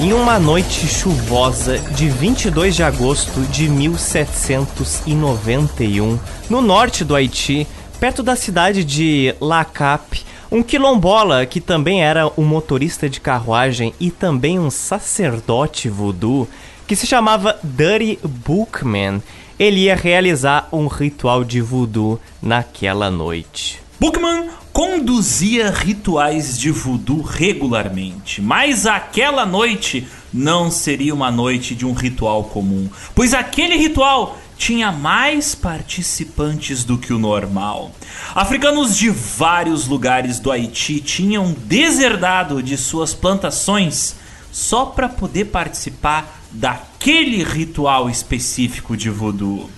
Em uma noite chuvosa de 22 de agosto de 1791, no norte do Haiti, perto da cidade de La Cap, um quilombola que também era um motorista de carruagem e também um sacerdote voodoo, que se chamava Dirty Bookman, ele ia realizar um ritual de voodoo naquela noite. Bookman conduzia rituais de voodoo regularmente, mas aquela noite não seria uma noite de um ritual comum, pois aquele ritual tinha mais participantes do que o normal. Africanos de vários lugares do Haiti tinham deserdado de suas plantações só para poder participar daquele ritual específico de voodoo.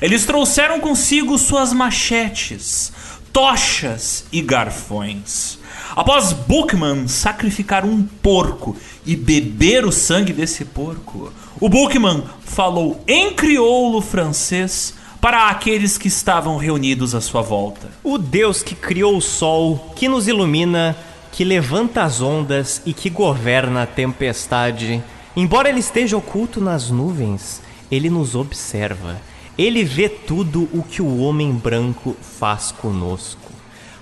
Eles trouxeram consigo suas machetes, tochas e garfões. Após Bookman sacrificar um porco e beber o sangue desse porco, o Bookman falou em crioulo francês para aqueles que estavam reunidos à sua volta. O Deus que criou o sol, que nos ilumina, que levanta as ondas e que governa a tempestade, embora ele esteja oculto nas nuvens, ele nos observa. Ele vê tudo o que o homem branco faz conosco.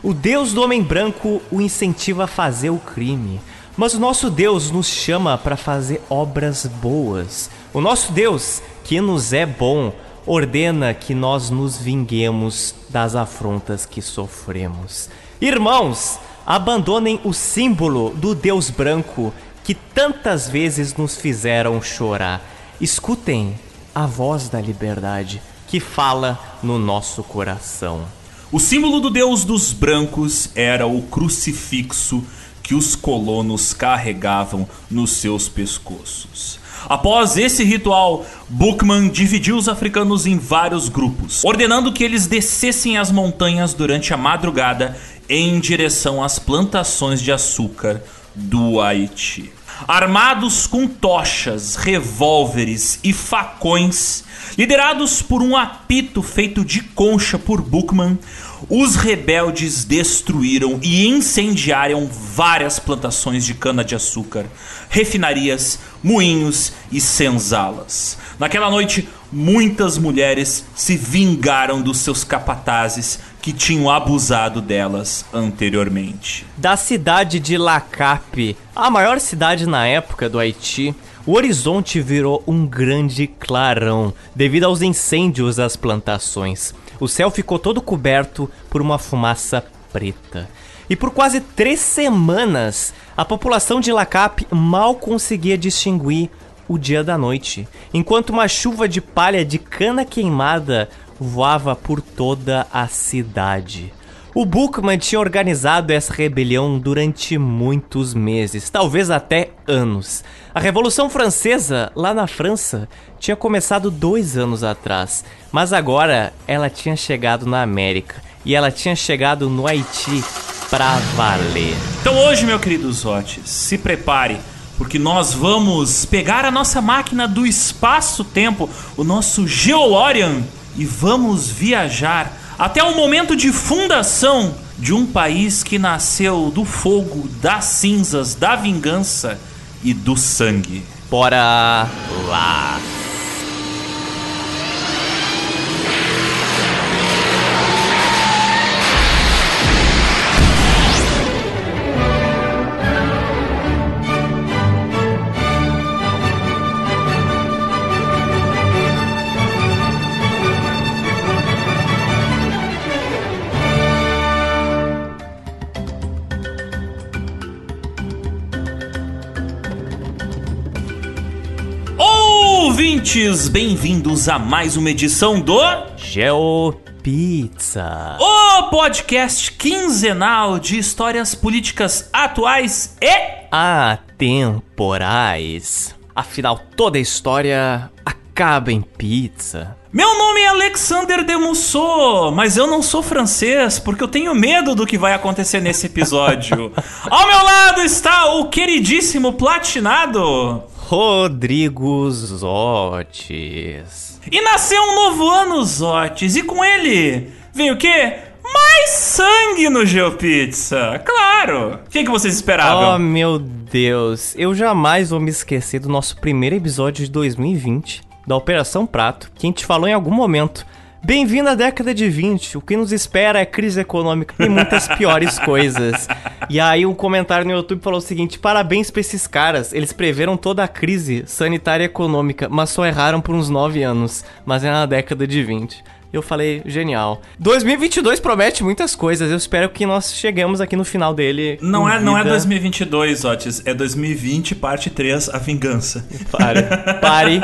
O Deus do homem branco o incentiva a fazer o crime, mas o nosso Deus nos chama para fazer obras boas. O nosso Deus, que nos é bom, ordena que nós nos vinguemos das afrontas que sofremos. Irmãos, abandonem o símbolo do Deus branco que tantas vezes nos fizeram chorar. Escutem a voz da liberdade que fala no nosso coração. O símbolo do deus dos brancos era o crucifixo que os colonos carregavam nos seus pescoços. Após esse ritual, Bookman dividiu os africanos em vários grupos, ordenando que eles descessem as montanhas durante a madrugada em direção às plantações de açúcar do Haiti. Armados com tochas, revólveres e facões, liderados por um apito feito de concha por Bookman, os rebeldes destruíram e incendiaram várias plantações de cana-de-açúcar, refinarias, moinhos e senzalas. Naquela noite, muitas mulheres se vingaram dos seus capatazes que tinham abusado delas anteriormente. Da cidade de Lacap, a maior cidade na época do Haiti, o horizonte virou um grande clarão devido aos incêndios das plantações. O céu ficou todo coberto por uma fumaça preta. E por quase três semanas, a população de Lacap mal conseguia distinguir o dia da noite, enquanto uma chuva de palha de cana queimada voava por toda a cidade. O Bookman tinha organizado essa rebelião durante muitos meses, talvez até anos. A Revolução Francesa, lá na França, tinha começado dois anos atrás, mas agora ela tinha chegado na América e ela tinha chegado no Haiti pra valer. Então hoje, meu querido Zotes, se prepare, porque nós vamos pegar a nossa máquina do espaço-tempo, o nosso Geolorian, e vamos viajar até o momento de fundação de um país que nasceu do fogo, das cinzas, da vingança e do sangue. Bora lá! Ouvintes, bem-vindos a mais uma edição do GeoPizza, o podcast quinzenal de histórias políticas atuais e atemporais. Afinal, toda a história acaba em pizza. Meu nome é Alexander Demussot, mas eu não sou francês porque eu tenho medo do que vai acontecer nesse episódio. Ao meu lado está o queridíssimo Platinado. Rodrigo Zotes. E nasceu um novo ano, Zotes, e com ele vem o quê? Mais sangue no GeoPizza. Claro. O que, que vocês esperavam? Oh, meu Deus. Eu jamais vou me esquecer do nosso primeiro episódio de 2020, da Operação Prato, que a gente falou em algum momento. Bem-vindo à década de 20. O que nos espera é crise econômica e muitas piores coisas. E aí um comentário no YouTube falou o seguinte: "Parabéns pra esses caras. Eles preveram toda a crise sanitária e econômica, mas só erraram por uns 9 anos, mas é na década de 20." Eu falei, genial. 2022 promete muitas coisas. Eu espero que nós cheguemos aqui no final dele. Não é, não é vida. 2022, Otis. É 2020, parte 3, a vingança. Pare. Pare.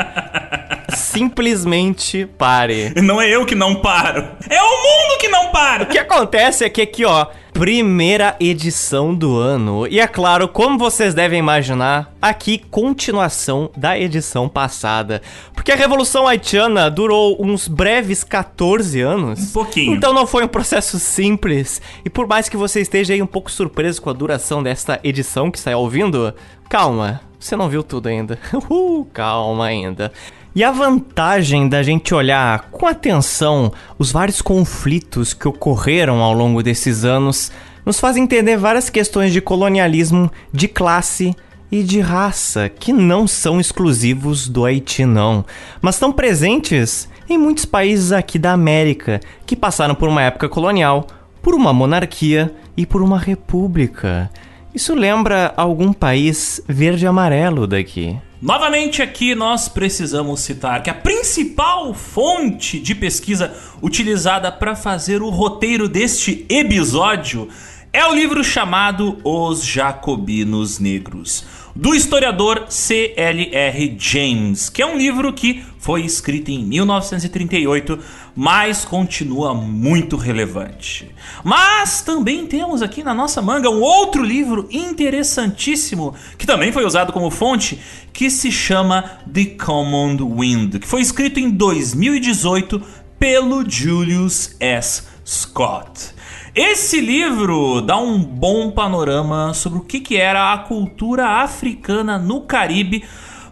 Simplesmente pare. Não é eu que não paro. É o mundo que não para. O que acontece é que aqui, ó, primeira edição do ano. E é claro, como vocês devem imaginar, aqui continuação da edição passada. Porque a Revolução Haitiana durou uns breves 14 anos. Um pouquinho. Então não foi um processo simples. E por mais que você esteja aí um pouco surpreso com a duração desta edição que está ouvindo, calma, você não viu tudo ainda. Uh, calma ainda. E a vantagem da gente olhar com atenção os vários conflitos que ocorreram ao longo desses anos nos faz entender várias questões de colonialismo, de classe e de raça que não são exclusivos do Haiti, não, mas estão presentes em muitos países aqui da América que passaram por uma época colonial, por uma monarquia e por uma república. Isso lembra algum país verde-amarelo daqui. Novamente aqui nós precisamos citar que a principal fonte de pesquisa utilizada para fazer o roteiro deste episódio é o livro chamado Os Jacobinos Negros, do historiador C.L.R. James, que é um livro que foi escrito em 1938, mas continua muito relevante. Mas também temos aqui na nossa manga um outro livro interessantíssimo, que também foi usado como fonte, que se chama The Common Wind, que foi escrito em 2018 pelo Julius S. Scott. Esse livro dá um bom panorama sobre o que, que era a cultura africana no Caribe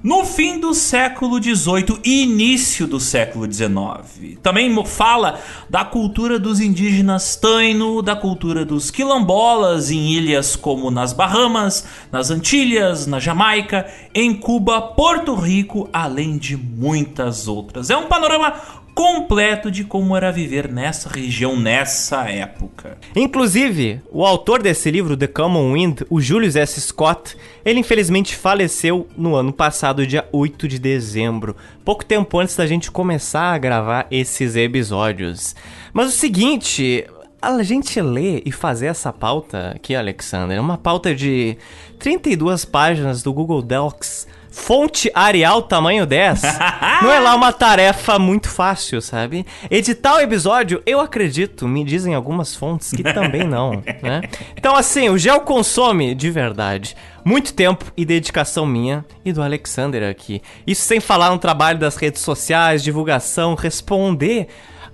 no fim do século XVIII e início do século XIX. Também fala da cultura dos indígenas taino, da cultura dos quilombolas em ilhas como nas Bahamas, nas Antilhas, na Jamaica, em Cuba, Porto Rico, além de muitas outras. É um panorama completo de como era viver nessa região nessa época. Inclusive, o autor desse livro, The Common Wind, o Julius S. Scott, ele infelizmente faleceu no ano passado, dia 8 de dezembro, pouco tempo antes da gente começar a gravar esses episódios. Mas o seguinte, a gente ler e fazer essa pauta aqui, Alexander, é uma pauta de 32 páginas do Google Docs fonte Arial tamanho 10 não é lá uma tarefa muito fácil, sabe? Editar o episódio, eu acredito, me dizem algumas fontes que também não, né? Então assim, o gel consome de verdade muito tempo e dedicação minha e do Alexander aqui. Isso sem falar no trabalho das redes sociais, divulgação, responder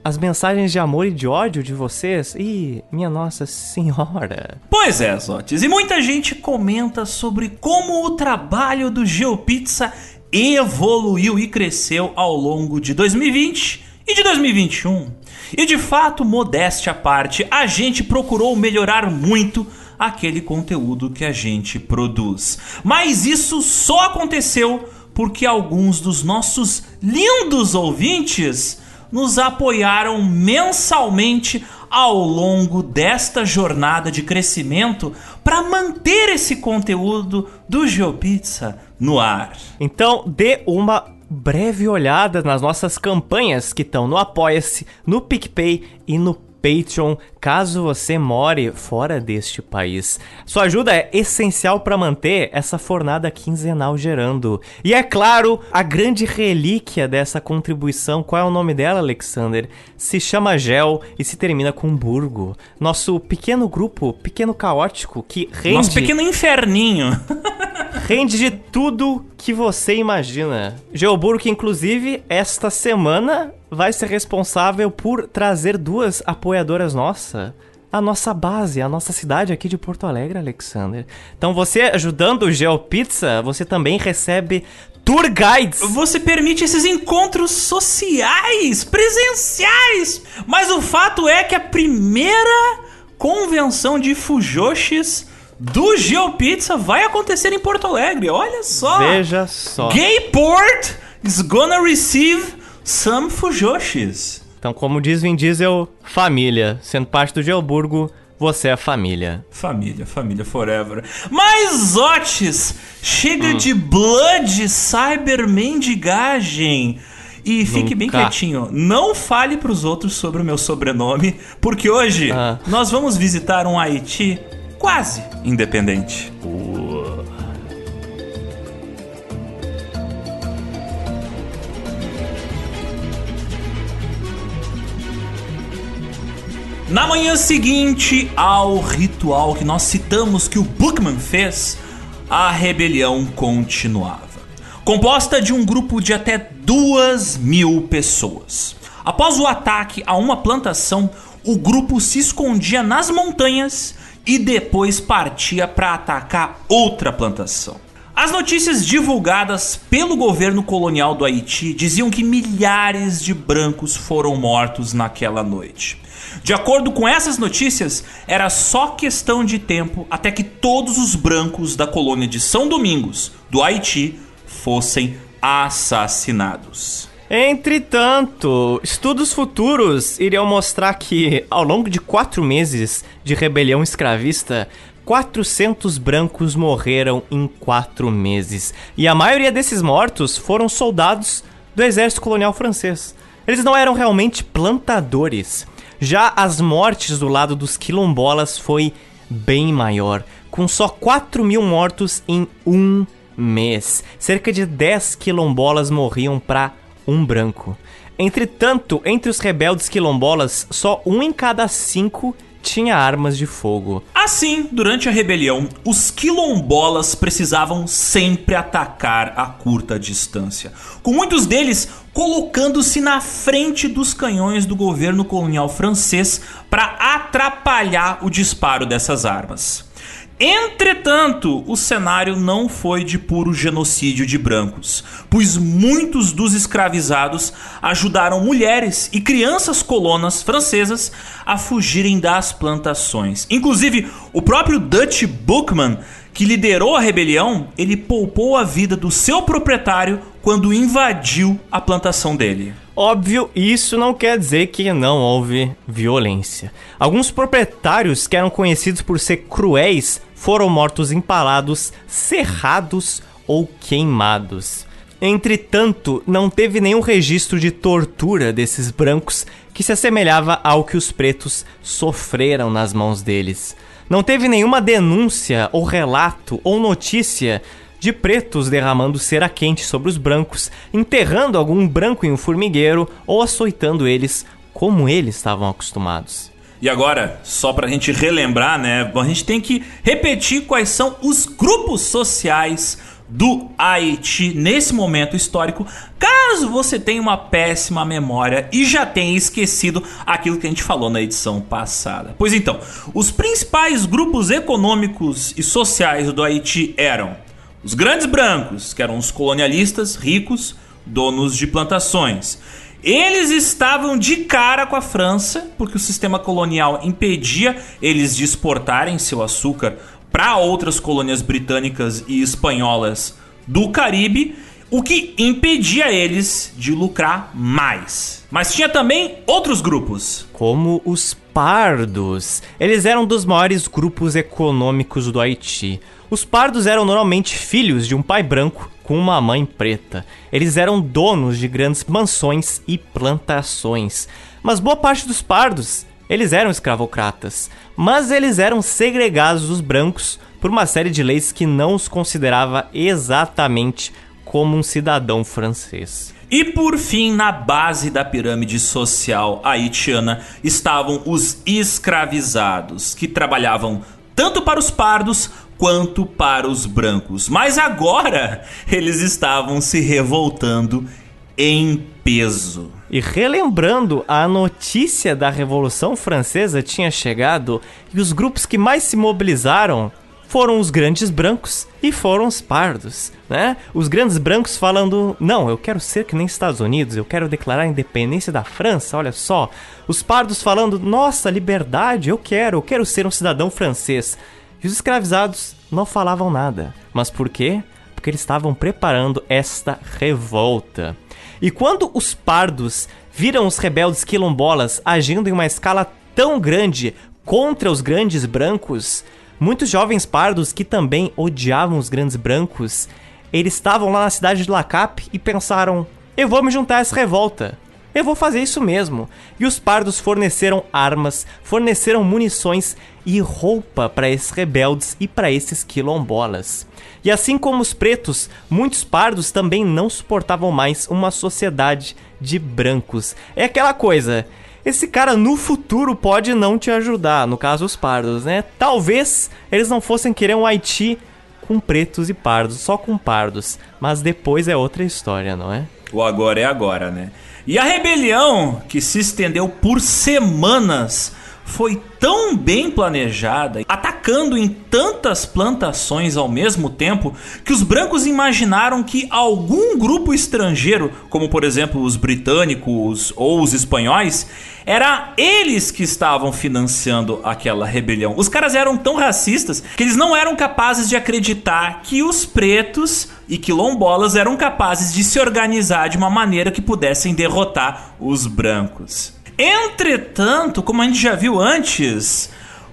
as mensagens de amor e de ódio de vocês. E minha Nossa Senhora. Pois é, Zotes. E muita gente comenta sobre como o trabalho do GeoPizza evoluiu e cresceu ao longo de 2020 e de 2021. E de fato, modéstia à parte, a gente procurou melhorar muito aquele conteúdo que a gente produz. Mas isso só aconteceu porque alguns dos nossos lindos ouvintes nos apoiaram mensalmente ao longo desta jornada de crescimento para manter esse conteúdo do GeoPizza no ar. Então, dê uma breve olhada nas nossas campanhas que estão no Apoia-se, no PicPay e no Patreon, caso você more fora deste país. Sua ajuda é essencial para manter essa fornada quinzenal gerando. E é claro, a grande relíquia dessa contribuição, qual é o nome dela, Alexander? Se chama Gel e se termina com Burgo. Nosso pequeno grupo, pequeno caótico, que rende... Nosso pequeno inferninho. rende de tudo que você imagina. Geoburgo, inclusive, esta semana vai ser responsável por trazer duas apoiadoras nossa a nossa base, a nossa cidade aqui de Porto Alegre, Alexander. Então você ajudando o GeoPizza, você também recebe tour guides. Você permite esses encontros sociais, presenciais. Mas o fato é que a primeira convenção de fujoshis do GeoPizza vai acontecer em Porto Alegre. Olha só. Veja só. Gayport is gonna receive some fujoshis. Então, como diz Vin Diesel, família. Sendo parte do Geoburgo, você é família. Família, família forever. Mas, Otis, chega de blood cyber mendigagem. E fique bem Nunca. quietinho, não fale pros outros sobre o meu sobrenome, porque hoje Ah. nós vamos visitar um Haiti quase independente. Na manhã seguinte ao ritual que nós citamos que o Bookman fez, a rebelião continuava. Composta de um grupo de até duas mil pessoas. Após o ataque a uma plantação, o grupo se escondia nas montanhas e depois partia para atacar outra plantação. As notícias divulgadas pelo governo colonial do Haiti diziam que milhares de brancos foram mortos naquela noite. De acordo com essas notícias, era só questão de tempo até que todos os brancos da colônia de São Domingos, do Haiti, fossem assassinados. Entretanto, estudos futuros iriam mostrar que, ao longo de quatro meses de rebelião escravista, 400 brancos morreram em quatro meses. E a maioria desses mortos foram soldados do exército colonial francês. Eles não eram realmente plantadores. Já as mortes do lado dos quilombolas foi bem maior, com só 4 mil mortos em um mês. Cerca de 10 quilombolas morriam para um branco. Entretanto, entre os rebeldes quilombolas, só um em cada cinco tinha armas de fogo. Assim, durante a rebelião, os quilombolas precisavam sempre atacar a curta distância, com muitos deles colocando-se na frente dos canhões do governo colonial francês para atrapalhar o disparo dessas armas. Entretanto, o cenário não foi de puro genocídio de brancos, pois muitos dos escravizados ajudaram mulheres e crianças colonas francesas a fugirem das plantações. Inclusive, o próprio Dutch Bookman, que liderou a rebelião, ele poupou a vida do seu proprietário quando invadiu a plantação dele. Óbvio, isso não quer dizer que não houve violência. Alguns proprietários que eram conhecidos por ser cruéis foram mortos empalados, serrados ou queimados. Entretanto, não teve nenhum registro de tortura desses brancos que se assemelhava ao que os pretos sofreram nas mãos deles. Não teve nenhuma denúncia ou relato ou notícia de pretos derramando cera quente sobre os brancos, enterrando algum branco em um formigueiro ou açoitando eles como eles estavam acostumados. E agora, só pra gente relembrar, né? A gente tem que repetir quais são os grupos sociais do Haiti nesse momento histórico, caso você tenha uma péssima memória e já tenha esquecido aquilo que a gente falou na edição passada. Pois então, os principais grupos econômicos e sociais do Haiti eram os grandes brancos, que eram os colonialistas ricos, donos de plantações. Eles estavam de cara com a França, porque o sistema colonial impedia eles de exportarem seu açúcar para outras colônias britânicas e espanholas do Caribe, o que impedia eles de lucrar mais. Mas tinha também outros grupos. Como os pardos. Eles eram dos maiores grupos econômicos do Haiti. Os pardos eram normalmente filhos de um pai branco com uma mãe preta. Eles eram donos de grandes mansões e plantações. Mas boa parte dos pardos, eles eram escravocratas. Mas eles eram segregados dos brancos por uma série de leis que não os considerava exatamente como um cidadão francês. E por fim, na base da pirâmide social haitiana estavam os escravizados, que trabalhavam tanto para os pardos quanto para os brancos. Mas agora eles estavam se revoltando em peso. E relembrando, a notícia da Revolução Francesa tinha chegado e os grupos que mais se mobilizaram foram os grandes brancos e foram os pardos, né? Os grandes brancos falando: "Não, eu quero ser que nem Estados Unidos, eu quero declarar a independência da França, olha só". Os pardos falando: "Nossa, liberdade, eu quero, eu quero ser um cidadão francês". E os escravizados não falavam nada. Mas por quê? Porque eles estavam preparando esta revolta. E quando os pardos viram os rebeldes quilombolas agindo em uma escala tão grande contra os grandes brancos, muitos jovens pardos que também odiavam os grandes brancos, eles estavam lá na cidade de Lacap e pensaram: eu vou me juntar a essa revolta. Eu vou fazer isso mesmo. E os pardos forneceram armas, forneceram munições e roupa para esses rebeldes e para esses quilombolas. E assim como os pretos, muitos pardos também não suportavam mais uma sociedade de brancos. É aquela coisa. Esse cara no futuro pode não te ajudar, no caso os pardos, né? Talvez eles não fossem querer um Haiti com pretos e pardos, só com pardos, mas depois é outra história, não é? O agora é agora, né? E a rebelião, que se estendeu por semanas, foi tão bem planejada, atacando em tantas plantações ao mesmo tempo, que os brancos imaginaram que algum grupo estrangeiro, como por exemplo os britânicos ou os espanhóis, era eles que estavam financiando aquela rebelião. Os caras eram tão racistas que eles não eram capazes de acreditar que os pretos e quilombolas eram capazes de se organizar de uma maneira que pudessem derrotar os brancos. Entretanto, como a gente já viu antes,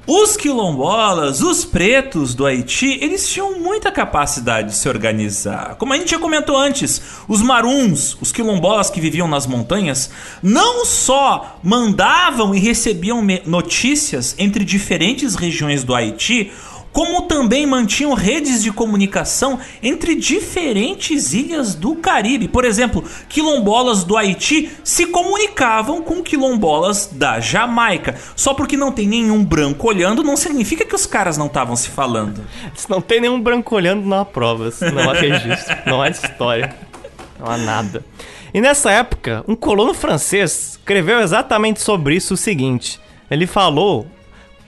os quilombolas, os pretos do Haiti, eles tinham muita capacidade de se organizar. Como a gente já comentou antes, os maruns, os quilombolas que viviam nas montanhas, não só mandavam e recebiam notícias entre diferentes regiões do Haiti, como também mantinham redes de comunicação entre diferentes ilhas do Caribe. Por exemplo, quilombolas do Haiti se comunicavam com quilombolas da Jamaica. Só porque não tem nenhum branco olhando, não significa que os caras não estavam se falando. Se não tem nenhum branco olhando, não há provas, não há registro, não há história, não há nada. E nessa época, um colono francês escreveu exatamente sobre isso o seguinte: ele falou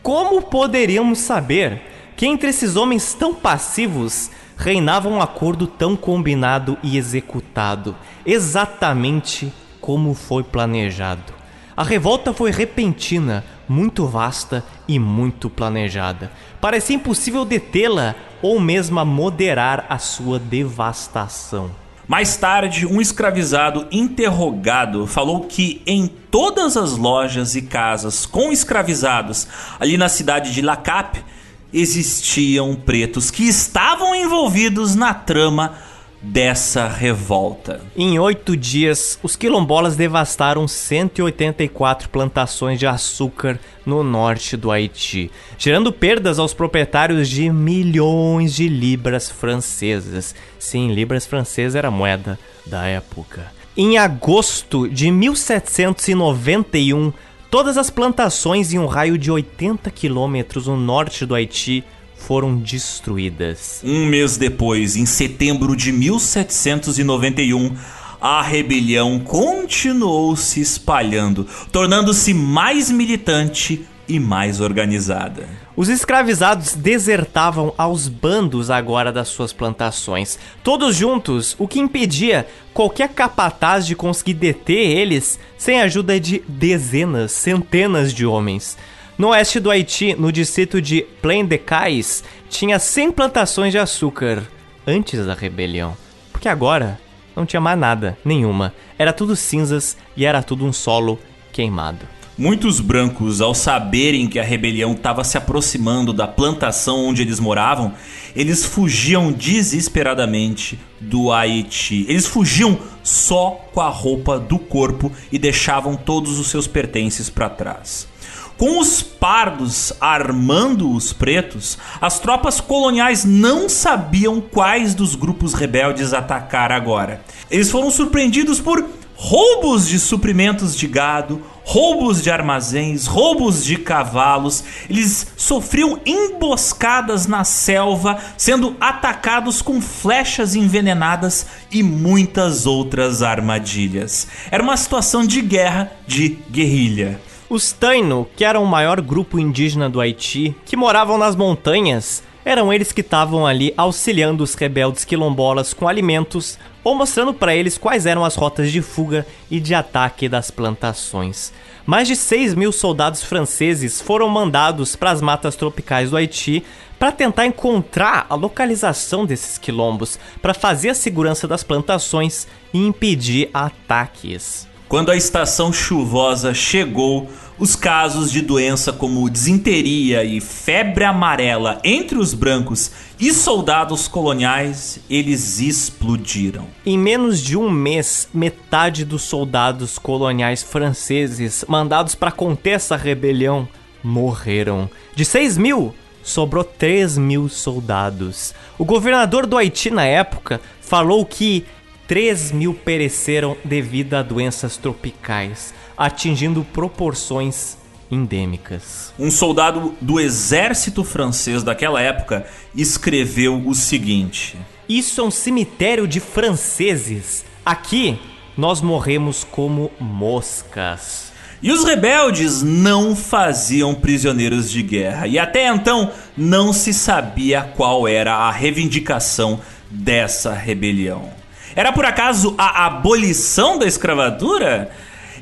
como poderíamos saber que entre esses homens tão passivos reinava um acordo tão combinado e executado, exatamente como foi planejado. A revolta foi repentina, muito vasta e muito planejada. Parecia impossível detê-la ou mesmo moderar a sua devastação. Mais tarde, um escravizado interrogado falou que em todas as lojas e casas com escravizados ali na cidade de Lacap existiam pretos que estavam envolvidos na trama dessa revolta. Em oito dias, os quilombolas devastaram 184 plantações de açúcar no norte do Haiti, gerando perdas aos proprietários de milhões de libras francesas. Sim, libras francesas era moeda da época. Em agosto de 1791, Todas as plantações em um raio de 80 quilômetros no norte do Haiti foram destruídas. Um mês depois, em setembro de 1791, a rebelião continuou se espalhando, tornando-se mais militante e mais organizada. Os escravizados desertavam aos bandos agora das suas plantações, todos juntos, o que impedia qualquer capataz de conseguir deter eles sem a ajuda de dezenas, centenas de homens. No oeste do Haiti, no distrito de Plain de Cais, tinha 100 plantações de açúcar antes da rebelião, porque agora não tinha mais nada, nenhuma. Era tudo cinzas e era tudo um solo queimado. Muitos brancos, ao saberem que a rebelião estava se aproximando da plantação onde eles moravam, eles fugiam desesperadamente do Haiti. Eles fugiam só com a roupa do corpo e deixavam todos os seus pertences para trás. Com os pardos armando os pretos, as tropas coloniais não sabiam quais dos grupos rebeldes atacar agora. Eles foram surpreendidos por roubos de suprimentos de gado, roubos de armazéns, roubos de cavalos. Eles sofriam emboscadas na selva, sendo atacados com flechas envenenadas e muitas outras armadilhas. Era uma situação de guerra, de guerrilha. Os Taino, que eram o maior grupo indígena do Haiti, que moravam nas montanhas, Eram eles que estavam ali auxiliando os rebeldes quilombolas com alimentos ou mostrando para eles quais eram as rotas de fuga e de ataque das plantações. Mais de 6 mil soldados franceses foram mandados para as matas tropicais do Haiti para tentar encontrar a localização desses quilombos, para fazer a segurança das plantações e impedir ataques. Quando a estação chuvosa chegou, os casos de doença como disenteria e febre amarela entre os brancos e soldados coloniais, eles explodiram. Em menos de um mês, metade dos soldados coloniais franceses mandados para conter essa rebelião morreram. De 6 mil, sobrou 3 mil soldados. O governador do Haiti na época falou que 3 mil pereceram devido a doenças tropicais, atingindo proporções endêmicas. Um soldado do exército francês daquela época escreveu o seguinte: Isso é um cemitério de franceses. Aqui nós morremos como moscas. E os rebeldes não faziam prisioneiros de guerra, e até então não se sabia qual era a reivindicação dessa rebelião. Era por acaso a abolição da escravatura?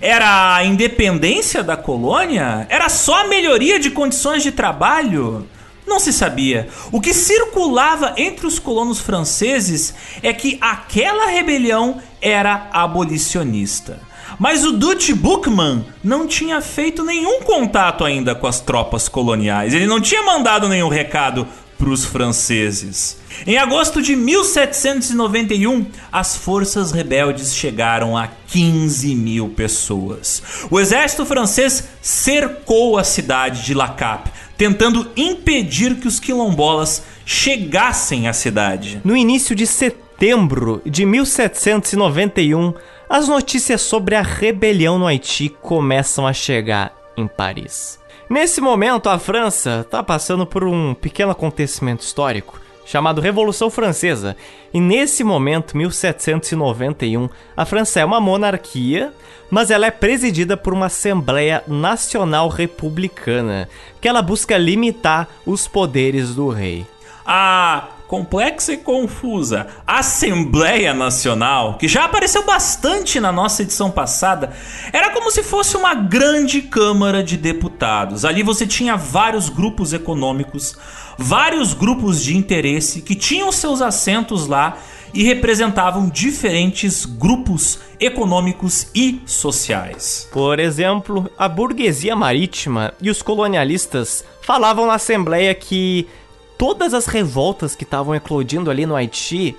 Era a independência da colônia? Era só a melhoria de condições de trabalho? Não se sabia. O que circulava entre os colonos franceses é que aquela rebelião era abolicionista. Mas o Dutch Bookman não tinha feito nenhum contato ainda com as tropas coloniais. Ele não tinha mandado nenhum recado para os franceses. Em agosto de 1791, as forças rebeldes chegaram a 15 mil pessoas. O exército francês cercou a cidade de La Cap, tentando impedir que os quilombolas chegassem à cidade. No início de setembro de 1791, as notícias sobre a rebelião no Haiti começam a chegar em Paris. Nesse momento, a França está passando por um pequeno acontecimento histórico chamado Revolução Francesa. E nesse momento, 1791, a França é uma monarquia, mas ela é presidida por uma Assembleia Nacional Republicana, que ela busca limitar os poderes do rei. A complexa e confusa Assembleia Nacional, que já apareceu bastante na nossa edição passada, era como se fosse uma grande Câmara de Deputados. Ali você tinha vários grupos econômicos, vários grupos de interesse que tinham seus assentos lá e representavam diferentes grupos econômicos e sociais. Por exemplo, a burguesia marítima e os colonialistas falavam na Assembleia que todas as revoltas que estavam eclodindo ali no Haiti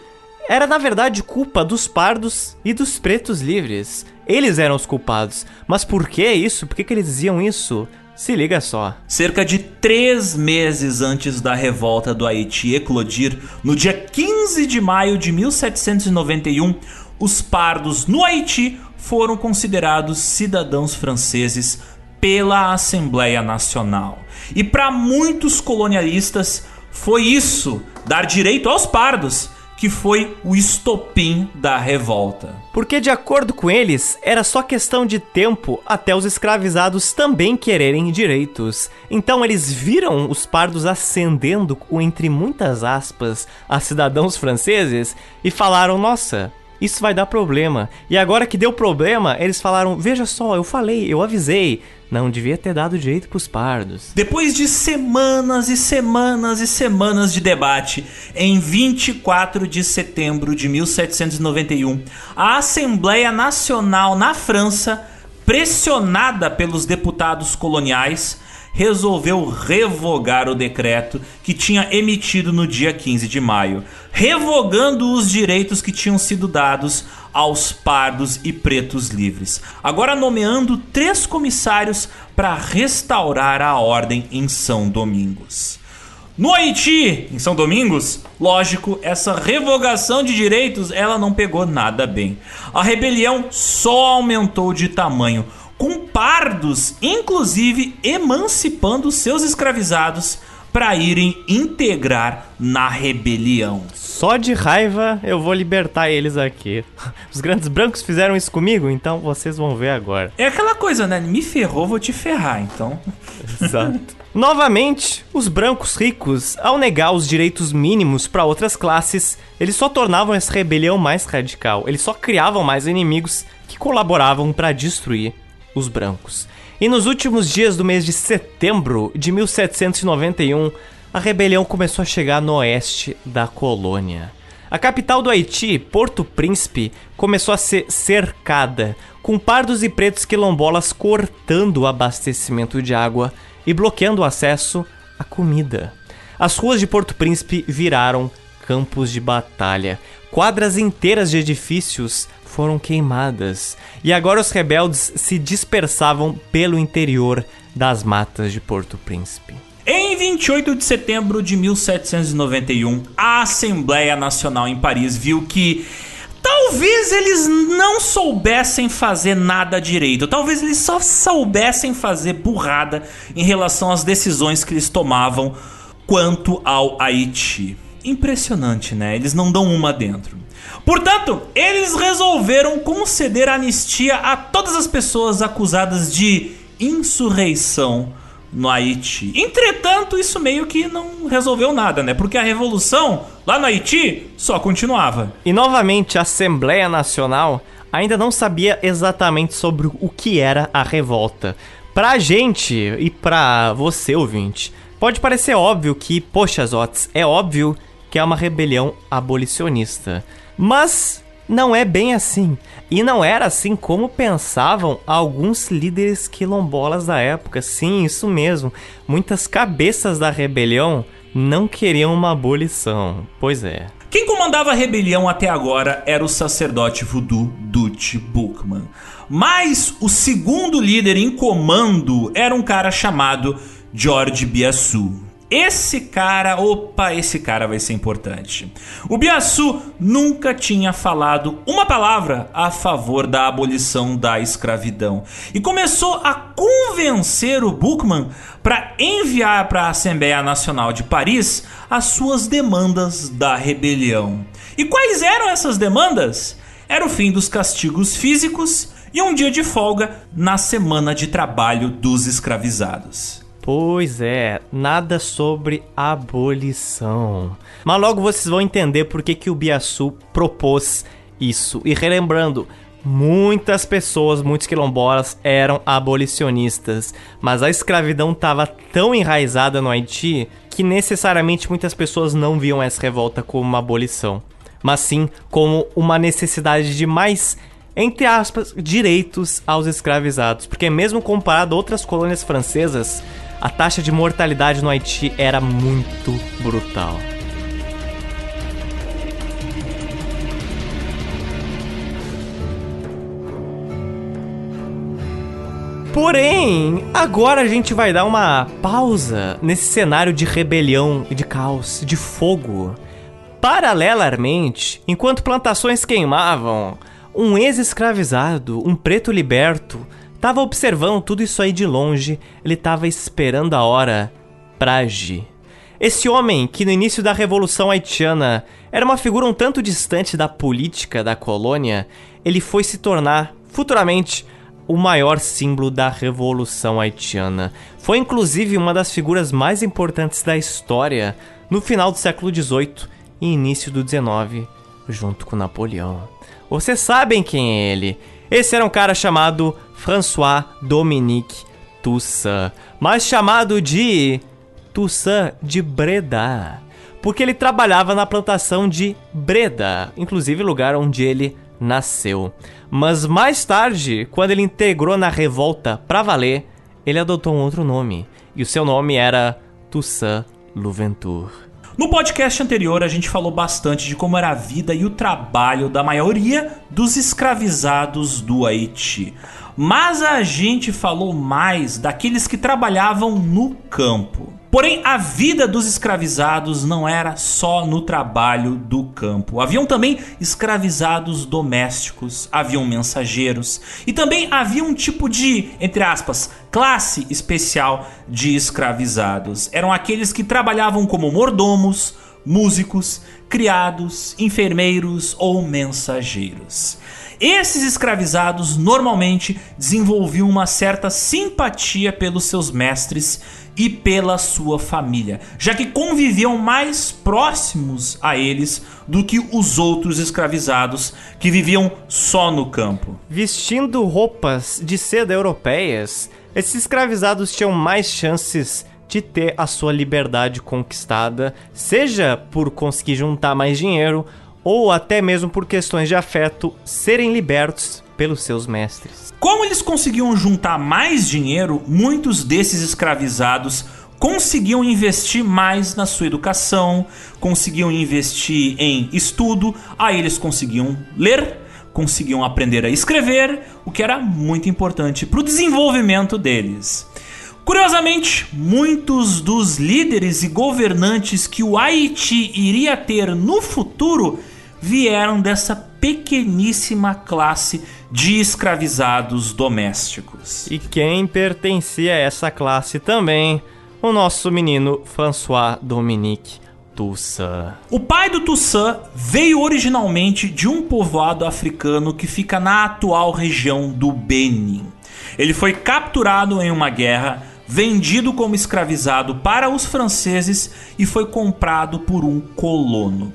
era na verdade culpa dos pardos e dos pretos livres. Eles eram os culpados. Mas por que isso? Por que, que eles diziam isso? Se liga só. Cerca de três meses antes da revolta do Haiti eclodir, no dia 15 de maio de 1791, os pardos no Haiti foram considerados cidadãos franceses pela Assembleia Nacional. E para muitos colonialistas, foi isso, dar direito aos pardos, que foi o estopim da revolta. Porque, de acordo com eles, era só questão de tempo até os escravizados também quererem direitos. Então, eles viram os pardos ascendendo, entre muitas aspas, a cidadãos franceses e falaram: nossa. Isso vai dar problema. E agora que deu problema, eles falaram: Veja só, eu falei, eu avisei. Não devia ter dado direito pros pardos. Depois de semanas e semanas e semanas de debate, em 24 de setembro de 1791, a Assembleia Nacional na França, pressionada pelos deputados coloniais, resolveu revogar o decreto que tinha emitido no dia 15 de maio, revogando os direitos que tinham sido dados aos pardos e pretos livres, agora nomeando três comissários para restaurar a ordem em São Domingos. No Haiti, em São Domingos, lógico, essa revogação de direitos ela não pegou nada bem. A rebelião só aumentou de tamanho, com pardos, inclusive emancipando seus escravizados para irem integrar na rebelião. Só de raiva eu vou libertar eles aqui. Os grandes brancos fizeram isso comigo, então vocês vão ver agora. É aquela coisa, né? Me ferrou, vou te ferrar, então. Exato. Novamente, os brancos ricos, ao negar os direitos mínimos para outras classes, eles só tornavam essa rebelião mais radical. Eles só criavam mais inimigos que colaboravam para destruir os brancos. E nos últimos dias do mês de setembro de 1791, a rebelião começou a chegar no oeste da colônia. A capital do Haiti, Porto Príncipe, começou a ser cercada, com pardos e pretos quilombolas cortando o abastecimento de água e bloqueando o acesso à comida. As ruas de Porto Príncipe viraram campos de batalha. Quadras inteiras de edifícios foram queimadas e agora os rebeldes se dispersavam pelo interior das matas de Porto Príncipe. Em 28 de setembro de 1791, a Assembleia Nacional em Paris viu que Talvez eles não soubessem fazer nada direito. Talvez eles só soubessem fazer burrada em relação às decisões que eles tomavam quanto ao Haiti. Impressionante, né? Eles não dão uma dentro. Portanto, eles resolveram conceder anistia a todas as pessoas acusadas de insurreição no Haiti. Entretanto, isso meio que não resolveu nada, né? Porque a revolução lá no Haiti só continuava. E novamente, a Assembleia Nacional ainda não sabia exatamente sobre o que era a revolta. Pra gente e pra você, ouvinte, pode parecer óbvio que, poxa, Zotes, é óbvio que é uma rebelião abolicionista. Mas não é bem assim. E não era assim como pensavam alguns líderes quilombolas da época. Sim, isso mesmo. Muitas cabeças da rebelião não queriam uma abolição. Pois é. Quem comandava a rebelião até agora era o sacerdote voodoo Dutch Bookman. Mas o segundo líder em comando era um cara chamado George Biassou. Esse cara, opa, esse cara vai ser importante. O Biaçu nunca tinha falado uma palavra a favor da abolição da escravidão e começou a convencer o Buchmann para enviar para a Assembleia Nacional de Paris as suas demandas da rebelião. E quais eram essas demandas? Era o fim dos castigos físicos e um dia de folga na semana de trabalho dos escravizados. Pois é, nada sobre abolição. Mas logo vocês vão entender por que, que o Biaçu propôs isso. E relembrando, muitas pessoas, muitos quilombolas eram abolicionistas, mas a escravidão estava tão enraizada no Haiti que necessariamente muitas pessoas não viam essa revolta como uma abolição, mas sim como uma necessidade de mais entre aspas, direitos aos escravizados, porque mesmo comparado a outras colônias francesas, a taxa de mortalidade no Haiti era muito brutal. Porém, agora a gente vai dar uma pausa nesse cenário de rebelião e de caos, de fogo. Paralelamente, enquanto plantações queimavam, um ex-escravizado, um preto liberto, Tava observando tudo isso aí de longe, ele tava esperando a hora pra agir. Esse homem, que no início da Revolução Haitiana era uma figura um tanto distante da política da colônia, ele foi se tornar, futuramente, o maior símbolo da Revolução Haitiana. Foi inclusive uma das figuras mais importantes da história no final do século XVIII e início do XIX, junto com Napoleão. Vocês sabem quem é ele? Esse era um cara chamado François Dominique Toussaint, mais chamado de Toussaint de Breda, porque ele trabalhava na plantação de Breda, inclusive lugar onde ele nasceu. Mas mais tarde, quando ele integrou na revolta pra valer, ele adotou um outro nome, e o seu nome era Toussaint Louverture. No podcast anterior, a gente falou bastante de como era a vida e o trabalho da maioria dos escravizados do Haiti. mas a gente falou mais daqueles que trabalhavam no campo. Porém, a vida dos escravizados não era só no trabalho do campo. Haviam também escravizados domésticos, haviam mensageiros e também havia um tipo de, entre aspas, classe especial de escravizados. Eram aqueles que trabalhavam como mordomos, músicos, criados, enfermeiros ou mensageiros. Esses escravizados normalmente desenvolviam uma certa simpatia pelos seus mestres e pela sua família, já que conviviam mais próximos a eles do que os outros escravizados que viviam só no campo. Vestindo roupas de seda europeias, esses escravizados tinham mais chances de ter a sua liberdade conquistada, seja por conseguir juntar mais dinheiro ou até mesmo por questões de afeto, serem libertos pelos seus mestres. Como eles conseguiam juntar mais dinheiro, muitos desses escravizados conseguiam investir mais na sua educação, conseguiam investir em estudo, aí eles conseguiam ler, conseguiam aprender a escrever, o que era muito importante para o desenvolvimento deles. Curiosamente, muitos dos líderes e governantes que o Haiti iria ter no futuro vieram dessa pequeníssima classe de escravizados domésticos. E quem pertencia a essa classe também, o nosso menino François Dominique Toussaint. O pai do Toussaint veio originalmente de um povoado africano que fica na atual região do Benin. Ele foi capturado em uma guerra, vendido como escravizado para os franceses e foi comprado por um colono.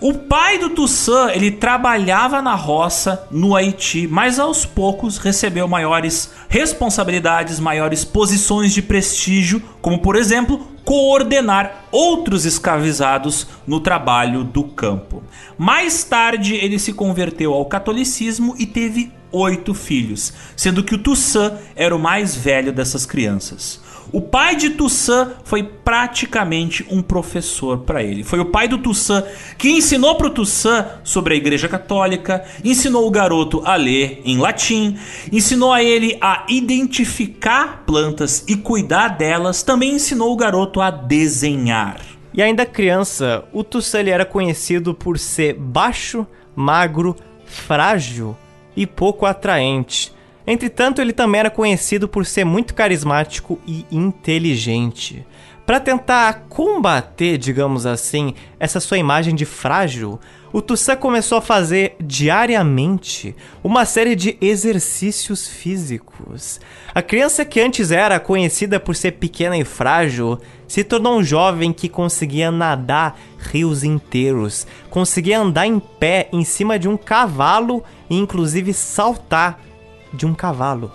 O pai do Toussaint, ele trabalhava na roça no Haiti, mas aos poucos recebeu maiores responsabilidades, maiores posições de prestígio, como por exemplo, coordenar outros escravizados no trabalho do campo. Mais tarde, ele se converteu ao catolicismo e teve oito filhos, sendo que o Toussaint era o mais velho dessas crianças. O pai de Toussaint foi praticamente um professor para ele. Foi o pai do Toussaint que ensinou para o Toussaint sobre a Igreja Católica, ensinou o garoto a ler em latim, ensinou a ele a identificar plantas e cuidar delas, também ensinou o garoto a desenhar. E ainda criança, o Toussaint era conhecido por ser baixo, magro, frágil e pouco atraente. Entretanto, ele também era conhecido por ser muito carismático e inteligente. Para tentar combater, digamos assim, essa sua imagem de frágil, o Toussaint começou a fazer diariamente uma série de exercícios físicos. A criança que antes era conhecida por ser pequena e frágil se tornou um jovem que conseguia nadar rios inteiros, conseguia andar em pé em cima de um cavalo e inclusive saltar de um cavalo.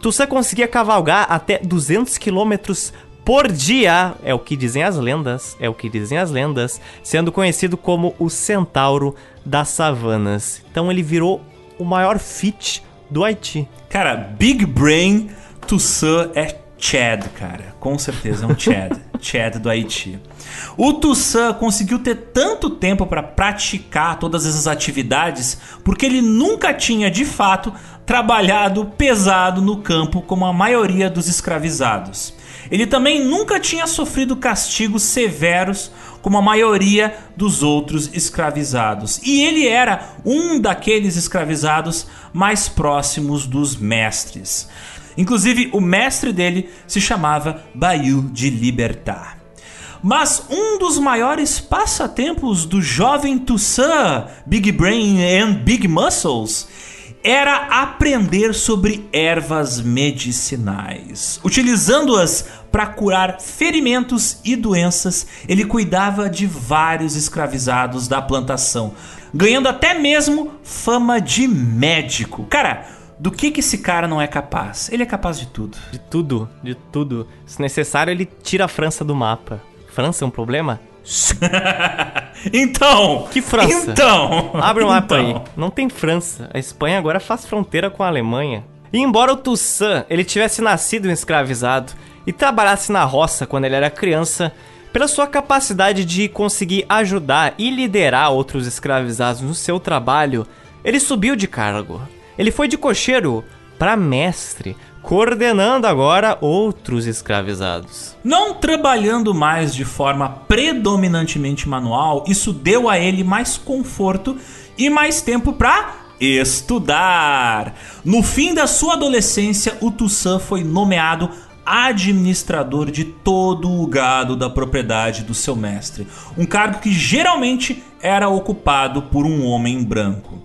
Toussaint conseguia cavalgar até 200 quilômetros por dia, é o que dizem as lendas, é o que dizem as lendas, sendo conhecido como o centauro das savanas. Então ele virou o maior fit do Haiti. Cara, Big Brain Toussaint é Chad, cara. Com certeza é um Chad. Chad do Haiti. O Toussaint conseguiu ter tanto tempo para praticar todas essas atividades porque ele nunca tinha de fato trabalhado pesado no campo como a maioria dos escravizados. Ele também nunca tinha sofrido castigos severos como a maioria dos outros escravizados. E ele era um daqueles escravizados mais próximos dos mestres. Inclusive, o mestre dele se chamava Bayou de Libertar. Mas um dos maiores passatempos do jovem Toussaint, Big Brain and Big Muscles, era aprender sobre ervas medicinais. Utilizando-as para curar ferimentos e doenças, ele cuidava de vários escravizados da plantação, ganhando até mesmo fama de médico. Cara, do que, que esse cara não é capaz? Ele é capaz de tudo. De tudo, de tudo. Se necessário, ele tira a França do mapa. França é um problema? então! Que França? Então! Abre o mapa então. aí. Não tem França. A Espanha agora faz fronteira com a Alemanha. E embora o Toussaint ele tivesse nascido um escravizado e trabalhasse na roça quando ele era criança, pela sua capacidade de conseguir ajudar e liderar outros escravizados no seu trabalho, ele subiu de cargo. Ele foi de cocheiro para mestre, coordenando agora outros escravizados. Não trabalhando mais de forma predominantemente manual, isso deu a ele mais conforto e mais tempo para estudar. No fim da sua adolescência, o Toussaint foi nomeado administrador de todo o gado da propriedade do seu mestre, um cargo que geralmente era ocupado por um homem branco.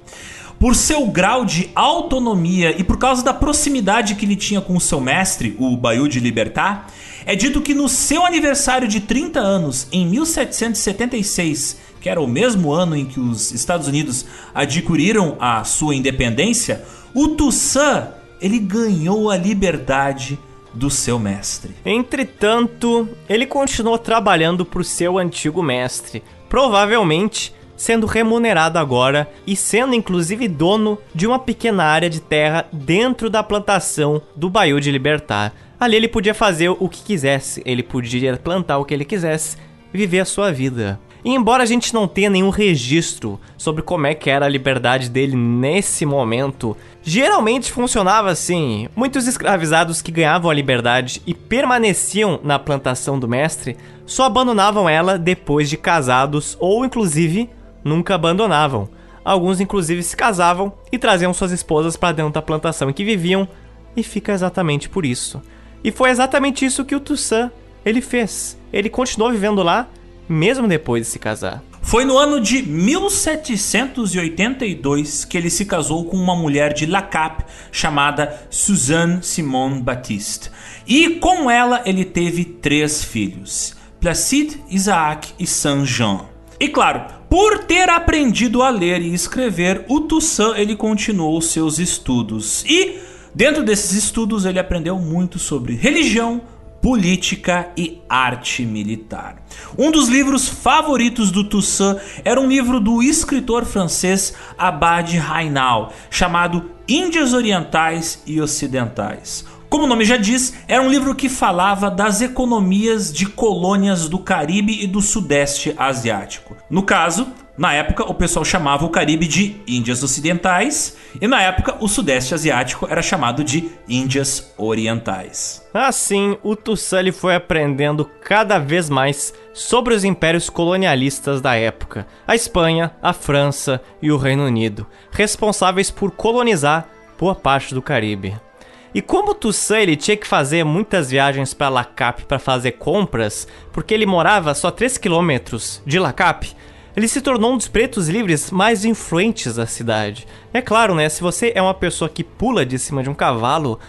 Por seu grau de autonomia e por causa da proximidade que ele tinha com o seu mestre, o Bayou de Libertar, é dito que no seu aniversário de 30 anos, em 1776, que era o mesmo ano em que os Estados Unidos adquiriram a sua independência, o Toussaint ele ganhou a liberdade do seu mestre. Entretanto, ele continuou trabalhando para o seu antigo mestre, provavelmente sendo remunerado agora e sendo inclusive dono de uma pequena área de terra dentro da plantação do Bayou de Libertar. Ali ele podia fazer o que quisesse, ele podia plantar o que ele quisesse, viver a sua vida. E embora a gente não tenha nenhum registro sobre como é que era a liberdade dele nesse momento, geralmente funcionava assim. Muitos escravizados que ganhavam a liberdade e permaneciam na plantação do mestre só abandonavam ela depois de casados ou inclusive nunca abandonavam. Alguns inclusive se casavam e traziam suas esposas para dentro da plantação em que viviam, e fica exatamente por isso. E foi exatamente isso que o Toussaint ele fez. Ele continuou vivendo lá mesmo depois de se casar. Foi no ano de 1782 que ele se casou com uma mulher de La Cap chamada Suzanne Simone Baptiste. E com ela ele teve três filhos: Placide, Isaac e Saint-Jean. E claro, por ter aprendido a ler e escrever, o Toussaint ele continuou seus estudos. E dentro desses estudos ele aprendeu muito sobre religião, política e arte militar. Um dos livros favoritos do Toussaint era um livro do escritor francês Abad Rainal, chamado Índias Orientais e Ocidentais. Como o nome já diz, era um livro que falava das economias de colônias do Caribe e do Sudeste Asiático. No caso, na época, o pessoal chamava o Caribe de Índias Ocidentais e na época o Sudeste Asiático era chamado de Índias Orientais. Assim, o Toussaint foi aprendendo cada vez mais sobre os impérios colonialistas da época, a Espanha, a França e o Reino Unido, responsáveis por colonizar boa parte do Caribe. E como Toussaint ele tinha que fazer muitas viagens para Lacap para fazer compras, porque ele morava só 3 quilômetros de Lacap, ele se tornou um dos pretos livres mais influentes da cidade. É claro, né? Se você é uma pessoa que pula de cima de um cavalo,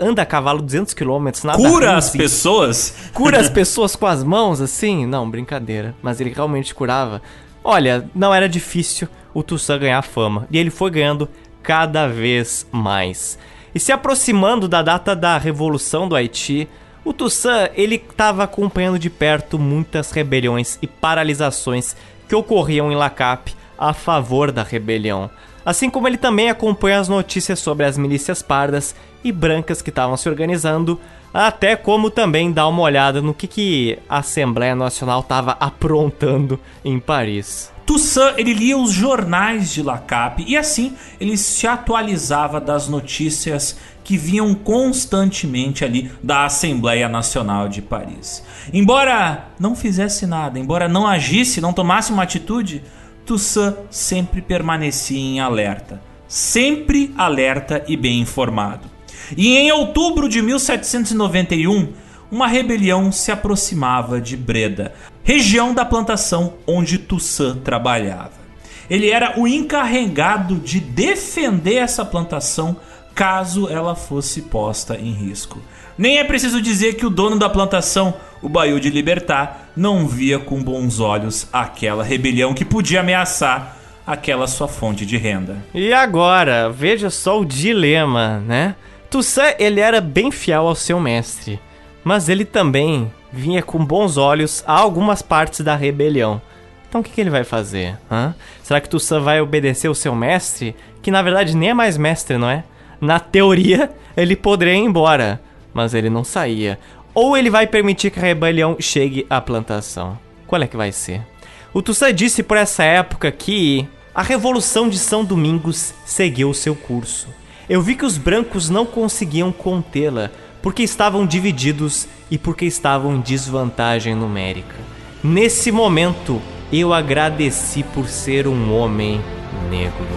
anda a cavalo 200 km, nada Cura as pessoas? Cura as pessoas com as mãos, assim? Não, brincadeira. Mas ele realmente curava. Olha, não era difícil o Toussaint ganhar fama. E ele foi ganhando cada vez mais. E se aproximando da data da Revolução do Haiti, o Toussaint ele estava acompanhando de perto muitas rebeliões e paralisações que ocorriam em Lacap a favor da rebelião. Assim como ele também acompanha as notícias sobre as milícias pardas e brancas que estavam se organizando, até como também dá uma olhada no que, que a Assembleia Nacional estava aprontando em Paris. Toussaint ele lia os jornais de Lacap e assim ele se atualizava das notícias que vinham constantemente ali da Assembleia Nacional de Paris. Embora não fizesse nada, embora não agisse, não tomasse uma atitude, Toussaint sempre permanecia em alerta, sempre alerta e bem informado. E em outubro de 1791, uma rebelião se aproximava de Breda, região da plantação onde Toussaint trabalhava. Ele era o encarregado de defender essa plantação caso ela fosse posta em risco. Nem é preciso dizer que o dono da plantação, o Baiú de Libertar, não via com bons olhos aquela rebelião que podia ameaçar aquela sua fonte de renda. E agora, veja só o dilema, né? Toussaint, ele era bem fiel ao seu mestre, mas ele também vinha com bons olhos a algumas partes da rebelião. Então o que, que ele vai fazer? Hã? Será que Toussaint vai obedecer o seu mestre? Que na verdade nem é mais mestre, não é? Na teoria, ele poderia ir embora, mas ele não saía. Ou ele vai permitir que a rebelião chegue à plantação. Qual é que vai ser? O Toussaint disse por essa época que a Revolução de São Domingos seguiu o seu curso Eu vi que os brancos não conseguiam contê-la, porque estavam divididos e porque estavam em desvantagem numérica. Nesse momento, eu agradeci por ser um homem negro.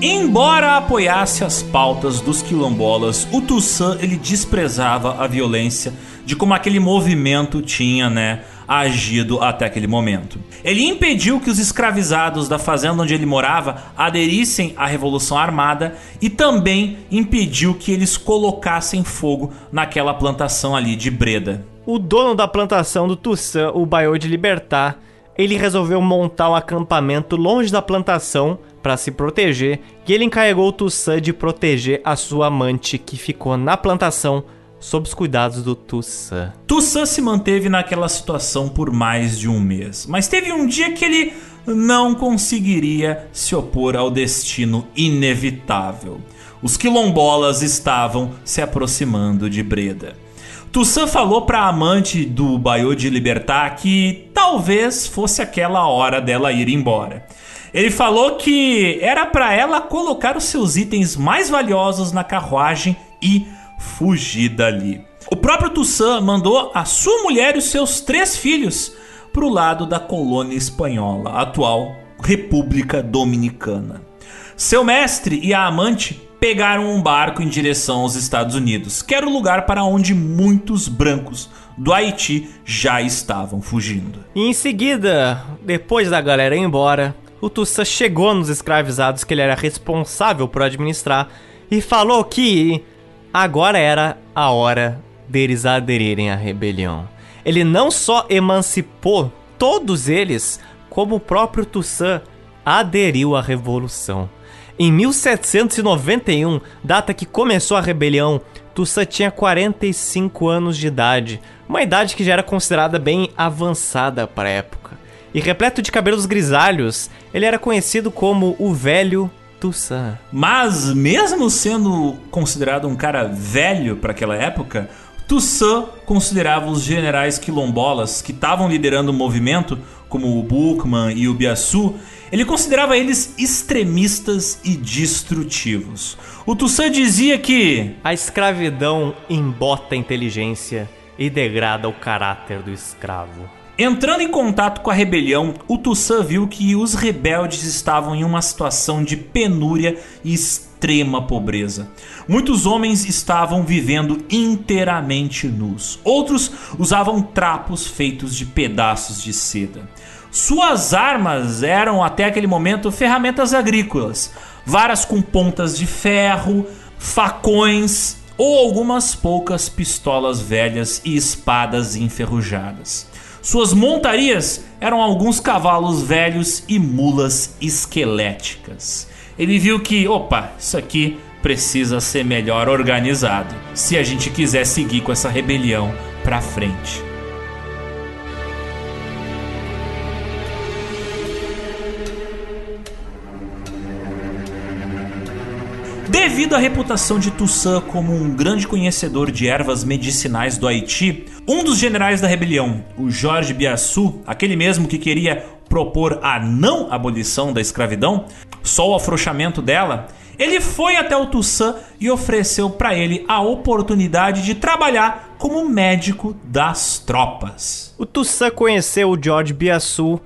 Embora apoiasse as pautas dos quilombolas, o Toussaint ele desprezava a violência de como aquele movimento tinha, né, agido até aquele momento. Ele impediu que os escravizados da fazenda onde ele morava aderissem à Revolução Armada e também impediu que eles colocassem fogo naquela plantação ali de Breda. O dono da plantação do Toussaint, o Bayou de Libertar, ele resolveu montar um acampamento longe da plantação para se proteger e ele encarregou o Toussaint de proteger a sua amante que ficou na plantação sob os cuidados do Toussaint. Toussaint se manteve naquela situação por mais de um mês, mas teve um dia que ele não conseguiria se opor ao destino inevitável. Os quilombolas estavam se aproximando de Breda. Toussaint falou para a amante do Baiô de Libertar que talvez fosse aquela hora dela ir embora. Ele falou que era para ela colocar os seus itens mais valiosos na carruagem e fugir dali. O próprio Toussaint mandou a sua mulher e os seus três filhos para o lado da colônia espanhola, atual República Dominicana. Seu mestre e a amante pegaram um barco em direção aos Estados Unidos, que era o lugar para onde muitos brancos do Haiti já estavam fugindo. E em seguida, depois da galera ir embora, o Toussaint chegou nos escravizados que ele era responsável por administrar e falou que agora era a hora deles aderirem à rebelião. Ele não só emancipou todos eles, como o próprio Toussaint aderiu à revolução. Em 1791, data que começou a rebelião, Toussaint tinha 45 anos de idade, uma idade que já era considerada bem avançada para a época. E repleto de cabelos grisalhos, ele era conhecido como o Velho Toussaint. Mas, mesmo sendo considerado um cara velho para aquela época, Toussaint considerava os generais quilombolas que estavam liderando o movimento, como o Bookman e o Biaçu, ele considerava eles extremistas e destrutivos. O Toussaint dizia que a escravidão embota a inteligência e degrada o caráter do escravo. Entrando em contato com a rebelião, o Toussaint viu que os rebeldes estavam em uma situação de penúria e extrema pobreza. Muitos homens estavam vivendo inteiramente nus, outros usavam trapos feitos de pedaços de seda. Suas armas eram até aquele momento ferramentas agrícolas, varas com pontas de ferro, facões ou algumas poucas pistolas velhas e espadas enferrujadas. Suas montarias eram alguns cavalos velhos e mulas esqueléticas. Ele viu que, opa, isso aqui precisa ser melhor organizado se a gente quiser seguir com essa rebelião para frente. Devido à reputação de Toussaint como um grande conhecedor de ervas medicinais do Haiti, um dos generais da rebelião, o Jorge Biaçu, aquele mesmo que queria propor a não abolição da escravidão, só o afrouxamento dela, ele foi até o Toussaint e ofereceu para ele a oportunidade de trabalhar como médico das tropas. O Toussaint conheceu o George Biaçu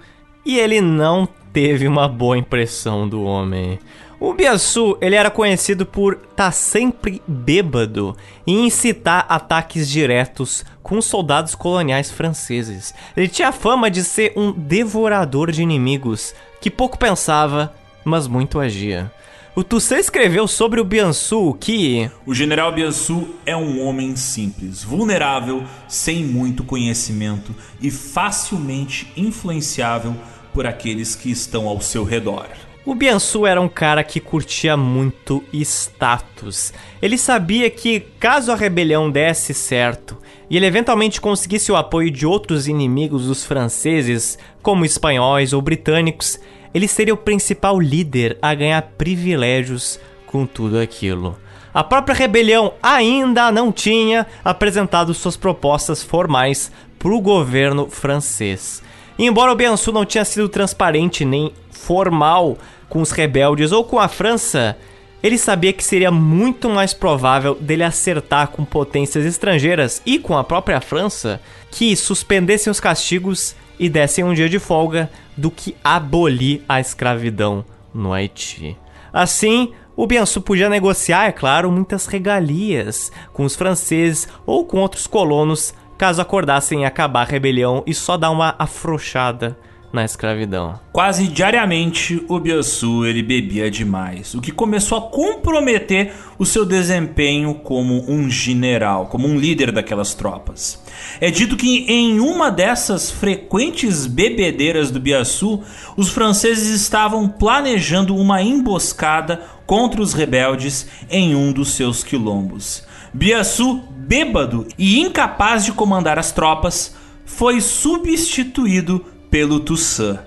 e ele não teve uma boa impressão do homem. O Biaçu, ele era conhecido por estar tá sempre bêbado e incitar ataques diretos com soldados coloniais franceses. Ele tinha fama de ser um devorador de inimigos, que pouco pensava, mas muito agia. O Toussaint escreveu sobre o Biansu que... O general Biansu é um homem simples, vulnerável, sem muito conhecimento e facilmente influenciável por aqueles que estão ao seu redor. O Biansu era um cara que curtia muito status. Ele sabia que, caso a rebelião desse certo e ele eventualmente conseguisse o apoio de outros inimigos dos franceses, como espanhóis ou britânicos, ele seria o principal líder a ganhar privilégios com tudo aquilo. a própria rebelião ainda não tinha apresentado suas propostas formais para o governo francês. Embora o Biansu não tinha sido transparente nem formal com os rebeldes ou com a França, ele sabia que seria muito mais provável dele acertar com potências estrangeiras e com a própria França que suspendessem os castigos e dessem um dia de folga do que abolir a escravidão no Haiti. Assim, o Biansu podia negociar, é claro, muitas regalias com os franceses ou com outros colonos caso acordassem acabar a rebelião e só dar uma afrouxada na escravidão. Quase diariamente o Biasu ele bebia demais, o que começou a comprometer o seu desempenho como um general, como um líder daquelas tropas. É dito que em uma dessas frequentes bebedeiras do Biasu, os franceses estavam planejando uma emboscada contra os rebeldes em um dos seus quilombos. Biasu, bêbado e incapaz de comandar as tropas, foi substituído pelo Toussaint.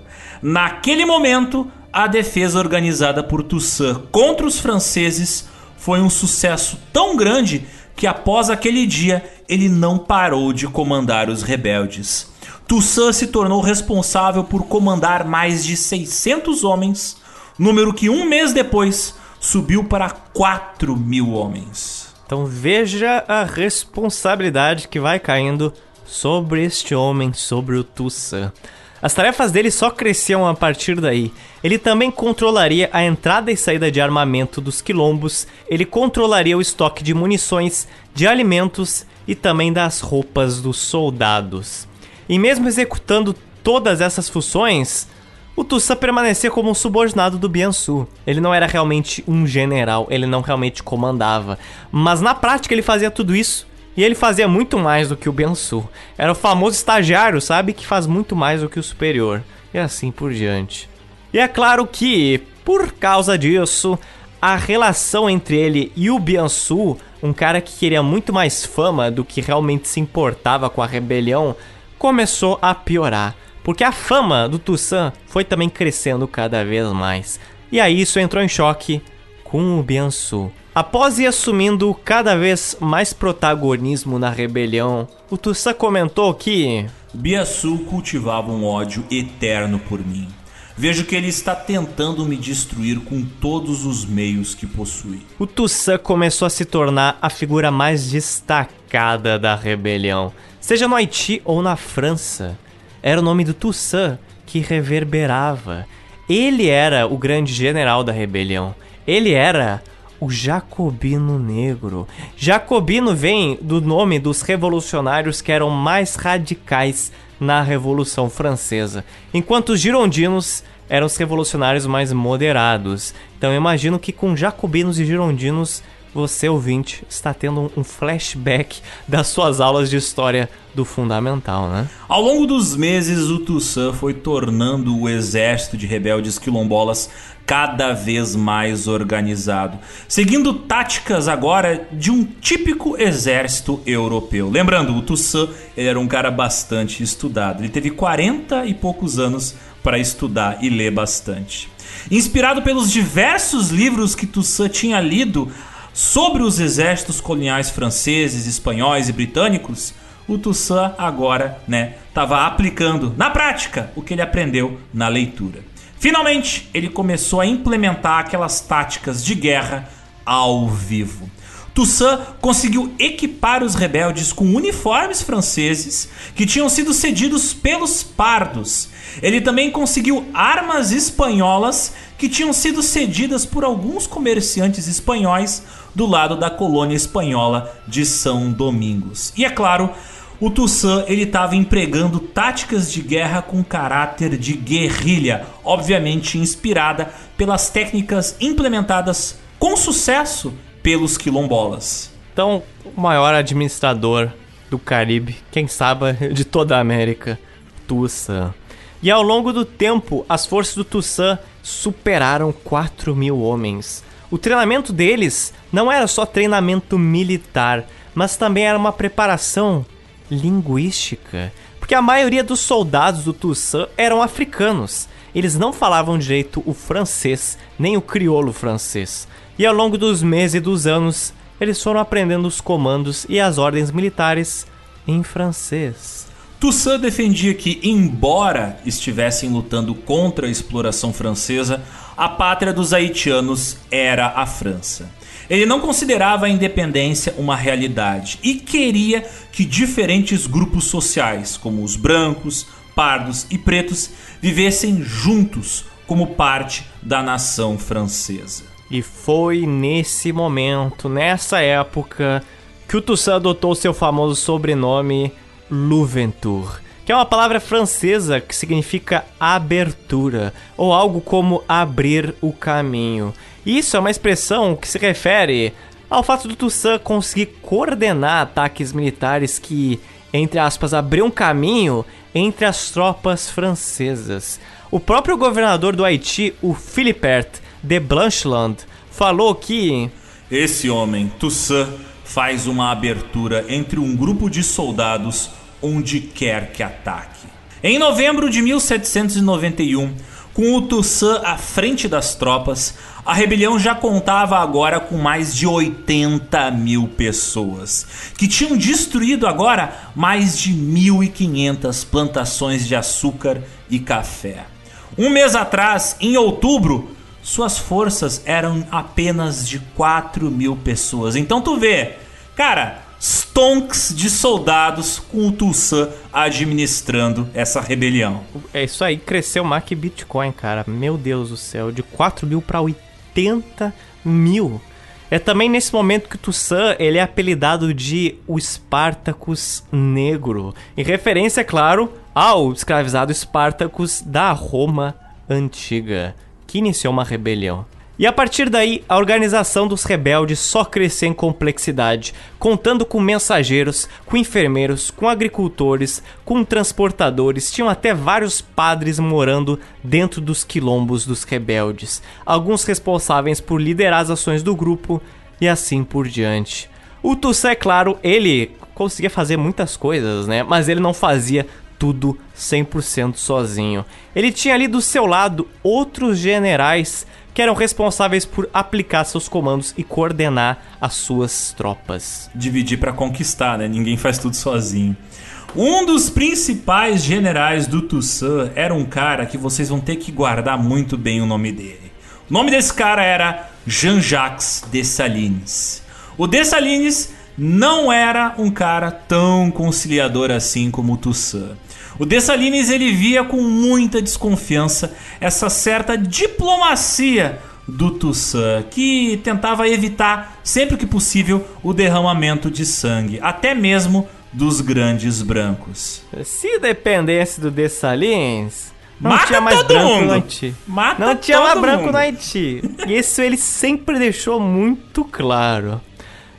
Naquele momento, a defesa organizada por Toussaint contra os franceses foi um sucesso tão grande que após aquele dia ele não parou de comandar os rebeldes. Toussaint se tornou responsável por comandar mais de 600 homens, número que um mês depois subiu para 4 mil homens. Então veja a responsabilidade que vai caindo sobre este homem, sobre o Toussaint. As tarefas dele só cresciam a partir daí. Ele também controlaria a entrada e saída de armamento dos quilombos, ele controlaria o estoque de munições, de alimentos e também das roupas dos soldados. E mesmo executando todas essas funções, o Tussa permanecia como um subordinado do Biansu. Ele não era realmente um general, ele não realmente comandava. Mas na prática ele fazia tudo isso e ele fazia muito mais do que o Biansu. Era o famoso estagiário, sabe? Que faz muito mais do que o superior. E assim por diante. E é claro que, por causa disso, a relação entre ele e o Biansu, um cara que queria muito mais fama do que realmente se importava com a rebelião, começou a piorar. Porque a fama do Toussaint foi também crescendo cada vez mais. E aí isso entrou em choque com o Biansu. Após ir assumindo cada vez mais protagonismo na rebelião, o Toussaint comentou que Biasu cultivava um ódio eterno por mim. Vejo que ele está tentando me destruir com todos os meios que possui. O Toussaint começou a se tornar a figura mais destacada da rebelião, seja no Haiti ou na França. Era o nome do Toussaint que reverberava. Ele era o grande general da rebelião. Ele era o Jacobino Negro. Jacobino vem do nome dos revolucionários que eram mais radicais na Revolução Francesa, enquanto os girondinos eram os revolucionários mais moderados. Então eu imagino que com jacobinos e girondinos você, ouvinte, está tendo um flashback das suas aulas de história do fundamental, né? Ao longo dos meses, o Toussaint foi tornando o exército de rebeldes quilombolas cada vez mais organizado, seguindo táticas agora de um típico exército europeu. Lembrando, o Toussaint ele era um cara bastante estudado. Ele teve 40 e poucos anos para estudar e ler bastante. Inspirado pelos diversos livros que Toussaint tinha lido sobre os exércitos coloniais franceses, espanhóis e britânicos, o Toussaint agora, né, estava aplicando na prática o que ele aprendeu na leitura. Finalmente, ele começou a implementar aquelas táticas de guerra ao vivo. Toussaint conseguiu equipar os rebeldes com uniformes franceses que tinham sido cedidos pelos pardos. Ele também conseguiu armas espanholas que tinham sido cedidas por alguns comerciantes espanhóis do lado da colônia espanhola de São Domingos. E é claro, o Toussaint ele estava empregando táticas de guerra com caráter de guerrilha, obviamente inspirada pelas técnicas implementadas com sucesso pelos quilombolas. Então, o maior administrador do Caribe, quem sabe de toda a América, Toussaint. E ao longo do tempo, as forças do Toussaint superaram 4 mil homens. O treinamento deles não era só treinamento militar, mas também era uma preparação linguística. Porque a maioria dos soldados do Toussaint eram africanos. Eles não falavam direito o francês, nem o crioulo francês. e ao longo dos meses e dos anos, eles foram aprendendo os comandos e as ordens militares em francês. Toussaint defendia que, embora estivessem lutando contra a exploração francesa, a pátria dos haitianos era a França. Ele não considerava a independência uma realidade e queria que diferentes grupos sociais, como os brancos, pardos e pretos, vivessem juntos como parte da nação francesa. E foi nesse momento, nessa época, que o Toussaint adotou seu famoso sobrenome Louventure, que é uma palavra francesa que significa abertura, ou algo como abrir o caminho. Isso é uma expressão que se refere ao fato do Toussaint conseguir coordenar ataques militares que, entre aspas, abriam caminho entre as tropas francesas. O próprio governador do Haiti, o Philibert de Blancheland, falou que esse homem, Toussaint, faz uma abertura entre um grupo de soldados onde quer que ataque. Em novembro de 1791, com o Toussaint à frente das tropas, a rebelião já contava agora com mais de 80 mil pessoas, que tinham destruído agora mais de 1.500 plantações de açúcar e café. Um mês atrás, em outubro, suas forças eram apenas de 4 mil pessoas. Então tu vê, cara, stonks de soldados com o Toussaint administrando essa rebelião. É isso aí, cresceu mais que Bitcoin, cara. Meu Deus do céu, de 4 mil para 80 mil. É também nesse momento que o Toussaint ele é apelidado de o Spartacus Negro, em referência, é claro, ao escravizado Spartacus da Roma Antiga que iniciou uma rebelião. E a partir daí, a organização dos rebeldes só cresceu em complexidade, contando com mensageiros, com enfermeiros, com agricultores, com transportadores, tinham até vários padres morando dentro dos quilombos dos rebeldes, alguns responsáveis por liderar as ações do grupo e assim por diante. O Toussaint, é claro, ele conseguia fazer muitas coisas, né? Mas ele não fazia tudo 100% sozinho. Ele tinha ali do seu lado outros generais que eram responsáveis por aplicar seus comandos e coordenar as suas tropas. Dividir para conquistar, né? Ninguém faz tudo sozinho. Um dos principais generais do Toussaint era um cara que vocês vão ter que guardar muito bem o nome dele. O nome desse cara era Jean-Jacques Dessalines. O Dessalines não era um cara tão conciliador assim como o Toussaint. O Dessalines ele via com muita desconfiança essa certa diplomacia do Toussaint, que tentava evitar sempre que possível o derramamento de sangue, até mesmo dos grandes brancos. Se dependesse do Dessalines, não Mata tinha mais todo branco mundo. no Haiti. Mata não tinha mais branco mundo. no Haiti. E isso ele sempre deixou muito claro.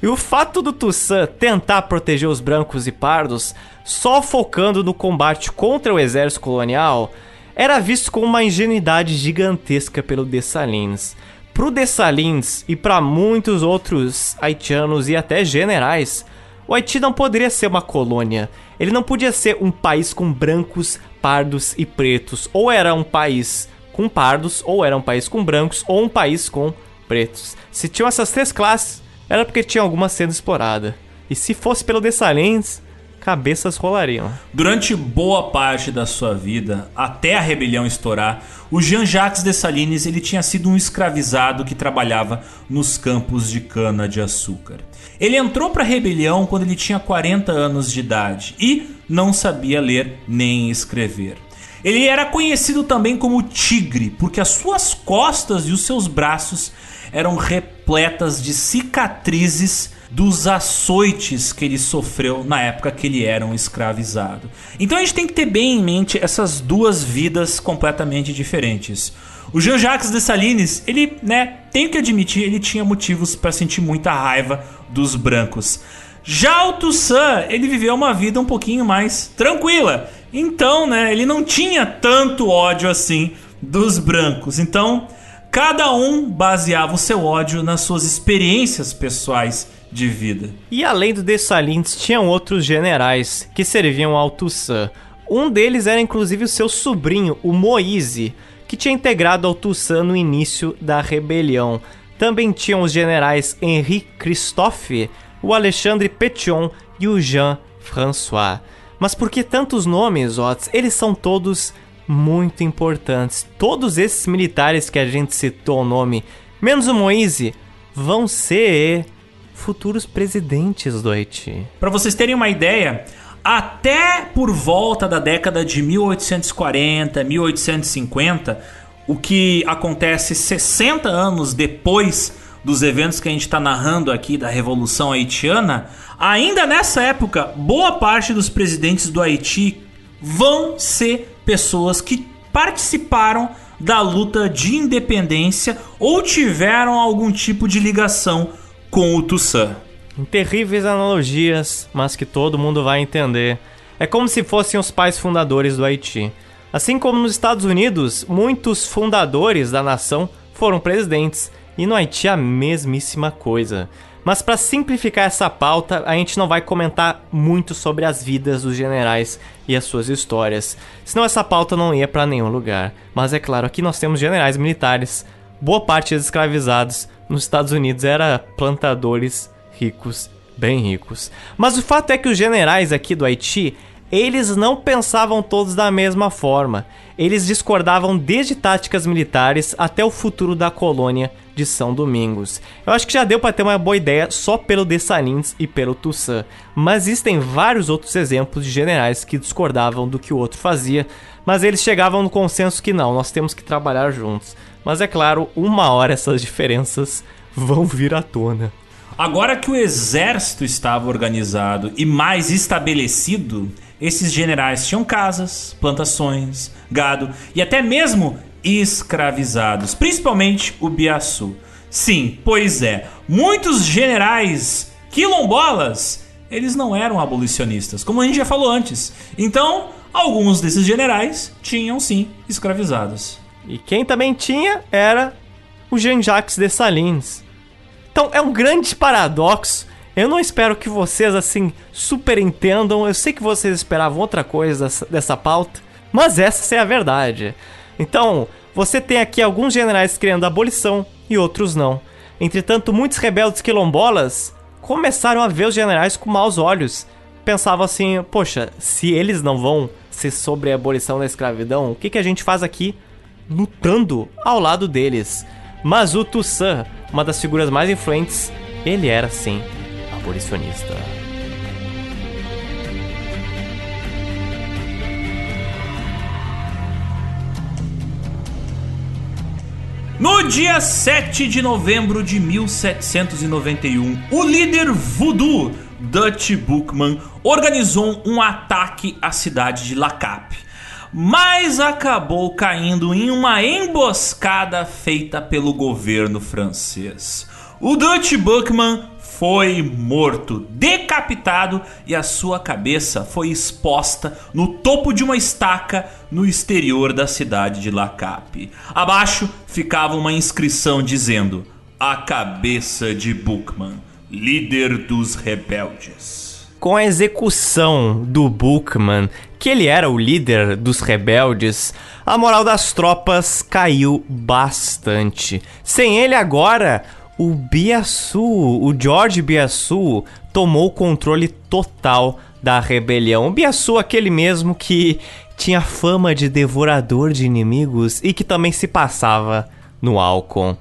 E o fato do Toussaint tentar proteger os brancos e pardos, só focando no combate contra o exército colonial, era visto com uma ingenuidade gigantesca pelo Dessalines. Pro Dessalines e para muitos outros haitianos e até generais, o Haiti não poderia ser uma colônia. Ele não podia ser um país com brancos, pardos e pretos. Ou era um país com pardos, ou era um país com brancos, ou um país com pretos. Se tinham essas três classes, era porque tinha alguma sendo explorada. E se fosse pelo Dessalines, cabeças rolariam. Durante boa parte da sua vida, até a rebelião estourar, o Jean-Jacques Dessalines ele tinha sido um escravizado que trabalhava nos campos de cana de açúcar. Ele entrou para a rebelião quando ele tinha 40 anos de idade e não sabia ler nem escrever. Ele era conhecido também como Tigre, porque as suas costas e os seus braços eram repletas de cicatrizes dos açoites que ele sofreu na época que ele era um escravizado. Então a gente tem que ter bem em mente essas duas vidas completamente diferentes. O Jean-Jacques Dessalines, ele, né, tenho que admitir, ele tinha motivos para sentir muita raiva dos brancos. Já o Toussaint, ele viveu uma vida um pouquinho mais tranquila. Então, né, ele não tinha tanto ódio assim dos brancos. Então, cada um baseava o seu ódio nas suas experiências pessoais de vida. E além do Dessalines, tinham outros generais que serviam ao Toussaint. Um deles era inclusive o seu sobrinho, o Moise, que tinha integrado ao Toussaint no início da rebelião. também tinham os generais Henri Christophe, o Alexandre Petion e o Jean François. Mas por que tantos nomes, Otis? Eles são todos muito importantes. Todos esses militares que a gente citou o nome, menos o Moise, vão ser futuros presidentes do Haiti. Para vocês terem uma ideia, até por volta da década de 1840, 1850, o que acontece 60 anos depois dos eventos que a gente está narrando aqui da Revolução Haitiana, ainda nessa época, boa parte dos presidentes do Haiti vão ser pessoas que participaram da luta de independência ou tiveram algum tipo de ligação com o Toussaint. Terríveis analogias, mas que todo mundo vai entender. É como se fossem os pais fundadores do Haiti. Assim como nos Estados Unidos, muitos fundadores da nação foram presidentes, e no Haiti a mesmíssima coisa. Mas para simplificar essa pauta, a gente não vai comentar muito sobre as vidas dos generais e as suas histórias, senão essa pauta não ia para nenhum lugar. Mas é claro, aqui nós temos generais militares, boa parte dos escravizados nos Estados Unidos era plantadores ricos, bem ricos. Mas o fato é que os generais aqui do Haiti, eles não pensavam todos da mesma forma. Eles discordavam desde táticas militares até o futuro da colônia de São Domingos. Eu acho que já deu para ter uma boa ideia só pelo Dessalines e pelo Toussaint, mas existem vários outros exemplos de generais que discordavam do que o outro fazia, mas eles chegavam no consenso que não, nós temos que trabalhar juntos. Mas é claro, uma hora essas diferenças vão vir à tona. Agora que o exército estava organizado e mais estabelecido, esses generais tinham casas, plantações, gado e até mesmo escravizados, principalmente o Biaçu. Sim, pois é, muitos generais quilombolas, eles não eram abolicionistas, como a gente já falou antes. Então, alguns desses generais tinham sim escravizados. E quem também tinha era o Jean-Jacques Dessalines então é um grande paradoxo. Eu não espero que vocês assim super entendam. Eu sei que vocês esperavam outra coisa dessa, dessa pauta, mas essa é a verdade. Então, você tem aqui alguns generais criando abolição e outros não. Entretanto, muitos rebeldes quilombolas começaram a ver os generais com maus olhos. Pensavam assim: poxa, se eles não vão ser sobre a abolição da escravidão, o que, que a gente faz aqui lutando ao lado deles? Mas o Toussaint uma das figuras mais influentes, ele era sim abolicionista. No dia 7 de novembro de 1791, o líder voodoo Dutch Bookman organizou um ataque à cidade de Lacap mas acabou caindo em uma emboscada feita pelo governo francês. O Dutch Buckman foi morto, decapitado e a sua cabeça foi exposta no topo de uma estaca no exterior da cidade de Lacap. Abaixo ficava uma inscrição dizendo: A cabeça de Buckman, líder dos rebeldes com a execução do Bookman, que ele era o líder dos rebeldes, a moral das tropas caiu bastante. Sem ele agora, o Biaçu, o George Biaçu, tomou o controle total da rebelião. O Biaçu, aquele mesmo que tinha fama de devorador de inimigos e que também se passava no álcool.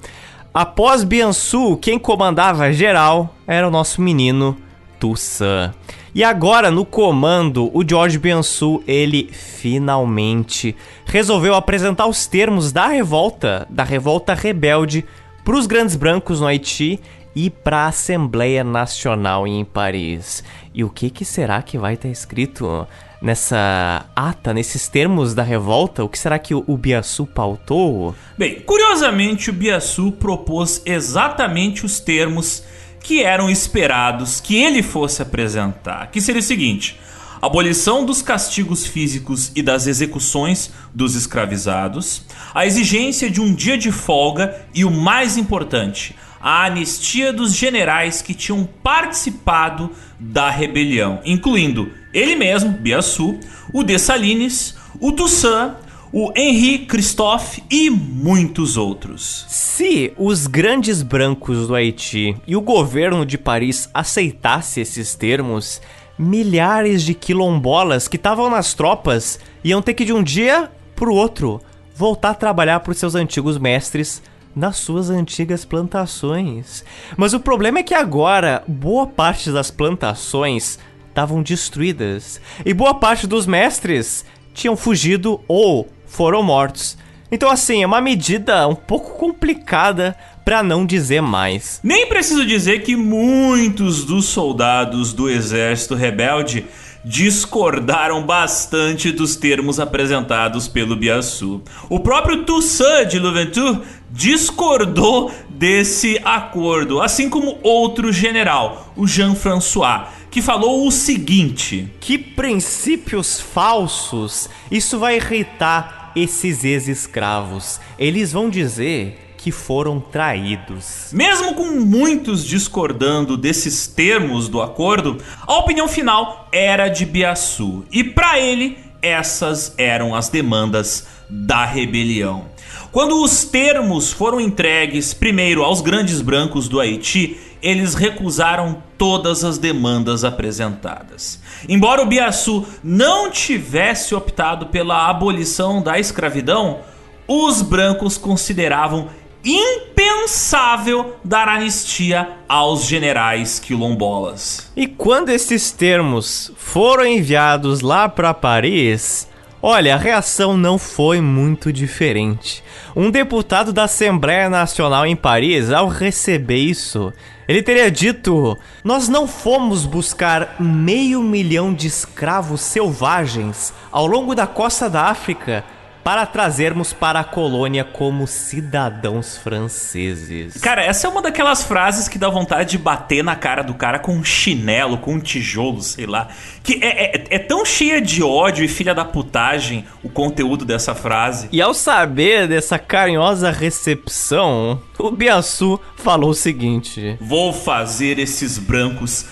Após Biansu, quem comandava geral era o nosso menino Toussaint. E agora, no comando, o George Biansu, ele finalmente resolveu apresentar os termos da revolta, da revolta rebelde, para os grandes brancos no Haiti e para a Assembleia Nacional em Paris. E o que, que será que vai estar escrito nessa ata, nesses termos da revolta? O que será que o, o Biaçu pautou? Bem, curiosamente, o Biaçu propôs exatamente os termos que eram esperados que ele fosse apresentar, que seria o seguinte: abolição dos castigos físicos e das execuções dos escravizados, a exigência de um dia de folga e o mais importante, a anistia dos generais que tinham participado da rebelião, incluindo ele mesmo, Biaçu, o Dessalines, o Toussaint, o Henri Christophe e muitos outros. Se os grandes brancos do Haiti e o governo de Paris aceitasse esses termos, milhares de quilombolas que estavam nas tropas iam ter que de um dia pro outro voltar a trabalhar para os seus antigos mestres nas suas antigas plantações. Mas o problema é que agora boa parte das plantações estavam destruídas e boa parte dos mestres tinham fugido ou foram mortos. Então, assim, é uma medida um pouco complicada para não dizer mais. Nem preciso dizer que muitos dos soldados do exército rebelde discordaram bastante dos termos apresentados pelo Biaçu. O próprio Toussaint de Louverture discordou desse acordo, assim como outro general, o Jean-François, que falou o seguinte: Que princípios falsos! Isso vai irritar esses ex-escravos. Eles vão dizer que foram traídos. Mesmo com muitos discordando desses termos do acordo, a opinião final era de Biaçu. E para ele, essas eram as demandas da rebelião. Quando os termos foram entregues primeiro aos grandes brancos do Haiti, eles recusaram todas as demandas apresentadas. Embora o Biaçu não tivesse optado pela abolição da escravidão, os brancos consideravam impensável dar anistia aos generais quilombolas. E quando esses termos foram enviados lá para Paris, olha, a reação não foi muito diferente. Um deputado da Assembleia Nacional em Paris, ao receber isso, ele teria dito: Nós não fomos buscar meio milhão de escravos selvagens ao longo da costa da África para trazermos para a colônia como cidadãos franceses. Cara, essa é uma daquelas frases que dá vontade de bater na cara do cara com um chinelo, com um tijolo, sei lá. Que é, é, é tão cheia de ódio e filha da putagem o conteúdo dessa frase. E ao saber dessa carinhosa recepção, o Biaçu falou o seguinte: Vou fazer esses brancos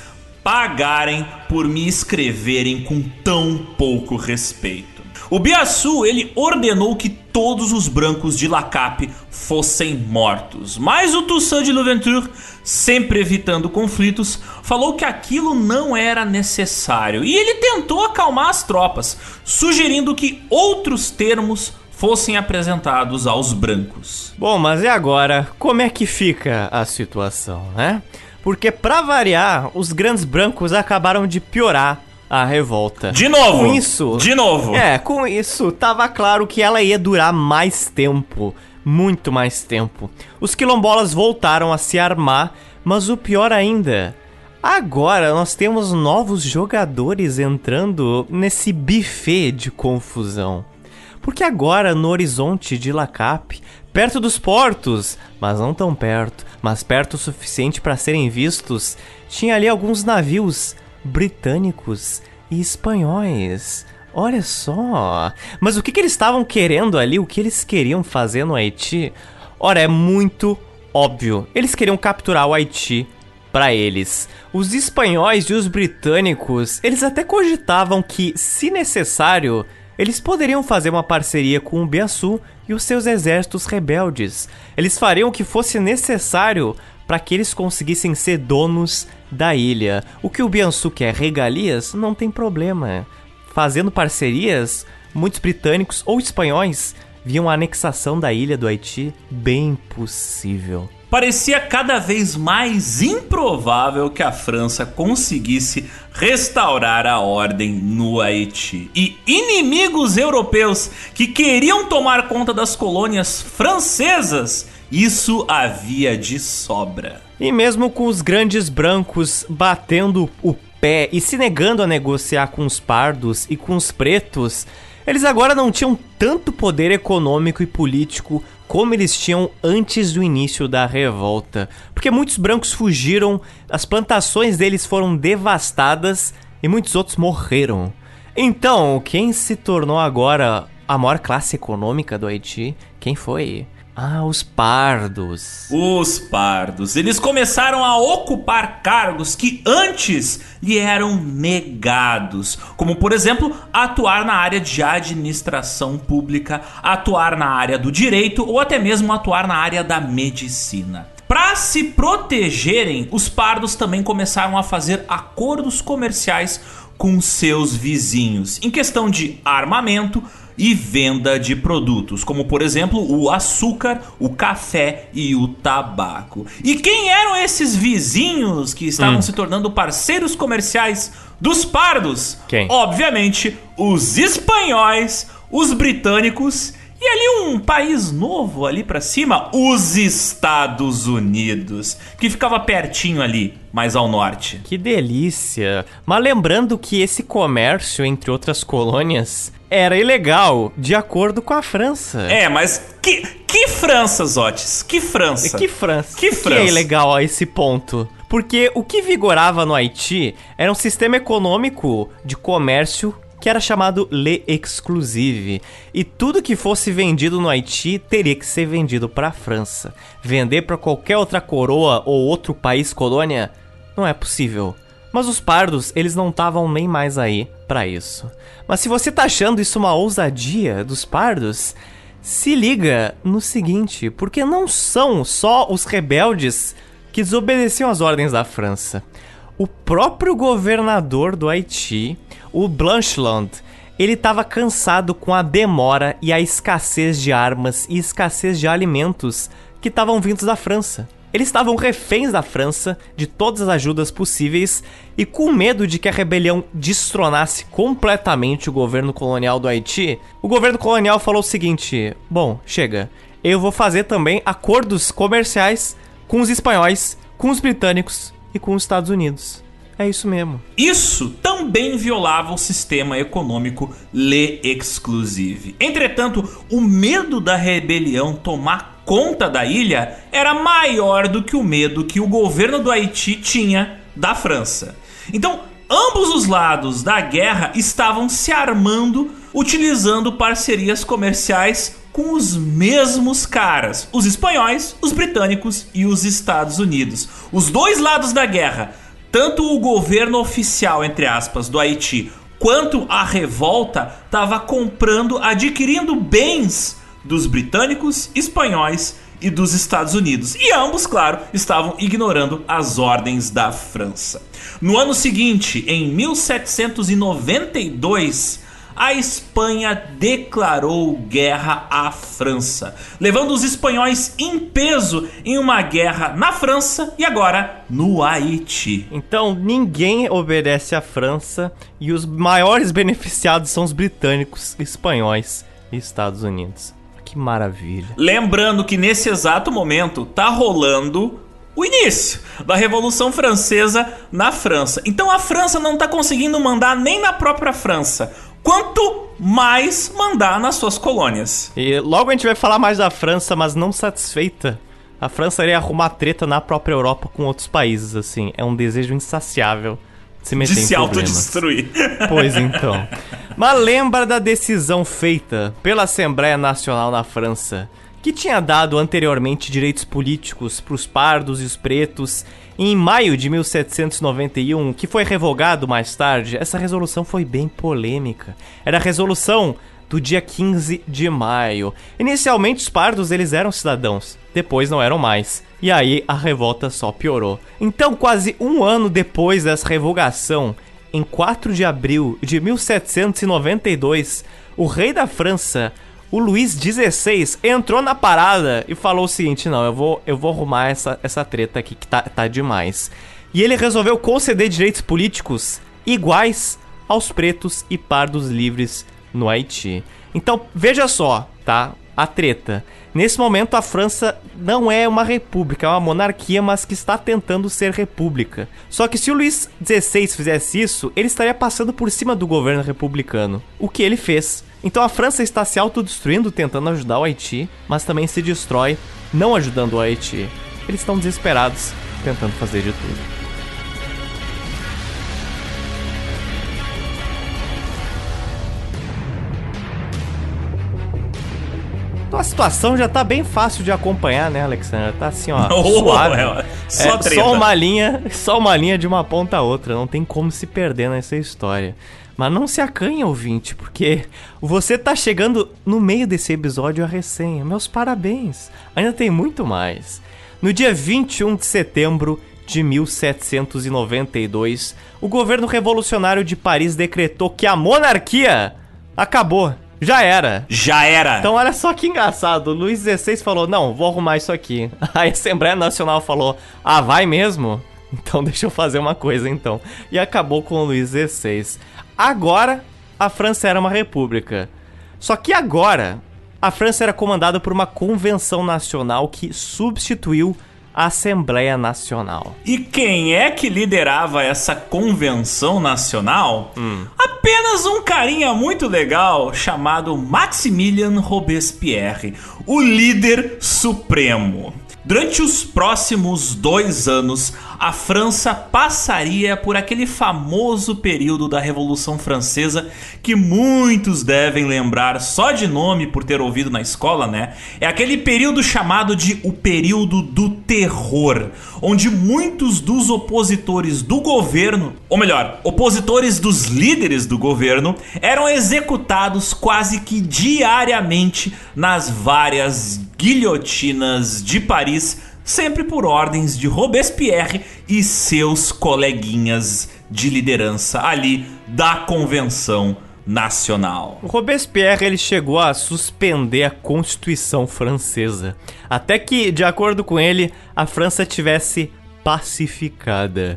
pagarem por me escreverem com tão pouco respeito. O Biaçu ele ordenou que todos os brancos de Lacap fossem mortos. Mas o Toussaint de Louverture, sempre evitando conflitos, falou que aquilo não era necessário e ele tentou acalmar as tropas, sugerindo que outros termos fossem apresentados aos brancos. Bom, mas e agora? Como é que fica a situação, né? Porque para variar, os grandes brancos acabaram de piorar a revolta. De novo! Com isso. De novo! É, com isso, tava claro que ela ia durar mais tempo. Muito mais tempo. Os quilombolas voltaram a se armar, mas o pior ainda. Agora nós temos novos jogadores entrando nesse buffet de confusão. Porque agora no horizonte de Lacap, perto dos portos, mas não tão perto, mas perto o suficiente para serem vistos, tinha ali alguns navios britânicos e espanhóis. Olha só. Mas o que, que eles estavam querendo ali? O que eles queriam fazer no Haiti? Ora, é muito óbvio. Eles queriam capturar o Haiti para eles. Os espanhóis e os britânicos, eles até cogitavam que, se necessário, eles poderiam fazer uma parceria com o Biaçu e os seus exércitos rebeldes. Eles fariam o que fosse necessário para que eles conseguissem ser donos da ilha. O que o Biansu quer, regalias, não tem problema. Fazendo parcerias, muitos britânicos ou espanhóis viam a anexação da ilha do Haiti bem possível. Parecia cada vez mais improvável que a França conseguisse restaurar a ordem no Haiti. E inimigos europeus que queriam tomar conta das colônias francesas isso havia de sobra. E mesmo com os grandes brancos batendo o pé e se negando a negociar com os pardos e com os pretos, eles agora não tinham tanto poder econômico e político como eles tinham antes do início da revolta. Porque muitos brancos fugiram, as plantações deles foram devastadas e muitos outros morreram. Então, quem se tornou agora a maior classe econômica do Haiti? Quem foi? Ah, os pardos. Os pardos. Eles começaram a ocupar cargos que antes lhe eram negados, como por exemplo, atuar na área de administração pública, atuar na área do direito ou até mesmo atuar na área da medicina. Para se protegerem, os pardos também começaram a fazer acordos comerciais com seus vizinhos em questão de armamento, e venda de produtos, como por exemplo o açúcar, o café e o tabaco. E quem eram esses vizinhos que estavam hum. se tornando parceiros comerciais dos pardos? Quem? Obviamente, os espanhóis, os britânicos e ali um país novo ali para cima, os Estados Unidos, que ficava pertinho ali, mais ao norte. Que delícia! Mas lembrando que esse comércio entre outras colônias era ilegal, de acordo com a França. É, mas que, que França, Zotes? Que França? Que França? Que, França? que é ilegal a esse ponto? Porque o que vigorava no Haiti era um sistema econômico de comércio que era chamado Le Exclusive. E tudo que fosse vendido no Haiti teria que ser vendido para a França. Vender para qualquer outra coroa ou outro país colônia não é possível. Mas os pardos, eles não estavam nem mais aí para isso. Mas se você tá achando isso uma ousadia dos pardos, se liga no seguinte, porque não são só os rebeldes que desobedeciam às ordens da França. O próprio governador do Haiti, o Blancheland, ele estava cansado com a demora e a escassez de armas e escassez de alimentos que estavam vindos da França. Eles estavam reféns da França, de todas as ajudas possíveis, e com medo de que a rebelião destronasse completamente o governo colonial do Haiti, o governo colonial falou o seguinte: bom, chega, eu vou fazer também acordos comerciais com os espanhóis, com os britânicos e com os Estados Unidos. É isso mesmo. Isso também violava o sistema econômico Le Exclusive. Entretanto, o medo da rebelião tomar conta da ilha era maior do que o medo que o governo do Haiti tinha da França. Então, ambos os lados da guerra estavam se armando utilizando parcerias comerciais com os mesmos caras, os espanhóis, os britânicos e os Estados Unidos. Os dois lados da guerra, tanto o governo oficial, entre aspas, do Haiti, quanto a revolta, estava comprando, adquirindo bens dos britânicos, espanhóis e dos Estados Unidos. E ambos, claro, estavam ignorando as ordens da França. No ano seguinte, em 1792, a Espanha declarou guerra à França, levando os espanhóis em peso em uma guerra na França e agora no Haiti. Então ninguém obedece à França e os maiores beneficiados são os britânicos, espanhóis e Estados Unidos. Que maravilha. Lembrando que nesse exato momento tá rolando o início da Revolução Francesa na França. Então a França não tá conseguindo mandar nem na própria França. Quanto mais mandar nas suas colônias. E logo a gente vai falar mais da França, mas não satisfeita. A França iria arrumar treta na própria Europa com outros países, assim. É um desejo insaciável se meter de se autodestruir. Pois então. Mas lembra da decisão feita pela Assembleia Nacional na França, que tinha dado anteriormente direitos políticos para os pardos e os pretos. Em maio de 1791, que foi revogado mais tarde, essa resolução foi bem polêmica. Era a resolução do dia 15 de maio. Inicialmente os pardos eles eram cidadãos, depois não eram mais. E aí a revolta só piorou. Então, quase um ano depois dessa revogação, em 4 de abril de 1792, o rei da França, o Luís XVI, entrou na parada e falou o seguinte: não, eu vou, eu vou arrumar essa, essa treta aqui que tá, tá demais. E ele resolveu conceder direitos políticos iguais aos pretos e pardos livres no Haiti. Então, veja só, tá? A treta. Nesse momento, a França não é uma república, é uma monarquia, mas que está tentando ser república. Só que se o Luís XVI fizesse isso, ele estaria passando por cima do governo republicano. O que ele fez. Então a França está se autodestruindo tentando ajudar o Haiti, mas também se destrói não ajudando o Haiti. Eles estão desesperados tentando fazer de tudo. a situação já tá bem fácil de acompanhar, né, Alexandre? Tá assim, ó, Oh, suave. é, só É, só uma linha, só uma linha de uma ponta a outra, não tem como se perder nessa história. Mas não se acanhe, ouvinte, porque você tá chegando no meio desse episódio a resenha. Meus parabéns. Ainda tem muito mais. No dia 21 de setembro de 1792, o governo revolucionário de Paris decretou que a monarquia acabou. Já era. Já era. Então olha só que engraçado, Luiz XVI falou, não, vou arrumar isso aqui. A Assembleia Nacional falou, ah, vai mesmo? Então deixa eu fazer uma coisa então. E acabou com o Luiz XVI. Agora, a França era uma república. Só que agora, a França era comandada por uma convenção nacional que substituiu a Assembleia Nacional. E quem é que liderava essa convenção nacional? Apenas um carinha muito legal chamado Maximilien Robespierre, o líder supremo. Durante os próximos dois anos, a França passaria por aquele famoso período da Revolução Francesa que muitos devem lembrar só de nome por ter ouvido na escola, né? É aquele período chamado de o período do terror, onde muitos dos opositores do governo, ou melhor, opositores dos líderes do governo, eram executados quase que diariamente nas várias guilhotinas de Paris, sempre por ordens de Robespierre e seus coleguinhas de liderança ali da Convenção Nacional. O Robespierre ele chegou a suspender a Constituição francesa, até que, de acordo com ele, a França tivesse pacificada.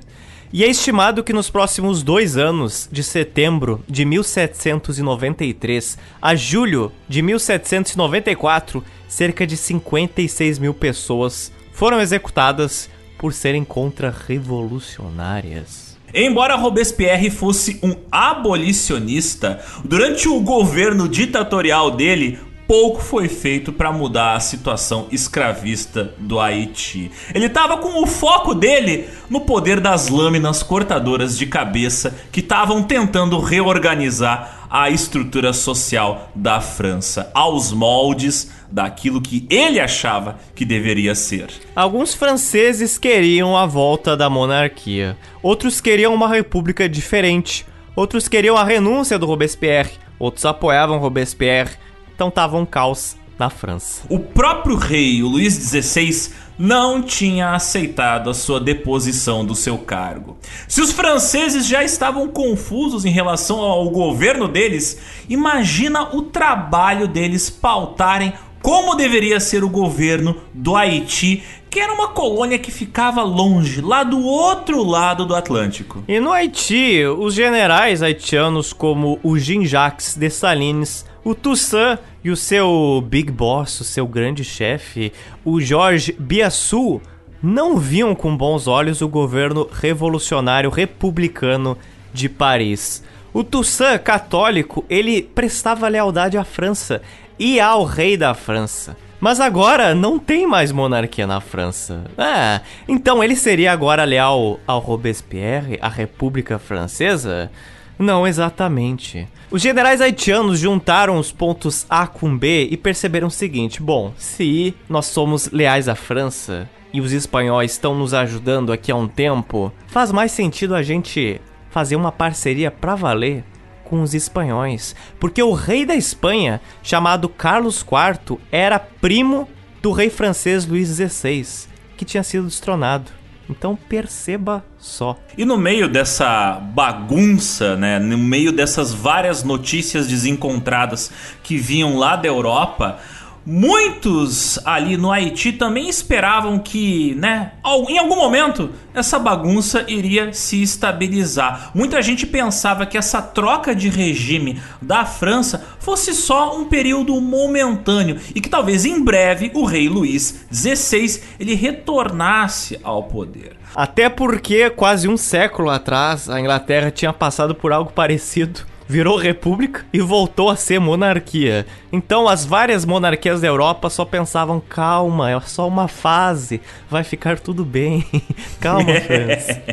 E é estimado que nos próximos dois anos, de setembro de 1793 a julho de 1794, cerca de 56 mil pessoas foram executadas por serem contra-revolucionárias. Embora Robespierre fosse um abolicionista, durante o governo ditatorial dele, pouco foi feito para mudar a situação escravista do Haiti. Ele estava com o foco dele no poder das lâminas cortadoras de cabeça que estavam tentando reorganizar a estrutura social da França aos moldes daquilo que ele achava que deveria ser. Alguns franceses queriam a volta da monarquia, outros queriam uma república diferente, outros queriam a renúncia do Robespierre, outros apoiavam Robespierre, então tava um caos na França. O próprio rei, o Luís XVI, não tinha aceitado a sua deposição do seu cargo. Se os franceses já estavam confusos em relação ao governo deles, imagina o trabalho deles pautarem como deveria ser o governo do Haiti, que era uma colônia que ficava longe, lá do outro lado do Atlântico. E no Haiti, os generais haitianos como o Jean-Jacques Dessalines, o Toussaint e o seu big boss, o seu grande chefe, o Georges Biassou, não viam com bons olhos o governo revolucionário republicano de Paris. O Toussaint, católico, ele prestava lealdade à França e ao rei da França. Mas agora não tem mais monarquia na França. Ah, então ele seria agora leal ao Robespierre, à República Francesa? Não exatamente. Os generais haitianos juntaram os pontos A com B e perceberam o seguinte: bom, se nós somos leais à França e os espanhóis estão nos ajudando aqui há um tempo, faz mais sentido a gente fazer uma parceria pra valer com os espanhóis, porque o rei da Espanha, chamado Carlos IV, era primo do rei francês Luís XVI, que tinha sido destronado. Então perceba só. E no meio dessa bagunça, né, no meio dessas várias notícias desencontradas que vinham lá da Europa, muitos ali no Haiti também esperavam que, né, em algum momento essa bagunça iria se estabilizar. Muita gente pensava que essa troca de regime da França fosse só um período momentâneo e que talvez em breve o rei Luís XVI ele retornasse ao poder. Até porque quase um século atrás a Inglaterra tinha passado por algo parecido virou república e voltou a ser monarquia. Então as várias monarquias da Europa só pensavam: calma, é só uma fase, vai ficar tudo bem. calma, França.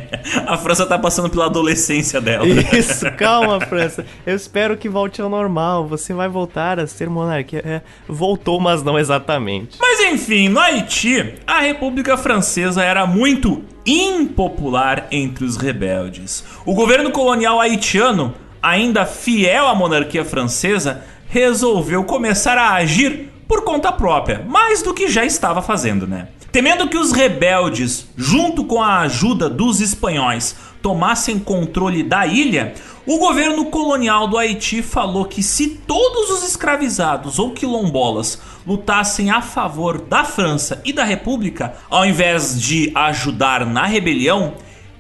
a França tá passando pela adolescência dela. Isso, calma, França. Eu espero que volte ao normal. Você vai voltar a ser monarquia. É, voltou, mas não exatamente. Mas enfim, no Haiti, a República Francesa era muito impopular entre os rebeldes. O governo colonial haitiano ainda fiel à monarquia francesa, resolveu começar a agir por conta própria, mais do que já estava fazendo, né? Temendo que os rebeldes, junto com a ajuda dos espanhóis, tomassem controle da ilha, o governo colonial do Haiti falou que se todos os escravizados ou quilombolas lutassem a favor da França e da República, ao invés de ajudar na rebelião,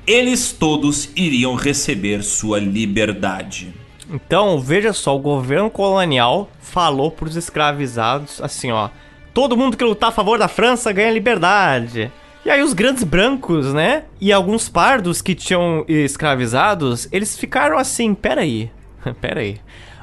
eles todos iriam receber sua liberdade. Então, veja só, o governo colonial falou para os escravizados assim, ó: todo mundo que lutar a favor da França ganha liberdade. E aí os grandes brancos, né? E alguns pardos que tinham escravizados, eles ficaram assim, peraí, peraí.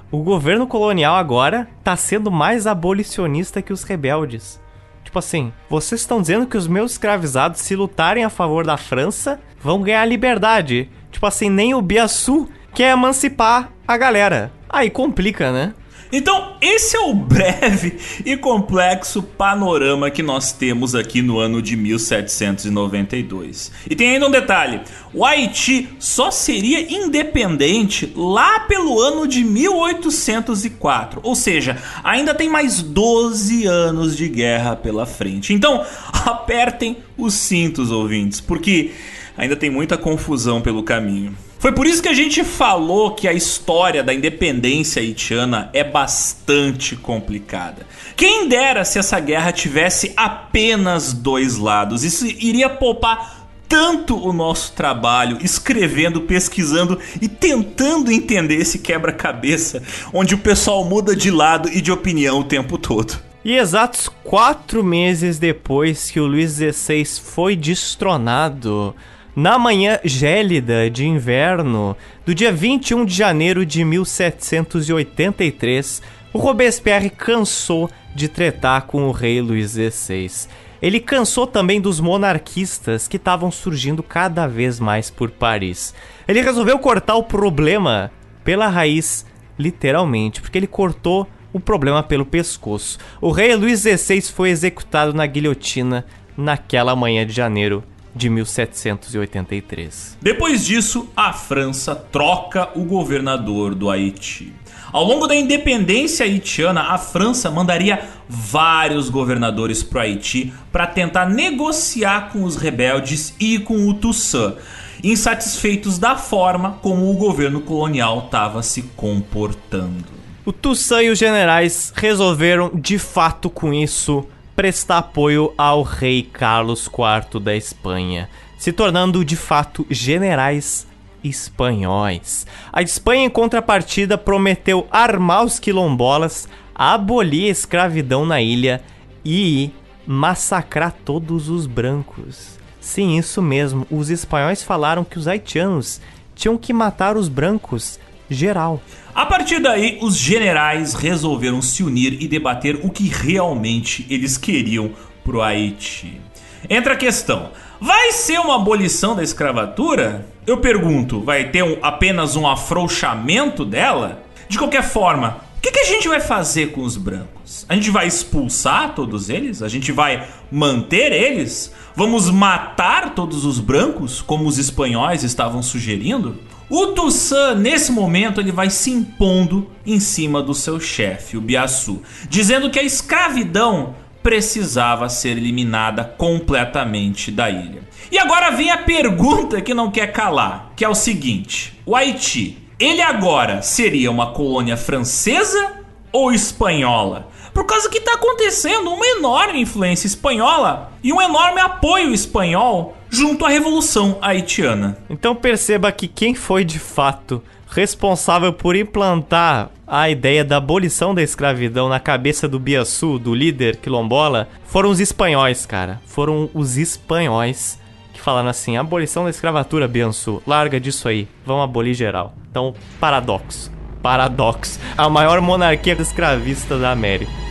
O governo colonial agora tá sendo mais abolicionista que os rebeldes. Tipo assim, vocês estão dizendo que os meus escravizados, se lutarem a favor da França, vão ganhar liberdade. Tipo assim, nem o Biaçu quer emancipar a galera. Aí complica, né? Então, esse é o breve e complexo panorama que nós temos aqui no ano de 1792. E tem ainda um detalhe: o Haiti só seria independente lá pelo ano de 1804, ou seja, ainda tem mais 12 anos de guerra pela frente. Então, apertem os cintos, ouvintes, porque ainda tem muita confusão pelo caminho. Foi por isso que a gente falou que a história da independência haitiana é bastante complicada. Quem dera se essa guerra tivesse apenas dois lados. Isso iria poupar tanto o nosso trabalho escrevendo, pesquisando e tentando entender esse quebra-cabeça onde o pessoal muda de lado e de opinião o tempo todo. E exatos quatro meses depois que o Luís XVI foi destronado, na manhã gélida de inverno do dia 21 de janeiro de 1783, o Robespierre cansou de tretar com o rei Luís XVI. Ele cansou também dos monarquistas que estavam surgindo cada vez mais por Paris. Ele resolveu cortar o problema pela raiz, literalmente, porque ele cortou o problema pelo pescoço. O rei Luís XVI foi executado na guilhotina naquela manhã de janeiro de 1783. Depois disso, a França troca o governador do Haiti. Ao longo da independência haitiana, a França mandaria vários governadores para o Haiti para tentar negociar com os rebeldes e com o Toussaint, insatisfeitos da forma como o governo colonial estava se comportando. O Toussaint e os generais resolveram de fato com isso prestar apoio ao rei Carlos IV da Espanha, se tornando de fato generais espanhóis. A Espanha, em contrapartida, prometeu armar os quilombolas, abolir a escravidão na ilha e massacrar todos os brancos. Sim, isso mesmo. Os espanhóis falaram que os haitianos tinham que matar os brancos geral. A partir daí, os generais resolveram se unir e debater o que realmente eles queriam pro Haiti. Entra a questão: vai ser uma abolição da escravatura? Eu pergunto, vai ter um, apenas um afrouxamento dela? De qualquer forma, o que, que, a gente vai fazer com os brancos? A gente vai expulsar todos eles? A gente vai manter eles? Vamos matar todos os brancos, como os espanhóis estavam sugerindo? O Toussaint, nesse momento, ele vai se impondo em cima do seu chefe, o Biaçu, dizendo que a escravidão precisava ser eliminada completamente da ilha. E agora vem a pergunta que não quer calar, que é o seguinte: o Haiti, ele agora seria uma colônia francesa ou espanhola? Por causa que está acontecendo uma enorme influência espanhola e um enorme apoio espanhol junto à Revolução Haitiana. Então perceba que quem foi de fato responsável por implantar a ideia da abolição da escravidão na cabeça do Biaçu, do líder quilombola, foram os espanhóis, cara. Foram os espanhóis que falaram assim: abolição da escravatura, Biaçu, larga disso aí, vamos abolir geral. Então, paradoxo. Paradoxo. A maior monarquia escravista da América.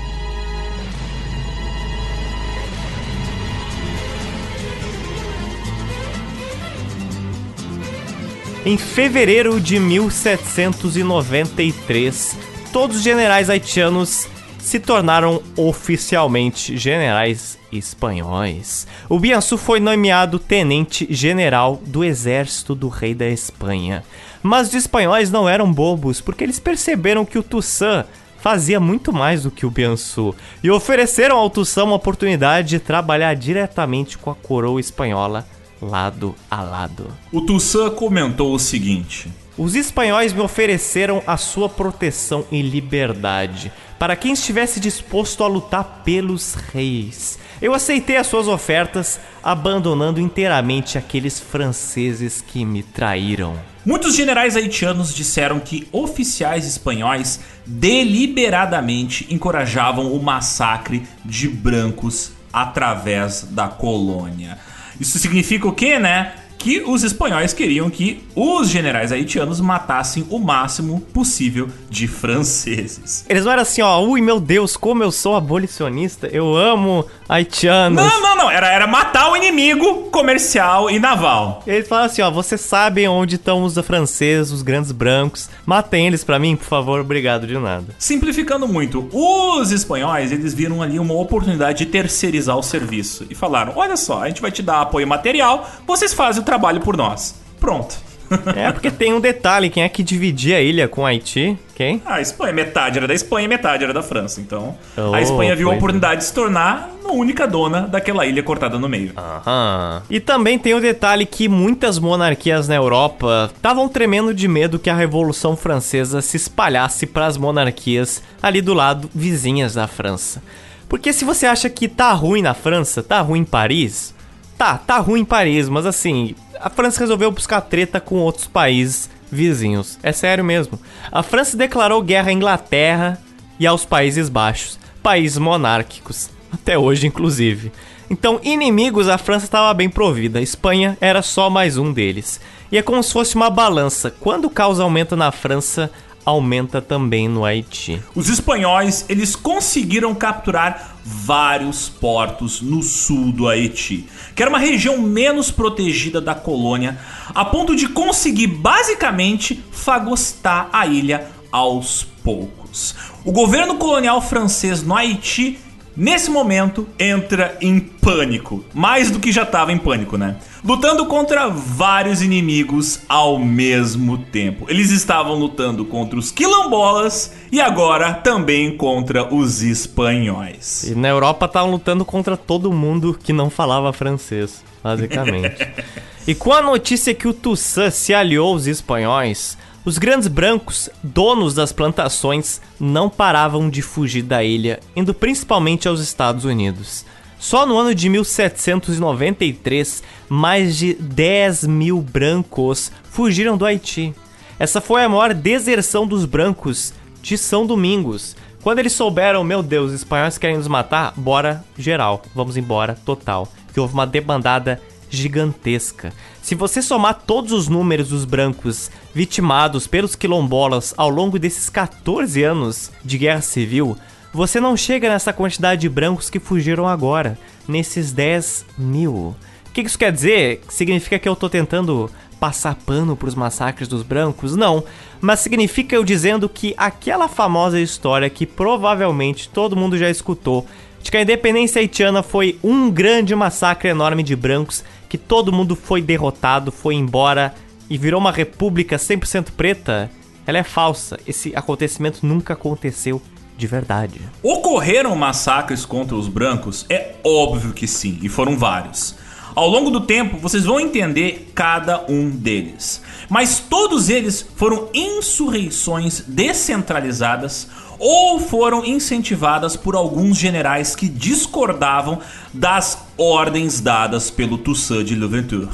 Em fevereiro de 1793, todos os generais haitianos se tornaram oficialmente generais espanhóis. O Biansu foi nomeado tenente-general do exército do rei da Espanha. Mas os espanhóis não eram bobos, porque eles perceberam que o Toussaint fazia muito mais do que o Biansu e ofereceram ao Toussaint uma oportunidade de trabalhar diretamente com a coroa espanhola lado a lado. O Toussaint comentou o seguinte: Os espanhóis me ofereceram a sua proteção e liberdade para quem estivesse disposto a lutar pelos reis. Eu aceitei as suas ofertas, abandonando inteiramente aqueles franceses que me traíram. Muitos generais haitianos disseram que oficiais espanhóis deliberadamente encorajavam o massacre de brancos através da colônia. Isso significa o quê, né? Que os espanhóis queriam que os generais haitianos matassem o máximo possível de franceses. Eles não eram assim, ó, ui meu Deus, como eu sou abolicionista, eu amo haitianos. Não, não, não, era, era matar o inimigo comercial e naval. Eles falaram assim, ó, vocês sabem onde estão os franceses, os grandes brancos, matem eles para mim, por favor, obrigado de nada. Simplificando muito, os espanhóis, eles viram ali uma oportunidade de terceirizar o serviço e falaram, olha só, a gente vai te dar apoio material, vocês fazem o trabalho por nós. Pronto. É, porque tem um detalhe: quem é que dividia a ilha com Haiti? Quem? A Espanha. Metade era da Espanha e metade era da França. Então, oh, a Espanha viu a é. oportunidade é. de se tornar a única dona daquela ilha cortada no meio. Aham. E também tem o detalhe que muitas monarquias na Europa estavam tremendo de medo que a Revolução Francesa se espalhasse para as monarquias ali do lado vizinhas da França. Porque se você acha que tá ruim na França, tá ruim em Paris, Tá, tá ruim em Paris, mas assim, a França resolveu buscar treta com outros países vizinhos. É sério mesmo. A França declarou guerra à Inglaterra e aos Países Baixos, países monárquicos, até hoje inclusive. Então, inimigos a França estava bem provida, Espanha era só mais um deles. E é como se fosse uma balança. Quando o caos aumenta na França, aumenta também no Haiti. Os espanhóis, eles conseguiram capturar vários portos no sul do Haiti, que era uma região menos protegida da colônia, a ponto de conseguir basicamente fagostar a ilha aos poucos. O governo colonial francês no Haiti nesse momento entra em pânico, mais do que já estava em pânico, né? Lutando contra vários inimigos ao mesmo tempo. Eles estavam lutando contra os quilombolas e agora também contra os espanhóis. E na Europa estavam lutando contra todo mundo que não falava francês, basicamente. e com a notícia que o Toussaint se aliou aos espanhóis, os grandes brancos, donos das plantações, não paravam de fugir da ilha, indo principalmente aos Estados Unidos. Só no ano de 1793, mais de 10 mil brancos fugiram do Haiti. Essa foi a maior deserção dos brancos de São Domingos. Quando eles souberam, meu Deus, os espanhóis querem nos matar, bora geral, vamos embora, total. Que houve uma debandada gigantesca. Se você somar todos os números dos brancos vitimados pelos quilombolas ao longo desses 14 anos de guerra civil, você não chega nessa quantidade de brancos que fugiram agora, nesses 10 mil. O que isso quer dizer? Significa que eu tô tentando passar pano pros massacres dos brancos? Não, mas significa eu dizendo que aquela famosa história que provavelmente todo mundo já escutou, de que a independência haitiana foi um grande massacre enorme de brancos que todo mundo foi derrotado, foi embora e virou uma república 100% preta, ela é falsa. Esse acontecimento nunca aconteceu de verdade. Ocorreram massacres contra os brancos? É óbvio que sim, e foram vários. Ao longo do tempo, vocês vão entender cada um deles. Mas todos eles foram insurreições descentralizadas ou foram incentivadas por alguns generais que discordavam das ordens dadas pelo Toussaint de Louverture.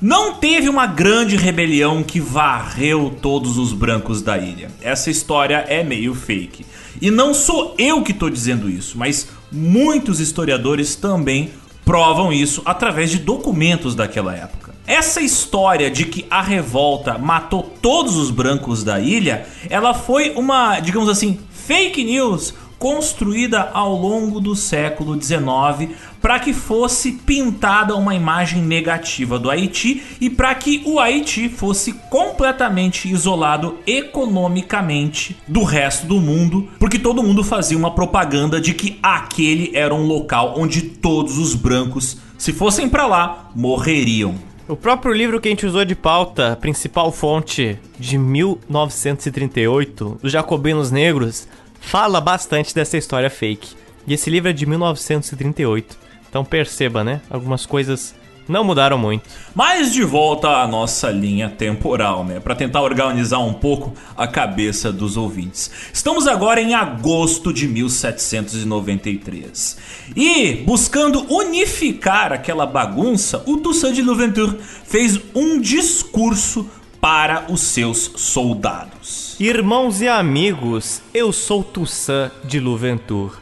Não teve uma grande rebelião que varreu todos os brancos da ilha. Essa história é meio fake. E não sou eu que estou dizendo isso, mas muitos historiadores também provam isso através de documentos daquela época. Essa história de que a revolta matou todos os brancos da ilha, ela foi uma, digamos assim, fake news construída ao longo do século XIX para que fosse pintada uma imagem negativa do Haiti e para que o Haiti fosse completamente isolado economicamente do resto do mundo, porque todo mundo fazia uma propaganda de que aquele era um local onde todos os brancos, se fossem para lá, morreriam. O próprio livro que a gente usou de pauta, principal fonte de 1938, Os Jacobinos Negros, fala bastante dessa história fake. E esse livro é de 1938. Então perceba, né? Algumas coisas não mudaram muito. Mas de volta à nossa linha temporal, né? Para tentar organizar um pouco a cabeça dos ouvintes. Estamos agora em agosto de 1793. E, buscando unificar aquela bagunça, o Toussaint de Louverture fez um discurso para os seus soldados. Irmãos e amigos, eu sou Toussaint de Louverture.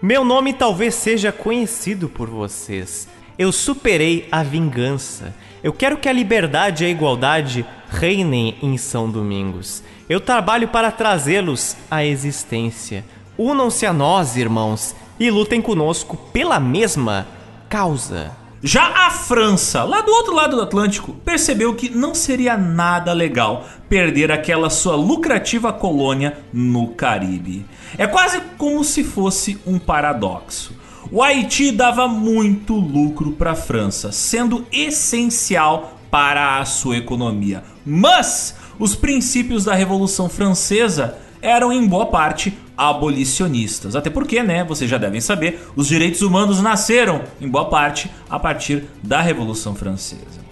Meu nome talvez seja conhecido por vocês. Eu superei a vingança. Eu quero que a liberdade e a igualdade reinem em São Domingos. Eu trabalho para trazê-los à existência. Unam-se a nós, irmãos, e lutem conosco pela mesma causa. Já a França, lá do outro lado do Atlântico, percebeu que não seria nada legal perder aquela sua lucrativa colônia no Caribe. É quase como se fosse um paradoxo. O Haiti dava muito lucro para a França, sendo essencial para a sua economia. Mas os princípios da Revolução Francesa eram em boa parte abolicionistas. Até porque, né, vocês já devem saber, os direitos humanos nasceram em boa parte a partir da Revolução Francesa.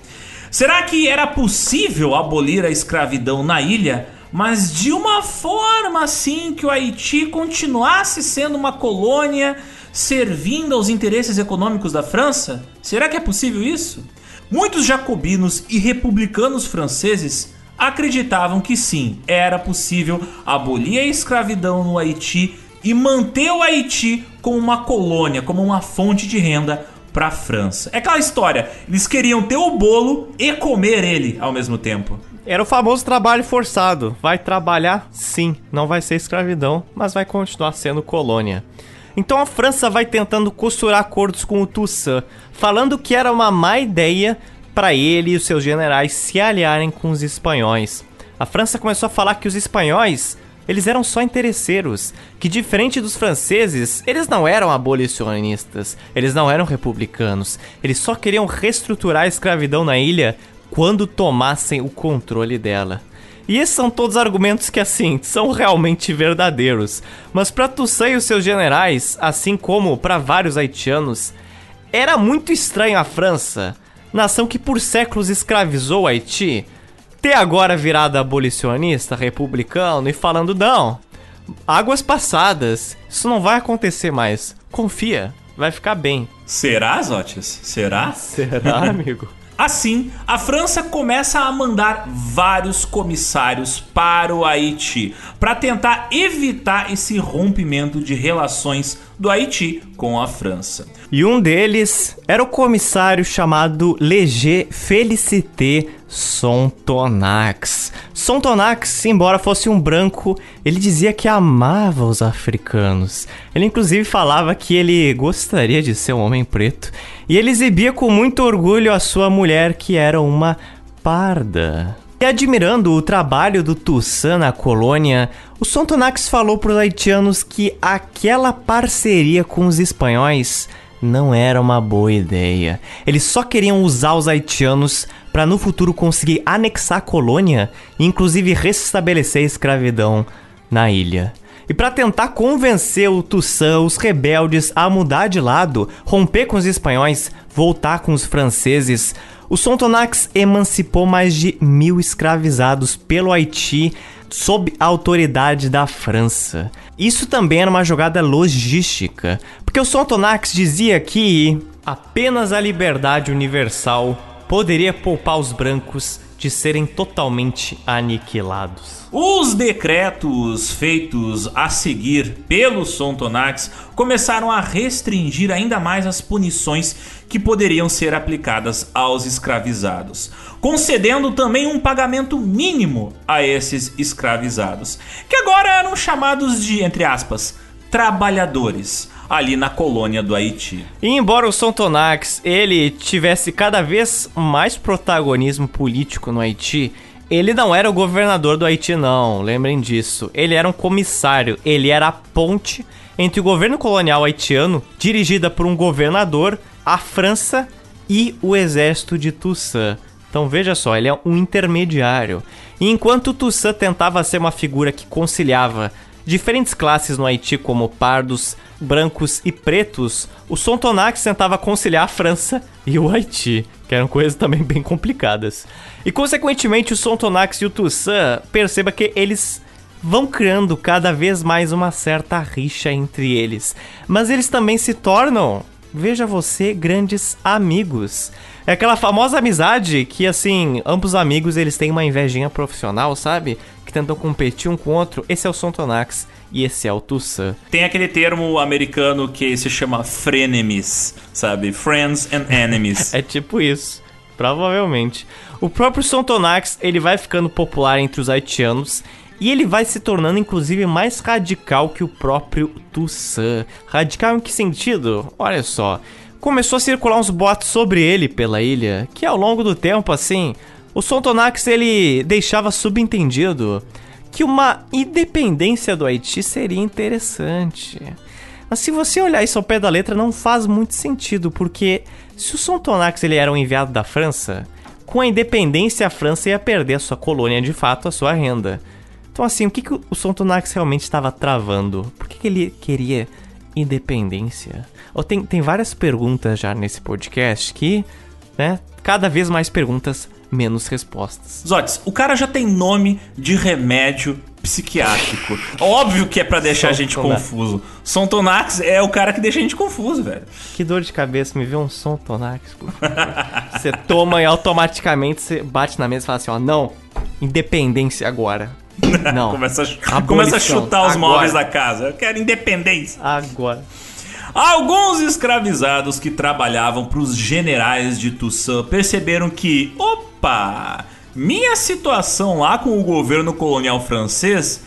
Será que era possível abolir a escravidão na ilha, mas de uma forma assim que o Haiti continuasse sendo uma colônia servindo aos interesses econômicos da França? Será que é possível isso? Muitos jacobinos e republicanos franceses acreditavam que sim, era possível abolir a escravidão no Haiti e manter o Haiti como uma colônia, como uma fonte de renda para a França. É aquela história, eles queriam ter o bolo e comer ele ao mesmo tempo. Era o famoso trabalho forçado. Vai trabalhar? Sim, não vai ser escravidão, mas vai continuar sendo colônia. Então a França vai tentando costurar acordos com o Toussaint, falando que era uma má ideia para ele e os seus generais se aliarem com os espanhóis. A França começou a falar que os espanhóis eles eram só interesseiros, que diferente dos franceses, eles não eram abolicionistas, eles não eram republicanos, eles só queriam reestruturar a escravidão na ilha quando tomassem o controle dela. E esses são todos argumentos que, assim, são realmente verdadeiros. Mas para Toussaint e os seus generais, assim como para vários haitianos, era muito estranho a França nação que por séculos escravizou o Haiti, ter agora virado abolicionista, republicano e falando: não, águas passadas, isso não vai acontecer mais. Confia, vai ficar bem. Será, Zotis? Será? Será, amigo? Assim, a França começa a mandar vários comissários para o Haiti para tentar evitar esse rompimento de relações do Haiti com a França. E um deles era o comissário chamado Léger Félicité Sontonax. Sontonax, embora fosse um branco, ele dizia que amava os africanos. Ele inclusive falava que ele gostaria de ser um homem preto. E ele exibia com muito orgulho a sua mulher, que era uma parda. E admirando o trabalho do Toussaint na colônia, o Sontonax falou para os haitianos que aquela parceria com os espanhóis não era uma boa ideia. Eles só queriam usar os haitianos para no futuro conseguir anexar a colônia e inclusive restabelecer a escravidão na ilha. E para tentar convencer o Toussaint, os rebeldes, a mudar de lado, romper com os espanhóis, voltar com os franceses, o Sontonax emancipou mais de mil escravizados pelo Haiti sob a autoridade da França. Isso também era uma jogada logística, porque o Sontonax dizia que apenas a liberdade universal poderia poupar os brancos de serem totalmente aniquilados. Os decretos feitos a seguir pelo Sontonax começaram a restringir ainda mais as punições que poderiam ser aplicadas aos escravizados, concedendo também um pagamento mínimo a esses escravizados, que agora eram chamados de, entre aspas, trabalhadores ali na colônia do Haiti. E embora o Sontonax ele tivesse cada vez mais protagonismo político no Haiti, ele não era o governador do Haiti não, lembrem disso. Ele era um comissário, ele era a ponte entre o governo colonial haitiano, dirigida por um governador, a França e o exército de Toussaint. Então veja só, ele é um intermediário. E enquanto Toussaint tentava ser uma figura que conciliava diferentes classes no Haiti, como pardos, brancos e pretos, o Sontonax tentava conciliar a França e o Haiti, que eram coisas também bem complicadas. E consequentemente o Sontonax e o Toussaint perceba que eles vão criando cada vez mais uma certa rixa entre eles, mas eles também se tornam, veja você, grandes amigos. É aquela famosa amizade que assim, ambos amigos eles têm uma invejinha profissional, sabe? Que tentam competir um com o outro. Esse é o Sontonax e esse é o Toussaint. Tem aquele termo americano que se chama frenemies, sabe? Friends and enemies. é tipo isso, provavelmente. O próprio Sontonax, ele vai ficando popular entre os haitianos e ele vai se tornando inclusive mais radical que o próprio Toussaint. Radical em que sentido? Olha só. Começou a circular uns boatos sobre ele pela ilha, que ao longo do tempo assim, o Sontonax ele deixava subentendido que uma independência do Haiti seria interessante. Mas se você olhar isso ao pé da letra, não faz muito sentido, porque se o Sontonax ele era um enviado da França, com a independência a França ia perder a sua colônia de fato, a sua renda. Então assim, o que, que o Sontonax realmente estava travando? Por que, que ele queria independência? Ou tem, tem várias perguntas já nesse podcast que, né, cada vez mais perguntas menos respostas. Zotes, o cara já tem nome de remédio psiquiátrico. Óbvio que é para deixar a gente confuso. Sontonax é o cara que deixa a gente confuso, velho. Que dor de cabeça, me vê um Sontonax, por Você toma e automaticamente você bate na mesa e fala assim, ó, não, independência agora. Não. começa, a, começa a chutar os agora. móveis da casa. Eu quero independência. Agora. Alguns escravizados que trabalhavam para os generais de Toussaint perceberam que, opa, minha situação lá com o governo colonial francês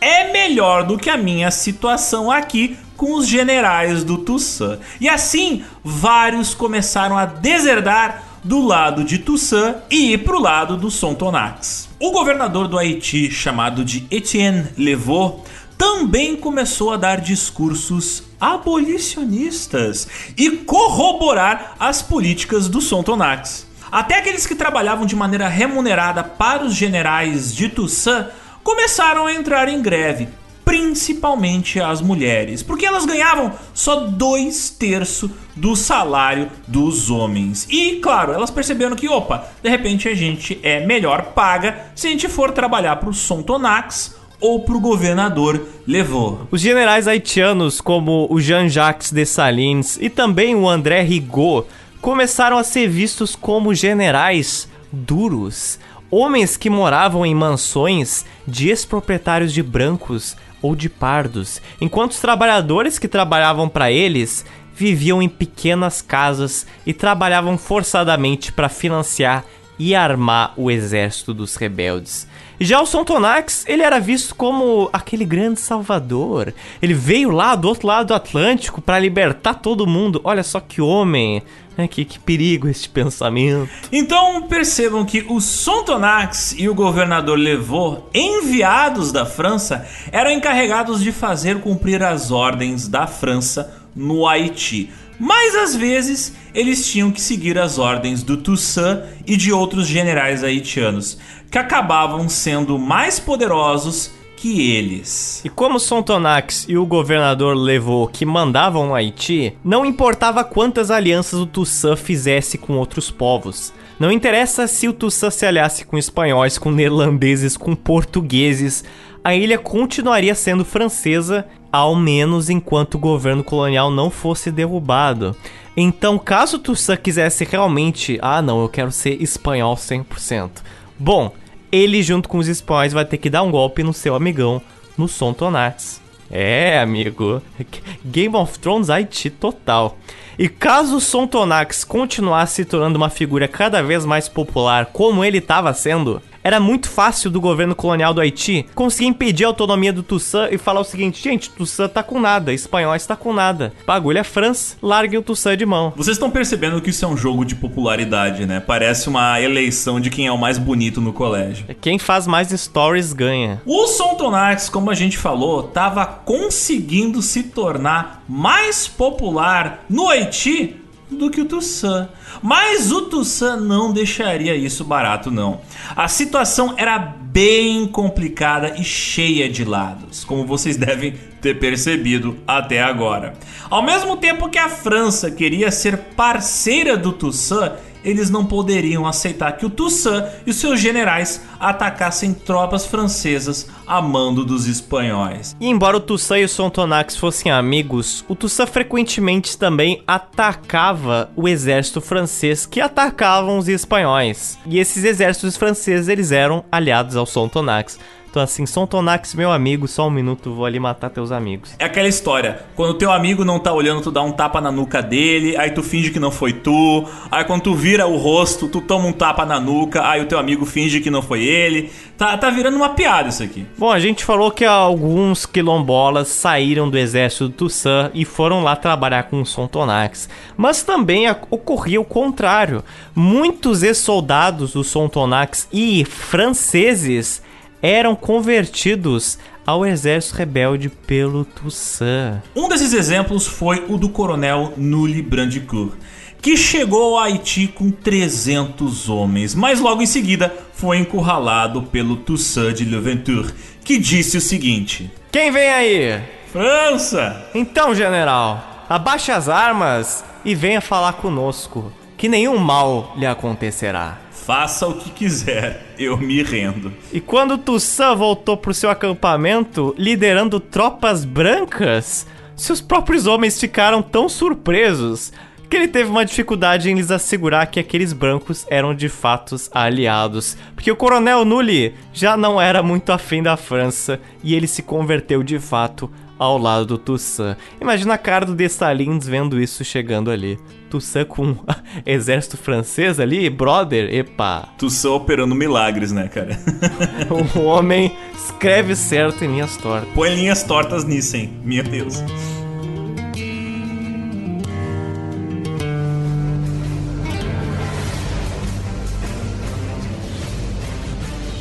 é melhor do que a minha situação aqui com os generais do Toussaint. E assim, vários começaram a deserdar do lado de Toussaint e ir pro lado do Sontonax. O governador do Haiti, chamado de Etienne Levaux, também começou a dar discursos abolicionistas e corroborar as políticas do Sontonax. Até aqueles que trabalhavam de maneira remunerada para os generais de Toussaint começaram a entrar em greve, principalmente as mulheres, porque elas ganhavam só dois terços do salário dos homens. E claro, elas perceberam que, opa, de repente a gente é melhor paga se a gente for trabalhar para o Sontonax ou para o governador levou. Os generais haitianos, como o Jean-Jacques Dessalines e também o André Rigaud, começaram a ser vistos como generais duros, homens que moravam em mansões de ex-proprietários de brancos ou de pardos, enquanto os trabalhadores que trabalhavam para eles viviam em pequenas casas e trabalhavam forçadamente para financiar e armar o exército dos rebeldes. Já o Sontonax, ele era visto como aquele grande salvador. Ele veio lá do outro lado do Atlântico para libertar todo mundo. Olha só que homem? Que, que perigo este pensamento. Então percebam que o Sontonax e o governador Levaux, enviados da França, eram encarregados de fazer cumprir as ordens da França no Haiti. Mas às vezes eles tinham que seguir as ordens do Toussaint e de outros generais haitianos, que acabavam sendo mais poderosos que eles. E como Sontonax e o governador levou que mandavam no Haiti, não importava quantas alianças o Toussaint fizesse com outros povos. Não interessa se o Toussaint se aliasse com espanhóis, com neerlandeses, com portugueses, a ilha continuaria sendo francesa, ao menos enquanto o governo colonial não fosse derrubado. Então, caso Toussaint quisesse realmente, ah não, eu quero ser espanhol 100%, Bom, ele junto com os espanhóis vai ter que dar um golpe no seu amigão, no Som Tonax. É, amigo. Game of Thrones Haiti total. E caso o Som Tonax continuasse se tornando uma figura cada vez mais popular como ele estava sendo, era muito fácil do governo colonial do Haiti conseguir impedir a autonomia do Toussaint e falar o seguinte: gente, Toussaint tá com nada, espanhol está com nada. Bagulho é França, larguem o Toussaint de mão. Vocês estão percebendo que isso é um jogo de popularidade, né? Parece uma eleição de quem é o mais bonito no colégio. Quem faz mais stories ganha. O Sontonax, como a gente falou, tava conseguindo se tornar mais popular no Haiti do que o Toussaint. Mas o Toussaint não deixaria isso barato, não. A situação era bem complicada e cheia de lados, como vocês devem ter percebido até agora. Ao mesmo tempo que a França queria ser parceira do Toussaint, eles não poderiam aceitar que o Toussaint e seus generais atacassem tropas francesas a mando dos espanhóis. E embora o Toussaint e o Sontonax fossem amigos, o Toussaint frequentemente também atacava o exército francês que atacavam os espanhóis. E esses exércitos franceses eles eram aliados ao Sontonax. Então, assim, Sontonax, meu amigo, só um minuto, vou ali matar teus amigos. É aquela história, quando teu amigo não tá olhando, tu dá um tapa na nuca dele, aí tu finge que não foi tu, aí quando tu vira o rosto, tu toma um tapa na nuca, aí o teu amigo finge que não foi ele. Tá, tá virando uma piada isso aqui. Bom, a gente falou que alguns quilombolas saíram do exército do Toussaint e foram lá trabalhar com o Sontonax. Mas também ocorria o contrário. Muitos ex-soldados do Sontonax e franceses eram convertidos ao exército rebelde pelo Toussaint. Um desses exemplos foi o do coronel Nully Brandicourt, que chegou ao Haiti com 300 homens, mas logo em seguida foi encurralado pelo Toussaint de Louverture, que disse o seguinte: Quem vem aí? França! Então, general, abaixe as armas e venha falar conosco, que nenhum mal lhe acontecerá. Faça o que quiser, eu me rendo. E quando Toussaint voltou pro seu acampamento, liderando tropas brancas, seus próprios homens ficaram tão surpresos que ele teve uma dificuldade em lhes assegurar que aqueles brancos eram de fato aliados, porque o coronel Nully já não era muito afim da França e ele se converteu de fato ao lado do Toussaint. Imagina a cara do Dessalines vendo isso chegando ali. Toussaint com exército francês ali, brother, epa. Toussaint operando milagres, né, cara? o homem escreve certo em linhas tortas. Põe linhas tortas nisso, hein? Meu Deus.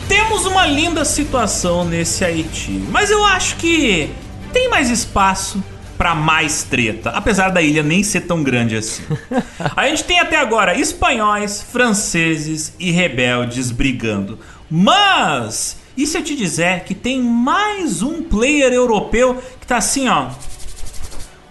Temos uma linda situação nesse Haiti, mas eu acho que tem mais espaço para mais treta, apesar da ilha nem ser tão grande assim. A gente tem até agora espanhóis, franceses e rebeldes brigando. Mas e se eu te dizer que tem mais um player europeu que tá assim, ó.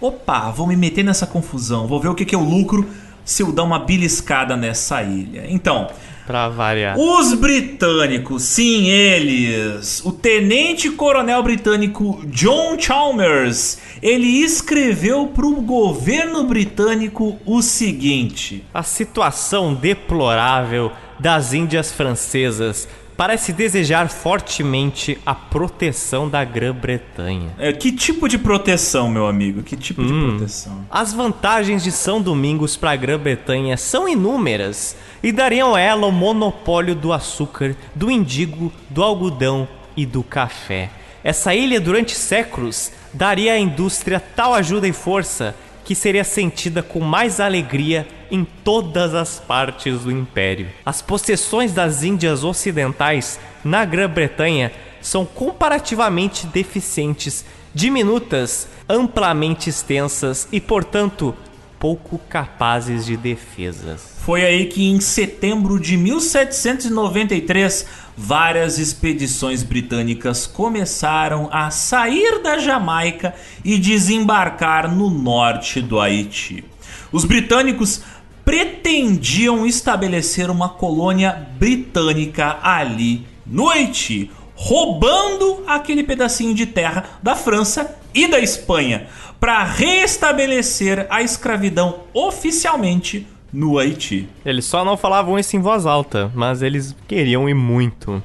Opa, vou me meter nessa confusão, vou ver o que, que eu lucro se eu dar uma beliscada nessa ilha. Então, Pra variar. Os britânicos, sim, eles. O tenente coronel britânico John Chalmers, ele escreveu pro governo britânico o seguinte: A situação deplorável das Índias francesas parece desejar fortemente a proteção da Grã-Bretanha. É, que tipo de proteção, meu amigo? Que tipo hum. de proteção? As vantagens de São Domingos para a Grã-Bretanha são inúmeras e dariam a ela o monopólio do açúcar, do indigo, do algodão e do café. Essa ilha, durante séculos, daria à indústria tal ajuda e força que seria sentida com mais alegria em todas as partes do império. As possessões das Índias Ocidentais na Grã-Bretanha são comparativamente deficientes, diminutas, amplamente extensas e, portanto, pouco capazes de defesas. Foi aí que em setembro de 1793 várias expedições britânicas começaram a sair da Jamaica e desembarcar no norte do Haiti. Os britânicos pretendiam estabelecer uma colônia britânica ali no Haiti, roubando aquele pedacinho de terra da França e da Espanha para restabelecer a escravidão oficialmente no Haiti. Eles só não falavam isso em voz alta, mas eles queriam ir muito.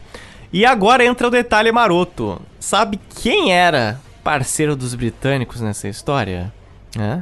E agora entra o detalhe maroto. Sabe quem era parceiro dos britânicos nessa história? É?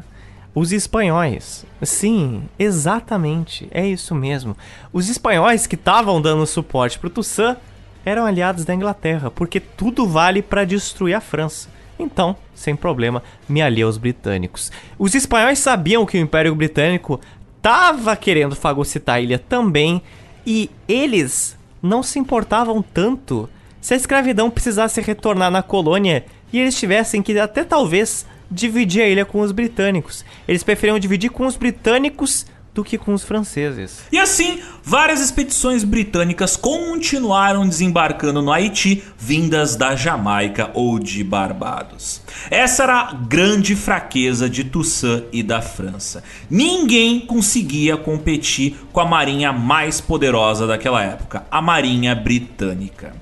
Os espanhóis. Sim, exatamente. É isso mesmo. Os espanhóis que estavam dando suporte pro Toussaint eram aliados da Inglaterra, porque tudo vale para destruir a França. Então, sem problema, me aliei aos britânicos. Os espanhóis sabiam que o Império Britânico estava querendo fagocitar a ilha também, e eles não se importavam tanto se a escravidão precisasse retornar na colônia e eles tivessem que até talvez dividir a ilha com os britânicos. Eles preferiam dividir com os britânicos do que com os franceses. E assim, várias expedições britânicas continuaram desembarcando no Haiti, vindas da Jamaica ou de Barbados. Essa era a grande fraqueza de Toussaint e da França. Ninguém conseguia competir com a marinha mais poderosa daquela época, a Marinha Britânica.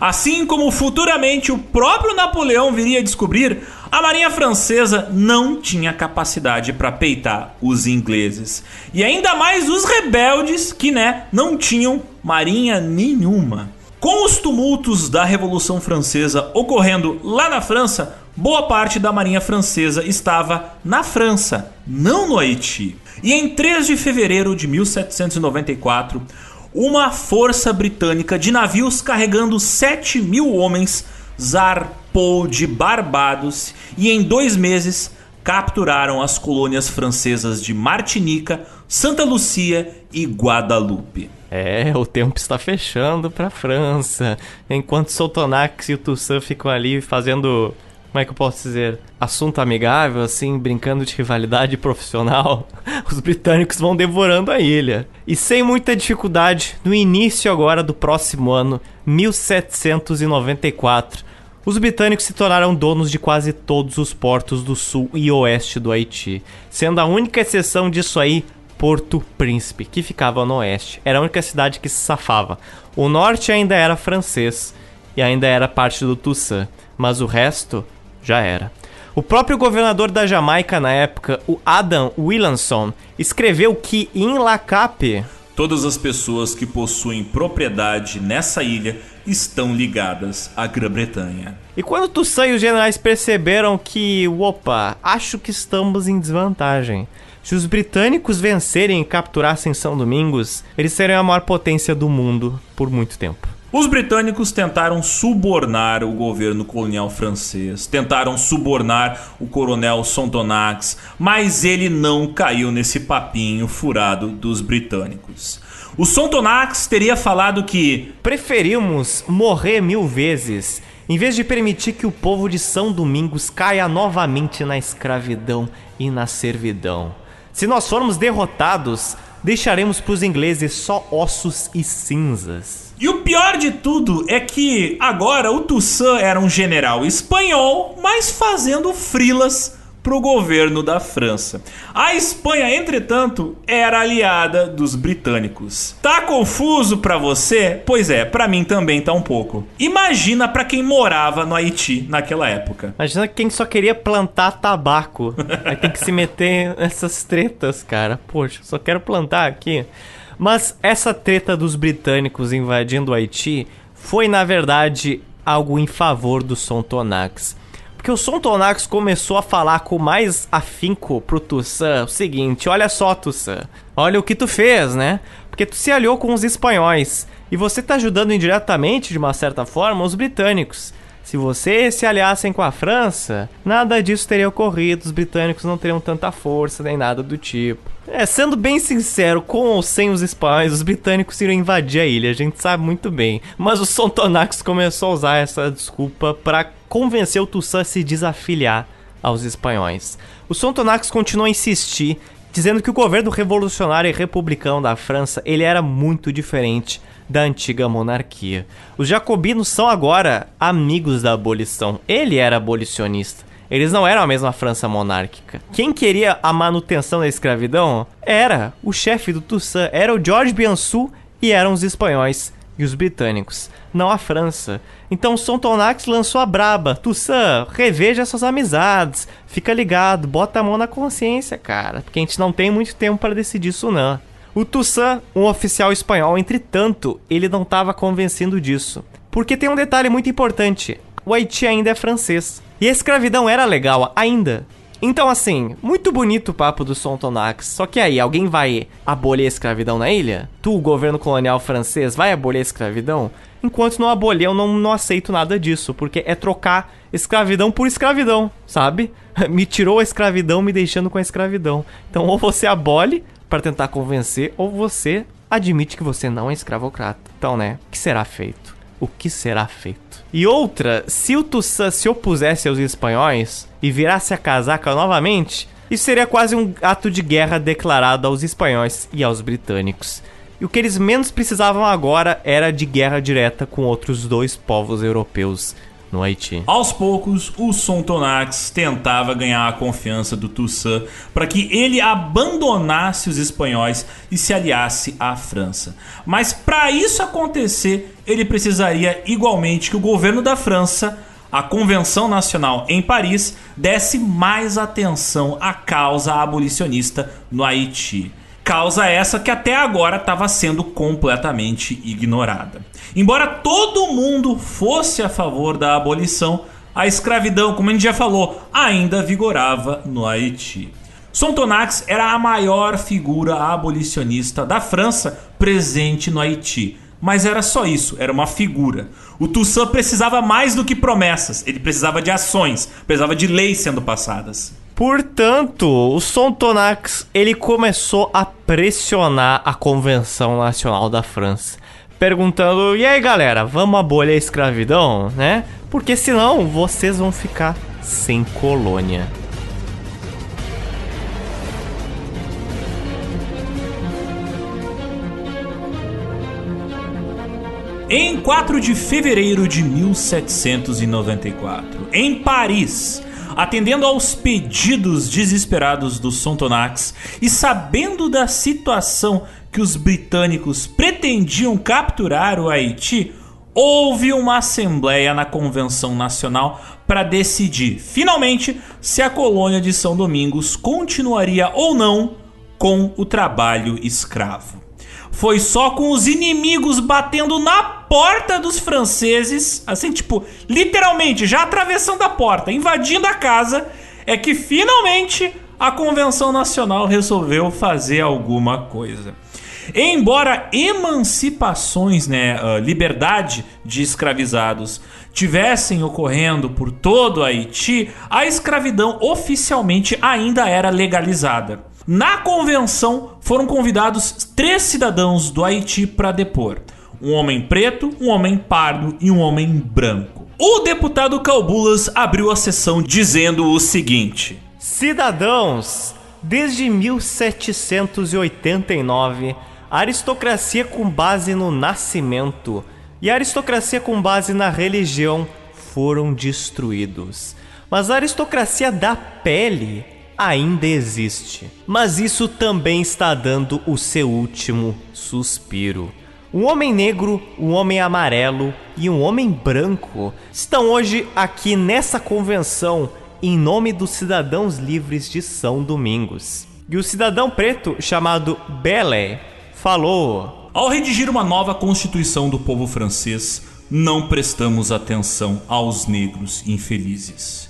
Assim como futuramente o próprio Napoleão viria a descobrir, a marinha francesa não tinha capacidade para peitar os ingleses. E ainda mais os rebeldes que, né, não tinham marinha nenhuma. Com os tumultos da Revolução Francesa ocorrendo lá na França, boa parte da marinha francesa estava na França, não no Haiti. E em 3 de fevereiro de 1794, uma força britânica de navios carregando 7 mil homens zarpou de Barbados e em dois meses capturaram as colônias francesas de Martinica, Santa Lucia e Guadalupe. É, o tempo está fechando para a França, enquanto Soltonax e o Toussaint ficam ali fazendo como é que eu posso dizer, assunto amigável, assim, brincando de rivalidade profissional, os britânicos vão devorando a ilha. E sem muita dificuldade, no início agora do próximo ano, 1794, os britânicos se tornaram donos de quase todos os portos do sul e oeste do Haiti, sendo a única exceção disso aí Porto Príncipe, que ficava no oeste. Era a única cidade que se safava. O norte ainda era francês e ainda era parte do Toussaint, mas o resto já era. O próprio governador da Jamaica na época, o Adam Williamson, escreveu que em Lacape todas as pessoas que possuem propriedade nessa ilha estão ligadas à Grã-Bretanha. E quando Toussaint e os generais perceberam que, opa, acho que estamos em desvantagem. Se os britânicos vencerem e capturassem São Domingos, eles seriam a maior potência do mundo por muito tempo. Os britânicos tentaram subornar o governo colonial francês, tentaram subornar o coronel Sontonax, mas ele não caiu nesse papinho furado dos britânicos. O Sontonax teria falado que preferimos morrer mil vezes em vez de permitir que o povo de São Domingos caia novamente na escravidão e na servidão. Se nós formos derrotados, deixaremos para os ingleses só ossos e cinzas. E o pior de tudo é que agora o Toussaint era um general espanhol, mas fazendo frilas para o governo da França. A Espanha, entretanto, era aliada dos britânicos. Tá confuso para você? Pois é, para mim também tá um pouco. Imagina para quem morava no Haiti naquela época. Imagina quem só queria plantar tabaco. Aí tem que se meter nessas tretas, cara. Poxa, só quero plantar aqui. Mas essa treta dos britânicos invadindo o Haiti foi, na verdade, algo em favor do Sontonax. Porque o Sontonax começou a falar com mais afinco pro Toussaint o seguinte: olha só, Toussaint, olha o que tu fez, né? Porque tu se aliou com os espanhóis e você tá ajudando indiretamente, de uma certa forma, os britânicos. Se vocês se aliassem com a França, nada disso teria ocorrido, os britânicos não teriam tanta força nem nada do tipo. É, sendo bem sincero, com ou sem os espanhóis, os britânicos iriam invadir a ilha, a gente sabe muito bem. Mas o Sontonax começou a usar essa desculpa para convencer o Toussaint a se desafiliar aos espanhóis. O Sontonax continuou a insistir, dizendo que o governo revolucionário e republicano da França ele era muito diferente da antiga monarquia. Os jacobinos são agora amigos da abolição. Ele era abolicionista. Eles não eram a mesma França monárquica. Quem queria a manutenção da escravidão era o chefe do Toussaint, era o George Biansou e eram os espanhóis. e os britânicos, não a França. Então Sontonax lançou a braba. Toussaint, reveja suas amizades, fica ligado, bota a mão na consciência, cara, porque a gente não tem muito tempo para decidir isso não. O Toussaint, um oficial espanhol, entretanto, ele não estava convencido disso. Porque tem um detalhe muito importante: o Haiti ainda é francês. E a escravidão era legal ainda. Então, assim, muito bonito o papo do Sontonax. Só que aí, alguém vai abolir a escravidão na ilha? Tu, o governo colonial francês, vai abolir a escravidão? Enquanto não abolir, eu não, não aceito nada disso, porque é trocar escravidão por escravidão, sabe? me tirou a escravidão, me deixando com a escravidão. Então, ou você abole para tentar convencer, ou você admite que você não é escravocrata. Então, né? O que será feito? O que será feito? E outra, se o Toussaint se opusesse aos espanhóis e virasse a casaca novamente, isso seria quase um ato de guerra declarado aos espanhóis e aos britânicos. E o que eles menos precisavam agora era de guerra direta com outros dois povos europeus no Haiti. Aos poucos, o Sontonax tentava ganhar a confiança do Toussaint para que ele abandonasse os espanhóis e se aliasse à França. Mas para isso acontecer, ele precisaria igualmente que o governo da França a Convenção Nacional em Paris desse mais atenção à causa abolicionista no Haiti. Causa essa que até agora estava sendo completamente ignorada. Embora todo mundo fosse a favor da abolição, a escravidão, como a gente já falou, ainda vigorava no Haiti. Sontonax era a maior figura abolicionista da França presente no Haiti. Mas era só isso, era uma figura. O Toussaint precisava mais do que promessas, ele precisava de ações, precisava de leis sendo passadas. Portanto, o Sontonax ele começou a pressionar a Convenção Nacional da França, perguntando: "E aí, galera, vamos abolir a escravidão, né? Porque senão vocês vão ficar sem colônia." Em 4 de fevereiro de 1794, em Paris, atendendo aos pedidos desesperados do Sontonax e sabendo da situação que os britânicos pretendiam capturar o Haiti, houve uma assembleia na Convenção Nacional para decidir, finalmente, se a colônia de São Domingos continuaria ou não com o trabalho escravo. Foi só com os inimigos batendo na porta dos franceses, assim, tipo, literalmente, já atravessando a porta, invadindo a casa, é que finalmente a Convenção Nacional resolveu fazer alguma coisa. Embora emancipações, né, liberdade de escravizados tivessem ocorrendo por todo Haiti, a escravidão oficialmente ainda era legalizada. Na convenção foram convidados três cidadãos do Haiti para depor: um homem preto, um homem pardo e um homem branco. O deputado Calbulas abriu a sessão dizendo o seguinte: Cidadãos, desde 1789, a aristocracia com base no nascimento e a aristocracia com base na religião foram destruídos. Mas a aristocracia da pele ainda existe. Mas isso também está dando o seu último suspiro. Um homem negro, um homem amarelo e um homem branco estão hoje aqui nessa convenção em nome dos cidadãos livres de São Domingos. E o cidadão preto, chamado Belle, falou: Ao redigir uma nova constituição do povo francês, não prestamos atenção aos negros infelizes.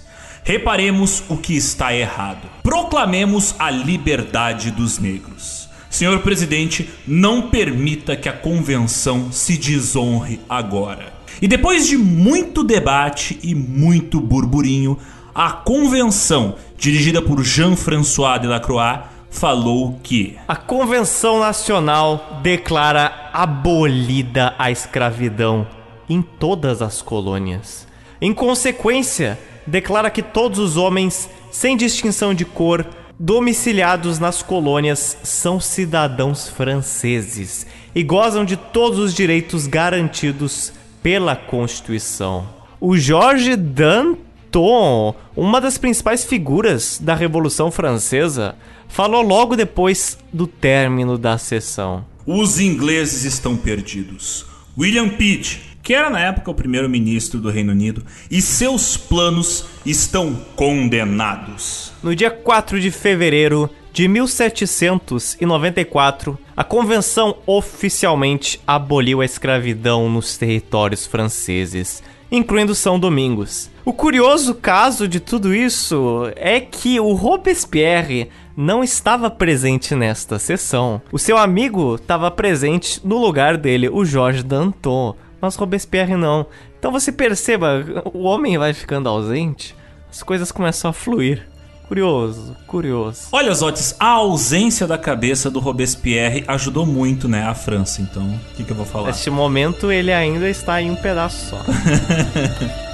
Reparemos o que está errado. Proclamemos a liberdade dos negros. Senhor presidente, não permita que a convenção se desonre agora. E depois de muito debate e muito burburinho, a convenção, dirigida por Jean-François Delacroix, falou que a Convenção Nacional declara abolida a escravidão em todas as colônias. Em consequência, declara que todos os homens, sem distinção de cor, domiciliados nas colônias, são cidadãos franceses e gozam de todos os direitos garantidos pela Constituição. O Georges Danton, uma das principais figuras da Revolução Francesa, falou logo depois do término da sessão. Os ingleses estão perdidos. William Pitt, que era na época o primeiro-ministro do Reino Unido, e seus planos estão condenados. No dia 4 de fevereiro de 1794, a convenção oficialmente aboliu a escravidão nos territórios franceses, incluindo São Domingos. O curioso caso de tudo isso é que o Robespierre não estava presente nesta sessão. O seu amigo estava presente no lugar dele, o Jorge Danton, mas Robespierre não. Então você perceba, o homem vai ficando ausente, as coisas começam a fluir. Curioso, curioso. Olha, Zotes, a ausência da cabeça do Robespierre ajudou muito, né, a França. Então, o que, que eu vou falar? Neste momento, ele ainda está em um pedaço só.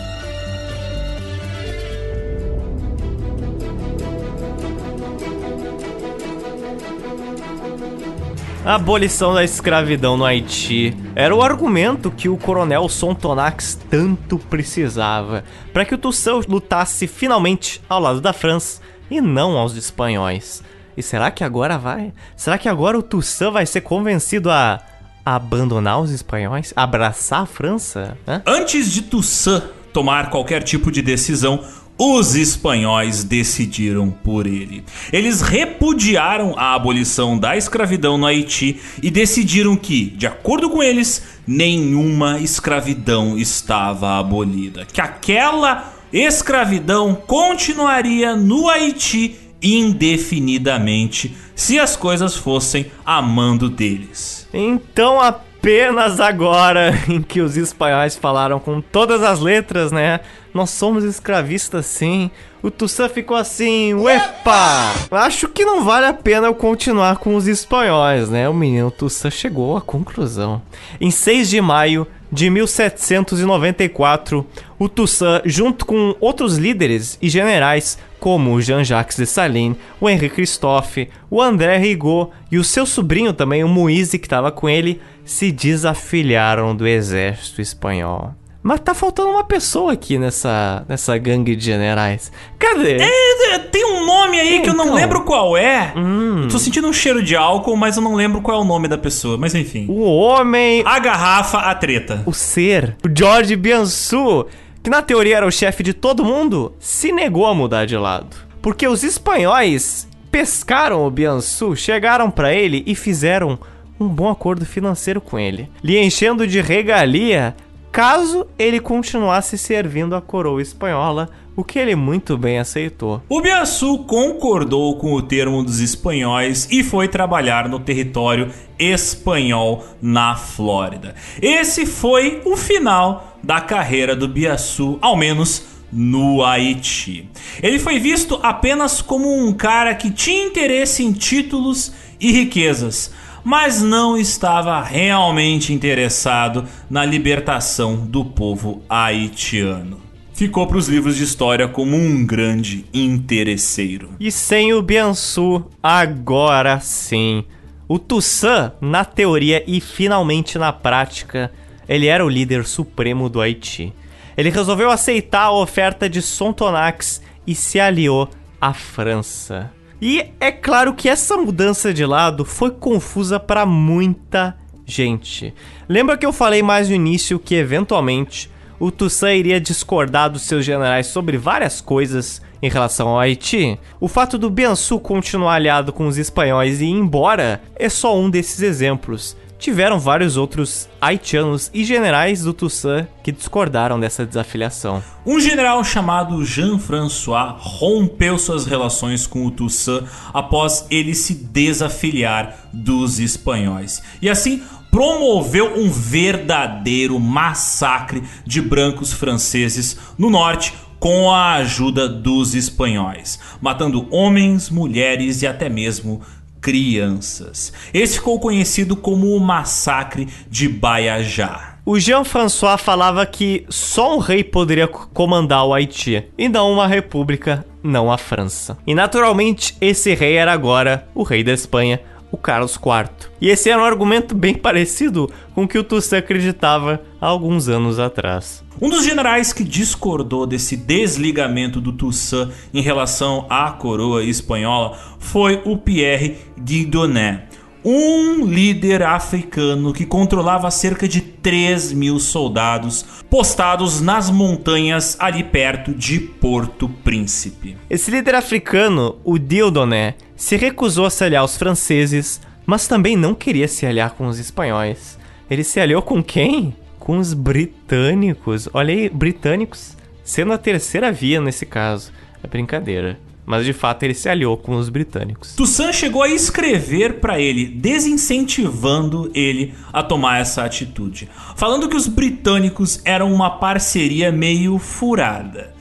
A abolição da escravidão no Haiti era o argumento que o coronel Sontonax tanto precisava para que o Toussaint lutasse finalmente ao lado da França e não aos espanhóis. E será que agora vai? Será que agora o Toussaint vai ser convencido a abandonar os espanhóis? Abraçar a França? Hã? Antes de Toussaint tomar qualquer tipo de decisão, os espanhóis decidiram por ele. Eles repudiaram a abolição da escravidão no Haiti e decidiram que, de acordo com eles, nenhuma escravidão estava abolida. Que aquela escravidão continuaria no Haiti indefinidamente se as coisas fossem a mando deles. Então apenas agora em que os espanhóis falaram com todas as letras, né? Nós somos escravistas sim. O Toussaint ficou assim, uepa! Acho que não vale a pena eu continuar com os espanhóis, né? O menino Toussaint chegou à conclusão. Em 6 de maio de 1794, o Toussaint, junto com outros líderes e generais, como Jean-Jacques Dessalines, o Henri Christophe, o André Rigaud e o seu sobrinho também, o Moise, que estava com ele, se desafiliaram do exército espanhol. Mas tá faltando uma pessoa aqui nessa, nessa gangue de generais. Cadê? É, tem um nome aí que eu não Então. lembro qual é. Hum. Tô sentindo um cheiro de álcool, mas eu não lembro qual é o nome da pessoa. Mas enfim. O homem, A garrafa, a treta. o ser, o George Biansu, que na teoria era o chefe de todo mundo, se negou a mudar de lado. Porque os espanhóis pescaram o Biansu, chegaram pra ele e fizeram um bom acordo financeiro com ele, lhe enchendo de regalia caso ele continuasse servindo a coroa espanhola, o que ele muito bem aceitou. O Biaçu concordou com o termo dos espanhóis e foi trabalhar no território espanhol na Flórida. Esse foi o final da carreira do Biaçu, ao menos no Haiti. Ele foi visto apenas como um cara que tinha interesse em títulos e riquezas, mas não estava realmente interessado na libertação do povo haitiano. Ficou para os livros de história como um grande interesseiro. E sem o Biansu, agora sim. O Toussaint, na teoria e finalmente na prática, ele era o líder supremo do Haiti. Ele resolveu aceitar a oferta de Sontonax e se aliou à França. E é claro que essa mudança de lado foi confusa para muita gente. Lembra que eu falei mais no início que eventualmente o Toussaint iria discordar dos seus generais sobre várias coisas em relação ao Haiti? O fato do Biansu continuar aliado com os espanhóis e ir embora é só um desses exemplos. Tiveram vários outros haitianos e generais do Toussaint que discordaram dessa desafiliação. Um general chamado Jean-François rompeu suas relações com o Toussaint após ele se desafiliar dos espanhóis. E assim promoveu um verdadeiro massacre de brancos franceses no norte com a ajuda dos espanhóis, matando homens, mulheres e até mesmo crianças. Esse ficou conhecido como o massacre de Baiajá. O Jean-François falava que só um rei poderia comandar o Haiti, e não uma república, não a França. E naturalmente, esse rei era agora o rei da Espanha, o Carlos IV. E esse era um argumento bem parecido com o que o Toussaint acreditava há alguns anos atrás. Um dos generais que discordou desse desligamento do Toussaint em relação à coroa espanhola foi o Pierre Guidonnet. um líder africano que controlava cerca de 3 mil soldados postados nas montanhas ali perto de Porto Príncipe. Esse líder africano, o Dildoné, se recusou a se aliar aos franceses, mas também não queria se aliar com os espanhóis. Ele se aliou com quem? Com os britânicos. Olha aí, britânicos sendo a terceira via nesse caso. É brincadeira mas de fato ele se aliou com os britânicos. Toussaint chegou a escrever para ele, desincentivando ele a tomar essa atitude, falando que os britânicos eram uma parceria meio furada.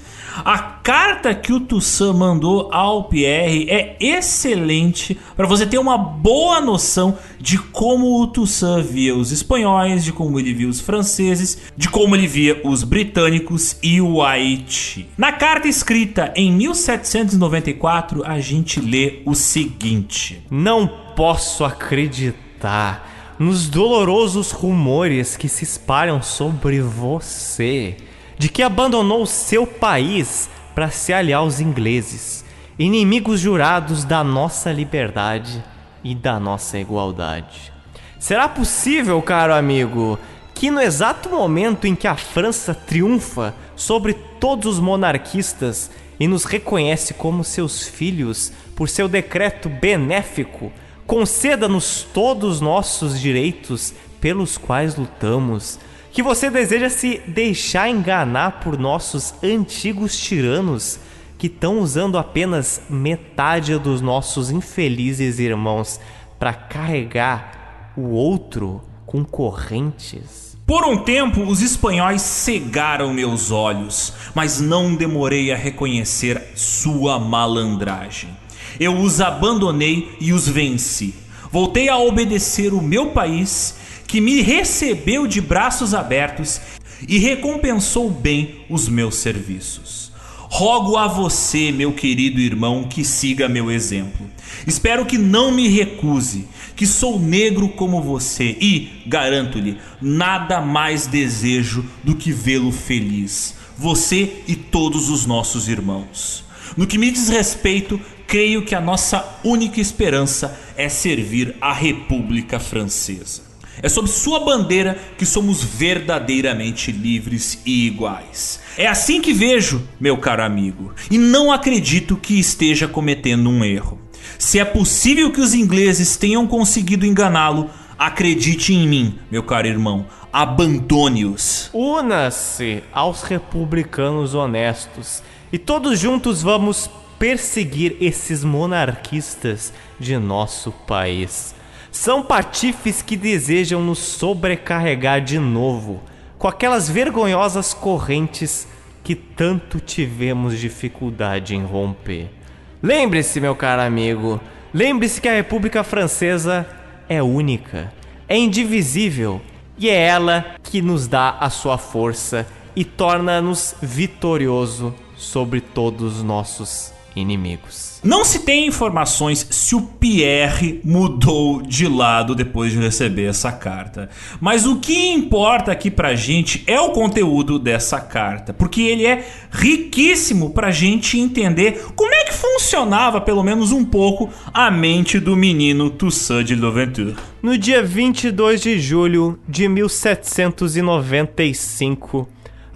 A carta que o Toussaint mandou ao Pierre é excelente para você ter uma boa noção de como o Toussaint via os espanhóis, de como ele via os franceses, de como ele via os britânicos e o Haiti. Na carta escrita em 1794, a gente lê o seguinte: Não posso acreditar nos dolorosos rumores que se espalham sobre você de que abandonou seu país para se aliar aos ingleses, inimigos jurados da nossa liberdade e da nossa igualdade. Será possível, caro amigo, que no exato momento em que a França triunfa sobre todos os monarquistas e nos reconhece como seus filhos por seu decreto benéfico, conceda-nos todos os nossos direitos pelos quais lutamos, que você deseja se deixar enganar por nossos antigos tiranos que estão usando apenas metade dos nossos infelizes irmãos para carregar o outro com correntes. Por um tempo, os espanhóis cegaram meus olhos, mas não demorei a reconhecer sua malandragem. Eu os abandonei e os venci. Voltei a obedecer o meu país que me recebeu de braços abertos e recompensou bem os meus serviços. Rogo a você, meu querido irmão, que siga meu exemplo. Espero que não me recuse, que sou negro como você e, garanto-lhe, nada mais desejo do que vê-lo feliz, você e todos os nossos irmãos. No que me diz respeito, creio que a nossa única esperança é servir a República Francesa. É sob sua bandeira que somos verdadeiramente livres e iguais. É assim que vejo, meu caro amigo, e não acredito que esteja cometendo um erro. Se é possível que os ingleses tenham conseguido enganá-lo, acredite em mim, meu caro irmão. Abandone-os. Una-se aos republicanos honestos e todos juntos vamos perseguir esses monarquistas de nosso país. São patifes que desejam nos sobrecarregar de novo com aquelas vergonhosas correntes que tanto tivemos dificuldade em romper. Lembre-se, meu caro amigo, lembre-se que a República Francesa é única, é indivisível e é ela que nos dá a sua força e torna-nos vitorioso sobre todos os nossos inimigos. Não se tem informações se o Pierre mudou de lado depois de receber essa carta. Mas o que importa aqui pra gente é o conteúdo dessa carta, porque ele é riquíssimo pra gente entender como é que funcionava, pelo menos um pouco, a mente do menino Toussaint de Louverture. No dia 22 de julho de 1795,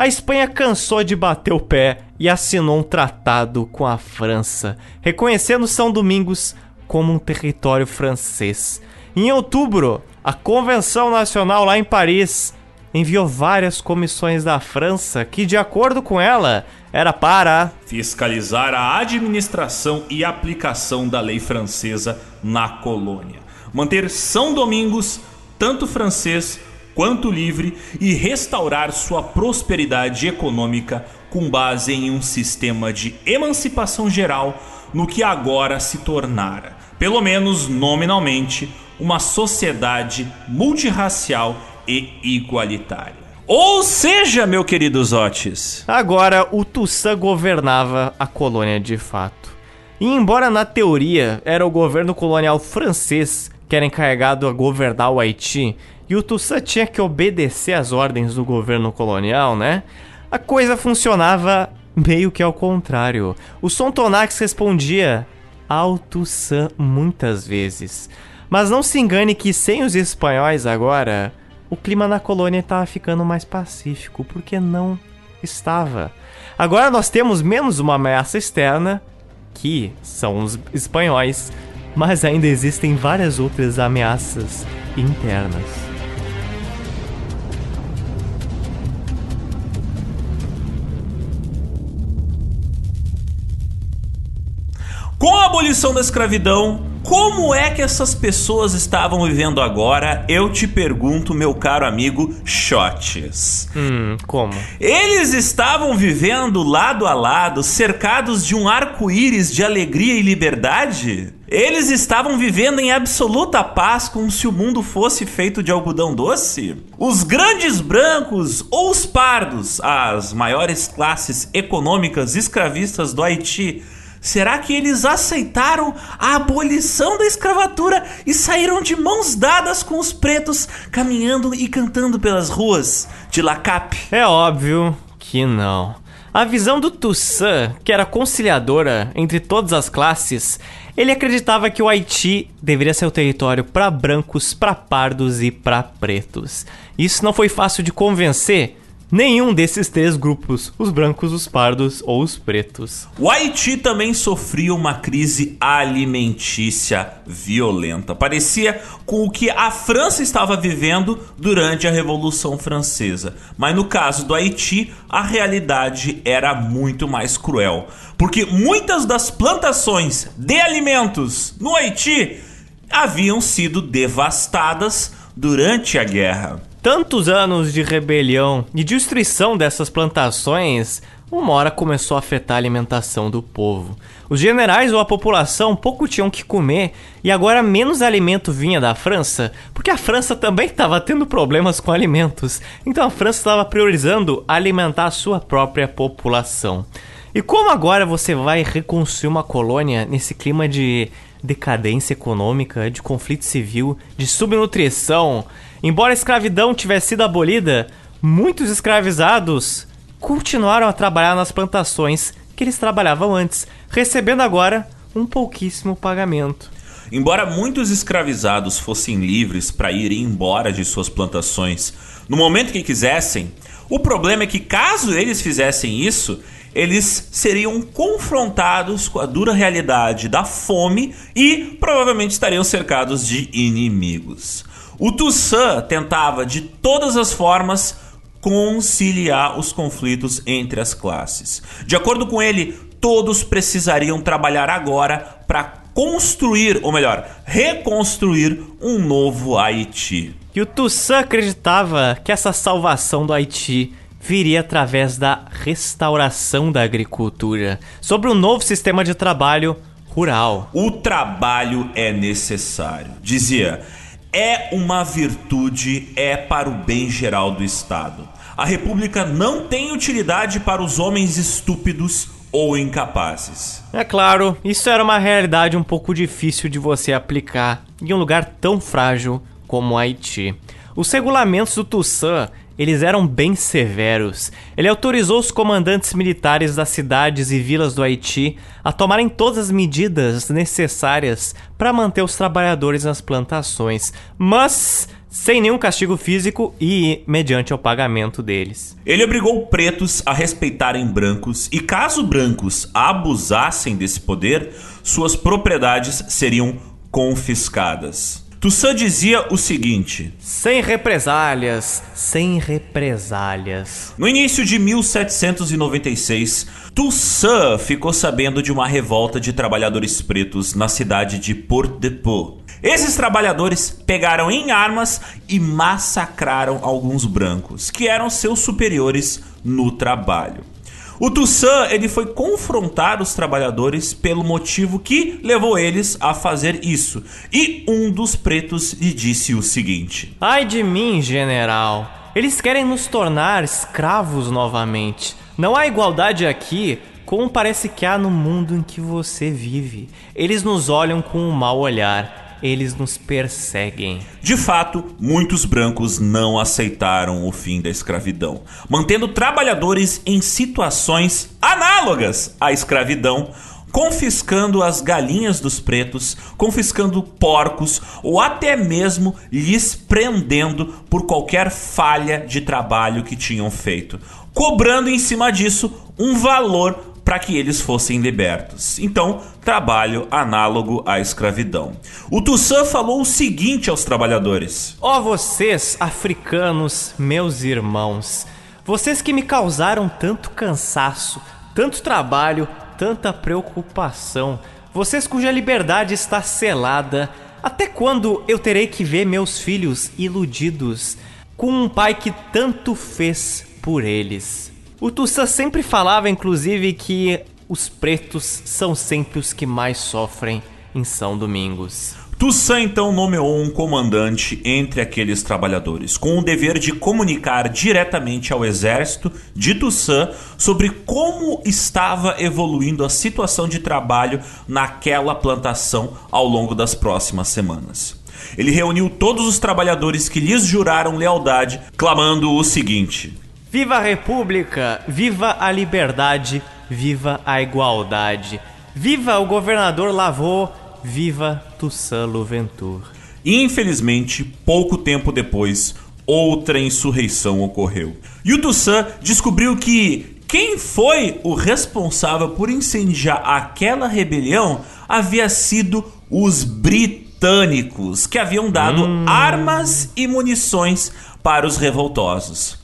a Espanha cansou de bater o pé e assinou um tratado com a França, reconhecendo São Domingos como um território francês. Em outubro, a Convenção Nacional lá em Paris enviou várias comissões da França que, de acordo com ela, era para fiscalizar a administração e aplicação da lei francesa na colônia, manter São Domingos tanto francês quanto livre e restaurar sua prosperidade econômica com base em um sistema de emancipação geral no que agora se tornara, pelo menos nominalmente, uma sociedade multirracial e igualitária. Ou seja, meu querido Zotes, agora o Toussaint governava a colônia de fato. E embora na teoria era o governo colonial francês que era encarregado a governar o Haiti, e o Toussaint tinha que obedecer às ordens do governo colonial, né? A coisa funcionava meio que ao contrário. O Sontonax respondia ao Toussaint muitas vezes. Mas não se engane que sem os espanhóis agora, o clima na colônia estava ficando mais pacífico, porque não estava. Agora nós temos menos uma ameaça externa, que são os espanhóis, mas ainda existem várias outras ameaças internas. Com a abolição da escravidão, como é que essas pessoas estavam vivendo agora? Eu te pergunto, meu caro amigo Shots. Hum, como? Eles estavam vivendo lado a lado, cercados de um arco-íris de alegria e liberdade? Eles estavam vivendo em absoluta paz, como se o mundo fosse feito de algodão doce? Os grandes brancos ou os pardos, as maiores classes econômicas escravistas do Haiti, Será que eles aceitaram a abolição da escravatura e saíram de mãos dadas com os pretos, caminhando e cantando pelas ruas de Lacap? É óbvio que não. A visão do Toussaint, que era conciliadora entre todas as classes, ele acreditava que o Haiti deveria ser o território para brancos, para pardos e para pretos. Isso não foi fácil de convencer, nenhum desses três grupos, os brancos, os pardos ou os pretos. O Haiti também sofria uma crise alimentícia violenta. Parecia com o que a França estava vivendo durante a Revolução Francesa. Mas no caso do Haiti, a realidade era muito mais cruel. Porque muitas das plantações de alimentos no Haiti haviam sido devastadas durante a guerra tantos anos de rebelião e destruição dessas plantações, uma hora começou a afetar a alimentação do povo. Os generais ou a população pouco tinham que comer e agora menos alimento vinha da França, porque a França também estava tendo problemas com alimentos. Então a França estava priorizando alimentar a sua própria população. E como agora você vai reconstruir uma colônia nesse clima de decadência econômica, de conflito civil, de subnutrição? Embora a escravidão tivesse sido abolida, muitos escravizados continuaram a trabalhar nas plantações que eles trabalhavam antes, recebendo agora um pouquíssimo pagamento. Embora muitos escravizados fossem livres para ir embora de suas plantações no momento que quisessem, o problema é que, caso eles fizessem isso, eles seriam confrontados com a dura realidade da fome e provavelmente estariam cercados de inimigos. O Toussaint tentava de todas as formas conciliar os conflitos entre as classes. De acordo com ele, todos precisariam trabalhar agora para construir, ou melhor, reconstruir um novo Haiti. E o Toussaint acreditava que essa salvação do Haiti viria através da restauração da agricultura, sobre um novo sistema de trabalho rural. O trabalho é necessário, dizia é uma virtude, é para o bem geral do Estado. A República não tem utilidade para os homens estúpidos ou incapazes. É claro, isso era uma realidade um pouco difícil de você aplicar em um lugar tão frágil como Haiti. Os regulamentos do Toussaint eles eram bem severos. Ele autorizou os comandantes militares das cidades e vilas do Haiti a tomarem todas as medidas necessárias para manter os trabalhadores nas plantações, mas sem nenhum castigo físico e mediante o pagamento deles. Ele obrigou pretos a respeitarem brancos e caso brancos abusassem desse poder, suas propriedades seriam confiscadas. Toussaint dizia o seguinte: Sem represálias, sem represálias. No início de 1796, Toussaint ficou sabendo de uma revolta de trabalhadores pretos na cidade de Port-de-Pau. Esses trabalhadores pegaram em armas e massacraram alguns brancos, que eram seus superiores no trabalho. O Toussaint ele foi confrontar os trabalhadores pelo motivo que levou eles a fazer isso. E um dos pretos lhe disse o seguinte: Ai de mim, general. Eles querem nos tornar escravos novamente. Não há igualdade aqui, como parece que há no mundo em que você vive. Eles nos olham com um mau olhar eles nos perseguem. De fato, muitos brancos não aceitaram o fim da escravidão, mantendo trabalhadores em situações análogas à escravidão confiscando as galinhas dos pretos, confiscando porcos ou até mesmo lhes prendendo por qualquer falha de trabalho que tinham feito, cobrando em cima disso um valor para que eles fossem libertos. Então, trabalho análogo à escravidão. O Toussaint falou o seguinte aos trabalhadores: Ó oh, vocês, africanos, meus irmãos, vocês que me causaram tanto cansaço, tanto trabalho, tanta preocupação, vocês cuja liberdade está selada, até quando eu terei que ver meus filhos iludidos com um pai que tanto fez por eles? O Tussa sempre falava, inclusive, que os pretos são sempre os que mais sofrem em São Domingos. Toussaint então nomeou um comandante entre aqueles trabalhadores, com o dever de comunicar diretamente ao exército de Toussaint sobre como estava evoluindo a situação de trabalho naquela plantação ao longo das próximas semanas. Ele reuniu todos os trabalhadores que lhes juraram lealdade, clamando o seguinte: Viva a República! Viva a liberdade! Viva a igualdade! Viva o governador Lavaux! Viva Toussaint Louverture. Infelizmente, pouco tempo depois, outra insurreição ocorreu. E o Toussaint descobriu que quem foi o responsável por incendiar aquela rebelião havia sido os britânicos, que haviam dado hum. armas e munições para os revoltosos.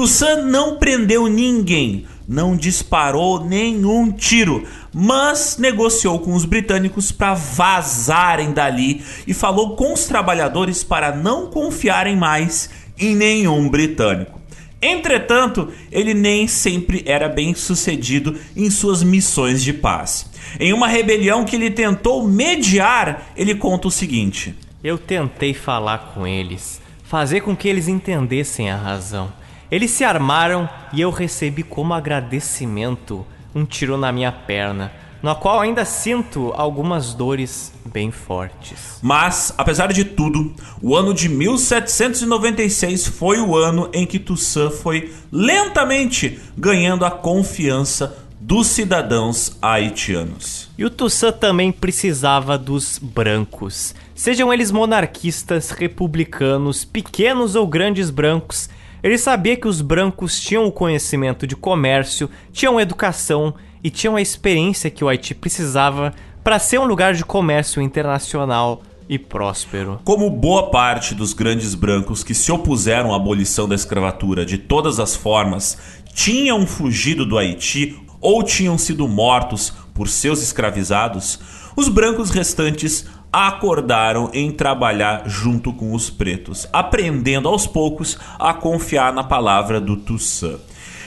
Toussaint não prendeu ninguém, não disparou nenhum tiro, mas negociou com os britânicos para vazarem dali e falou com os trabalhadores para não confiarem mais em nenhum britânico. Entretanto, ele nem sempre era bem sucedido em suas missões de paz. Em uma rebelião que ele tentou mediar, ele conta o seguinte: Eu tentei falar com eles, fazer com que eles entendessem a razão. Eles se armaram e eu recebi como agradecimento um tiro na minha perna, no qual ainda sinto algumas dores bem fortes. Mas, apesar de tudo, o ano de 1796 foi o ano em que Toussaint foi lentamente ganhando a confiança dos cidadãos haitianos. E o Toussaint também precisava dos brancos, sejam eles monarquistas, republicanos, pequenos ou grandes brancos ele sabia que os brancos tinham o conhecimento de comércio, tinham educação e tinham a experiência que o Haiti precisava para ser um lugar de comércio internacional e próspero. Como boa parte dos grandes brancos que se opuseram à abolição da escravatura de todas as formas tinham fugido do Haiti ou tinham sido mortos por seus escravizados, os brancos restantes acordaram em trabalhar junto com os pretos, aprendendo aos poucos a confiar na palavra do Toussaint.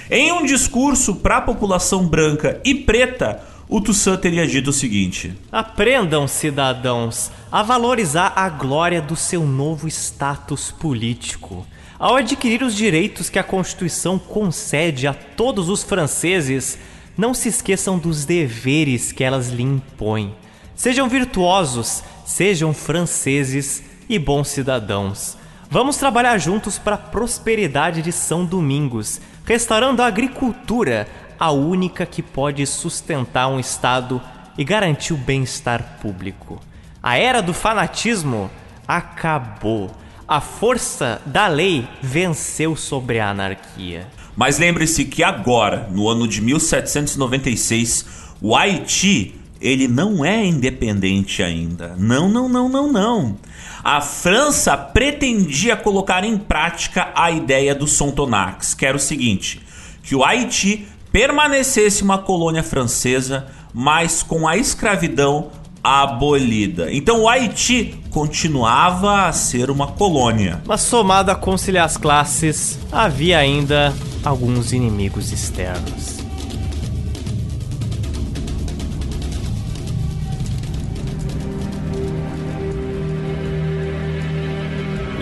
Em um discurso para a população branca e preta, o Toussaint teria dito o seguinte: Aprendam, cidadãos, a valorizar a glória do seu novo status político. Ao adquirir os direitos que a Constituição concede a todos os franceses, não se esqueçam dos deveres que elas lhe impõem. Sejam virtuosos, sejam franceses e bons cidadãos. Vamos trabalhar juntos para a prosperidade de São Domingos, restaurando a agricultura, a única que pode sustentar um Estado e garantir o bem-estar público. A era do fanatismo acabou. A força da lei venceu sobre a anarquia. Mas lembre-se que agora, no ano de 1796, o Haiti ele não é independente ainda. Não, não, não, não, não. A França pretendia colocar em prática a ideia do Sontonax, que era o seguinte: que o Haiti permanecesse uma colônia francesa, mas com a escravidão abolida. Então o Haiti continuava a ser uma colônia. Mas somado a conciliar as classes, havia ainda alguns inimigos externos.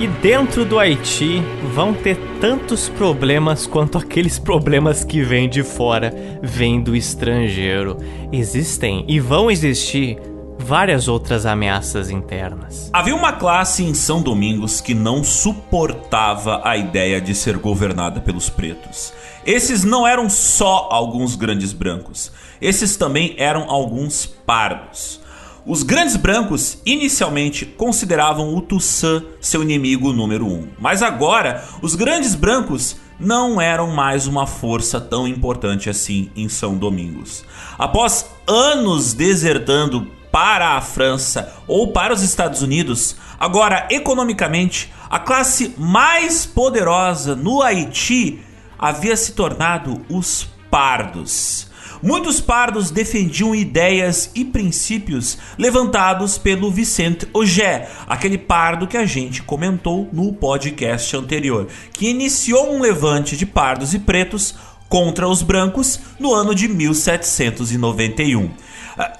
E dentro do Haiti vão ter tantos problemas quanto aqueles problemas que vêm de fora, vêm do estrangeiro. Existem e vão existir várias outras ameaças internas. Havia uma classe em São Domingos que não suportava a ideia de ser governada pelos pretos. Esses não eram só alguns grandes brancos, esses também eram alguns pardos. Os grandes brancos inicialmente consideravam o Toussaint seu inimigo número um, mas agora os grandes brancos não eram mais uma força tão importante assim em São Domingos. Após anos desertando para a França ou para os Estados Unidos, agora economicamente a classe mais poderosa no Haiti havia se tornado os pardos. Muitos pardos defendiam ideias e princípios levantados pelo Vicente Ogé, aquele pardo que a gente comentou no podcast anterior, que iniciou um levante de pardos e pretos contra os brancos no ano de 1791.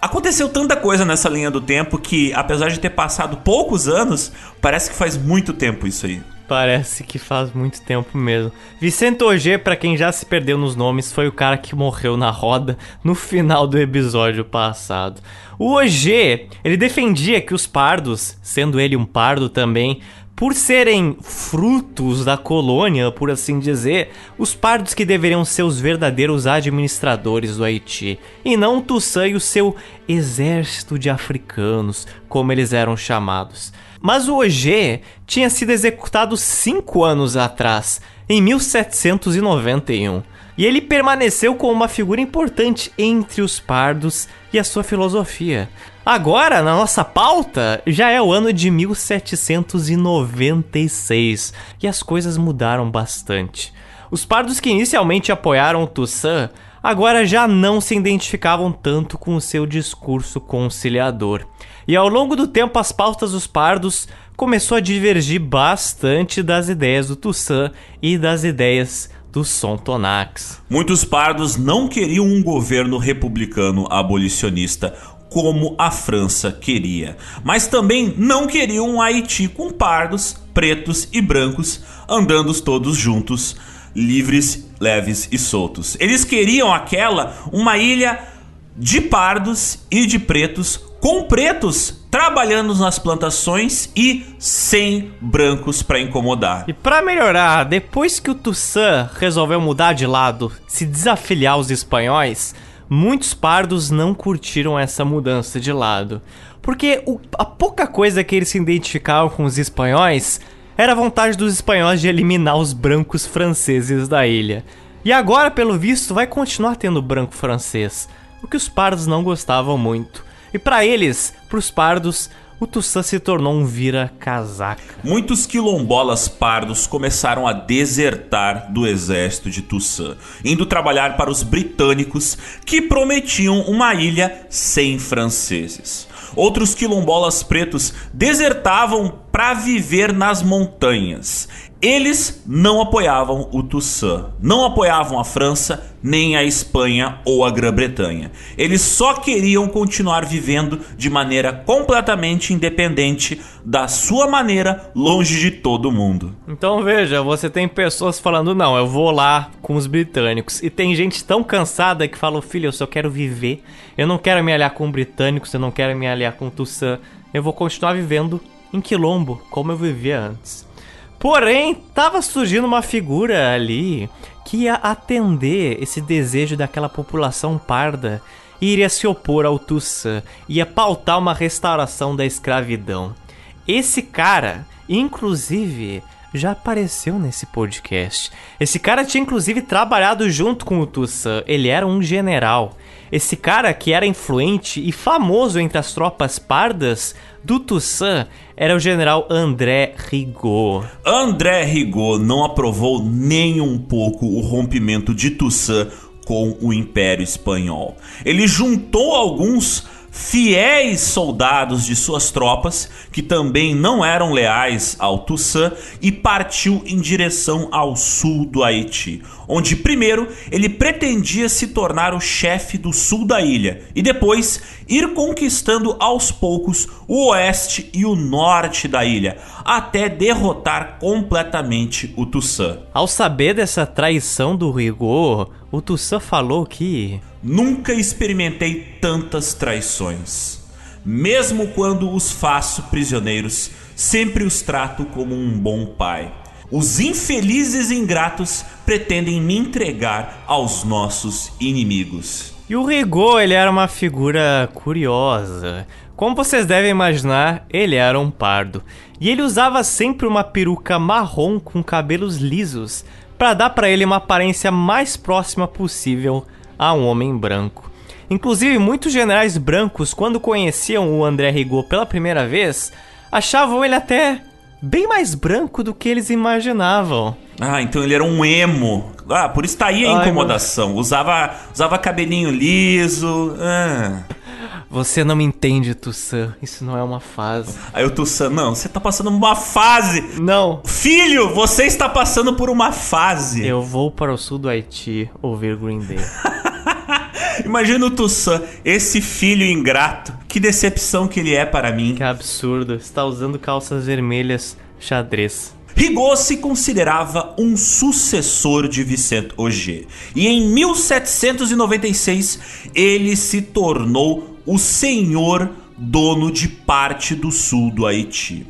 Aconteceu tanta coisa nessa linha do tempo que, apesar de ter passado poucos anos, parece que faz muito tempo isso aí. Parece que faz muito tempo mesmo. Vicente Ogê, para quem já se perdeu nos nomes, foi o cara que morreu na roda no final do episódio passado. O Ogê, ele defendia que os pardos, sendo ele um pardo também, por serem frutos da colônia, por assim dizer, os pardos que deveriam ser os verdadeiros administradores do Haiti, e não Toussaint e o seu exército de africanos, como eles eram chamados. Mas o OG tinha sido executado cinco anos atrás, em 1791, e ele permaneceu como uma figura importante entre os pardos e a sua filosofia. Agora, na nossa pauta, já é o ano de 1796 e as coisas mudaram bastante. Os pardos que inicialmente apoiaram Toussaint agora já não se identificavam tanto com o seu discurso conciliador. E ao longo do tempo, as pautas dos pardos começou a divergir bastante das ideias do Toussaint e das ideias do Sontonax. Muitos pardos não queriam um governo republicano abolicionista como a França queria, mas também não queriam um Haiti com pardos, pretos e brancos andando todos juntos, livres, leves e soltos. Eles queriam aquela uma ilha de pardos e de pretos com pretos trabalhando nas plantações e sem brancos para incomodar. E para melhorar, depois que o Toussaint resolveu mudar de lado, se desafiliar aos espanhóis, muitos pardos não curtiram essa mudança de lado. Porque o, a pouca coisa que eles se identificavam com os espanhóis era a vontade dos espanhóis de eliminar os brancos franceses da ilha. E agora, pelo visto, vai continuar tendo branco francês, o que os pardos não gostavam muito. E para eles, pros pardos, o Toussaint se tornou um vira-casaca. Muitos quilombolas pardos começaram a desertar do exército de Toussaint, indo trabalhar para os britânicos que prometiam uma ilha sem franceses. Outros quilombolas pretos desertavam para viver nas montanhas. Eles não apoiavam o Toussaint, não apoiavam a França, nem a Espanha ou a Grã-Bretanha. Eles só queriam continuar vivendo de maneira completamente independente da sua maneira, longe de todo mundo. Então veja, você tem pessoas falando: não, eu vou lá com os britânicos. E tem gente tão cansada que fala: filho, eu só quero viver. Eu não quero me aliar com britânicos, eu não quero me aliar com Toussaint. Eu vou continuar vivendo em quilombo, como eu vivia antes. Porém, tava surgindo uma figura ali que ia atender esse desejo daquela população parda e iria se opor ao Toussaint, ia pautar uma restauração da escravidão. Esse cara, inclusive, já apareceu nesse podcast. Esse cara tinha inclusive trabalhado junto com o Toussaint, ele era um general. Esse cara que era influente e famoso entre as tropas pardas do Toussaint era o general André Rigaud. André Rigaud não aprovou nem um pouco o rompimento de Toussaint com o Império Espanhol. Ele juntou alguns fiéis soldados de suas tropas, que também não eram leais ao Toussaint, e partiu em direção ao sul do Haiti, onde primeiro ele pretendia se tornar o chefe do sul da ilha e depois ir conquistando aos poucos o oeste e o norte da ilha, até derrotar completamente o Toussaint. Ao saber dessa traição do Rigaud, o Toussaint falou que Nunca experimentei tantas traições. mesmo quando os faço prisioneiros, sempre os trato como um bom pai. Os infelizes ingratos pretendem me entregar aos nossos inimigos. E o Rigaud, ele era uma figura curiosa. Como vocês devem imaginar, ele era um pardo. E ele usava sempre uma peruca marrom com cabelos lisos, para dar para ele uma aparência mais próxima possível a um homem branco. Inclusive, muitos generais brancos, quando conheciam o André Rigaud pela primeira vez, achavam ele até bem mais branco do que eles imaginavam. Ah, então ele era um emo. Ah, por isso tá aí a Ai, incomodação. Usava, usava cabelinho liso. Ah. Você não me entende, Tussan. Isso não é uma fase. Aí o Tussan, não, você tá passando uma fase. Não, Filho, você está passando por uma fase. eu vou para o sul do Haiti ouvir Green Day. Imagina o Tussan, esse filho ingrato. Que decepção que ele é para mim. Que absurdo. Está usando calças vermelhas xadrez. Rigaud se considerava um sucessor de Vicente Auger. E em 1796 ele se tornou o senhor dono de parte do sul do Haiti.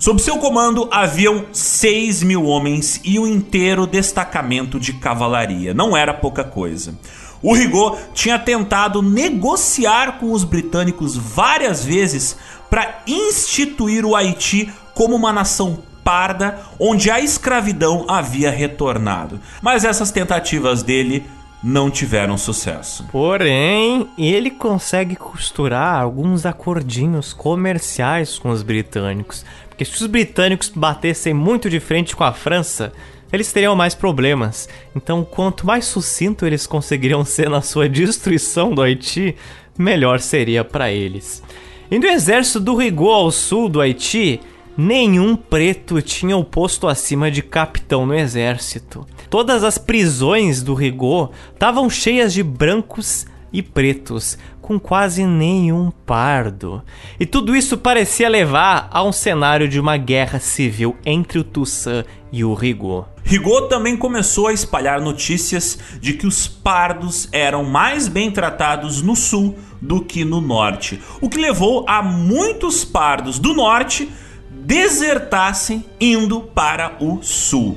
Sob seu comando haviam 6 mil homens e um inteiro destacamento de cavalaria. Não era pouca coisa. O Rigaud tinha tentado negociar com os britânicos várias vezes para instituir o Haiti como uma nação parda onde a escravidão havia retornado. Mas essas tentativas dele não tiveram sucesso. Porém, ele consegue costurar alguns acordinhos comerciais com os britânicos. Porque se os britânicos batessem muito de frente com a França, eles teriam mais problemas. Então, quanto mais sucinto eles conseguiriam ser na sua destruição do Haiti, melhor seria para eles. Indo o exército do Rigaud ao sul do Haiti, nenhum preto tinha o posto acima de capitão no exército. Todas as prisões do Rigaud estavam cheias de brancos e pretos, com quase nenhum pardo. E tudo isso parecia levar a um cenário de uma guerra civil entre o Toussaint e o Rigaud. Rigaud também começou a espalhar notícias de que os pardos eram mais bem tratados no sul do que no norte, o que levou a muitos pardos do norte desertassem indo para o sul.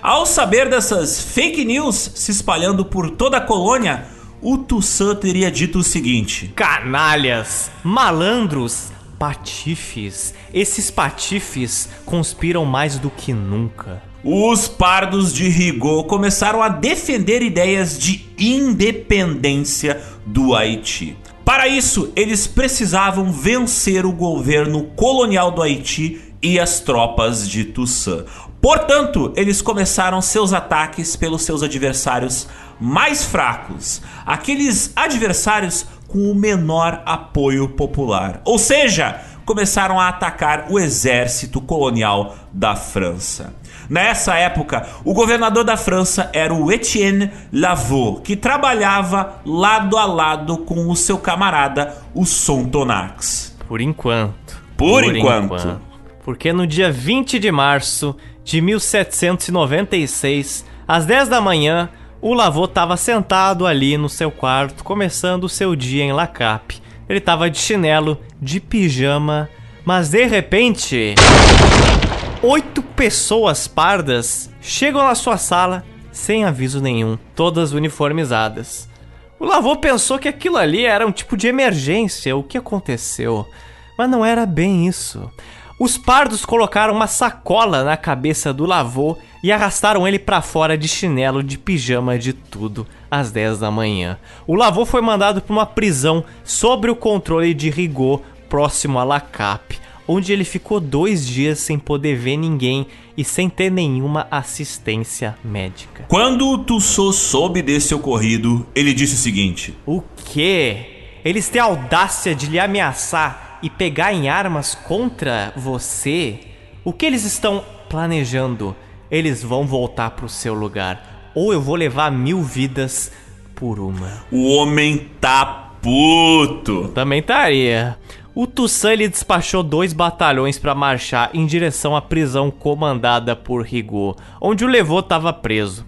Ao saber dessas fake news se espalhando por toda a colônia, o Toussaint teria dito o seguinte: Canalhas, malandros, patifes. Esses patifes conspiram mais do que nunca. Os pardos de Rigaud começaram a defender ideias de independência do Haiti. Para isso, eles precisavam vencer o governo colonial do Haiti e as tropas de Toussaint. Portanto, eles começaram seus ataques pelos seus adversários mais fracos, aqueles adversários com o menor apoio popular. Ou seja, começaram a atacar o exército colonial da França. Nessa época, o governador da França era o Etienne Lavaux, que trabalhava lado a lado com o seu camarada, o Sontonax. Por enquanto. Por enquanto. Porque no dia 20 de março de 1796, às 10 da manhã, o Lavaux estava sentado ali no seu quarto, começando o seu dia em Lacape. Ele estava de chinelo, de pijama, mas de repente, oito pessoas pardas chegam na sua sala sem aviso nenhum, todas uniformizadas. O Lavaux pensou que aquilo ali era um tipo de emergência, o que aconteceu? Mas não era bem isso. Os pardos colocaram uma sacola na cabeça do Lavaux e arrastaram ele para fora de chinelo, de pijama, de tudo, às 10 da manhã. O Lavaux foi mandado para uma prisão sob o controle de Rigaud, próximo a Lacape, onde ele ficou dois dias sem poder ver ninguém e sem ter nenhuma assistência médica. Quando o Toussaint soube desse ocorrido, ele disse o seguinte: O quê? Eles têm a audácia de lhe ameaçar e pegar em armas contra você? O que eles estão planejando? Eles vão voltar pro seu lugar. Ou eu vou levar mil vidas por uma. O homem tá puto. Também estaria. O Toussaint ele despachou dois batalhões para marchar em direção à prisão comandada por Rigaud, onde o Levaux estava preso.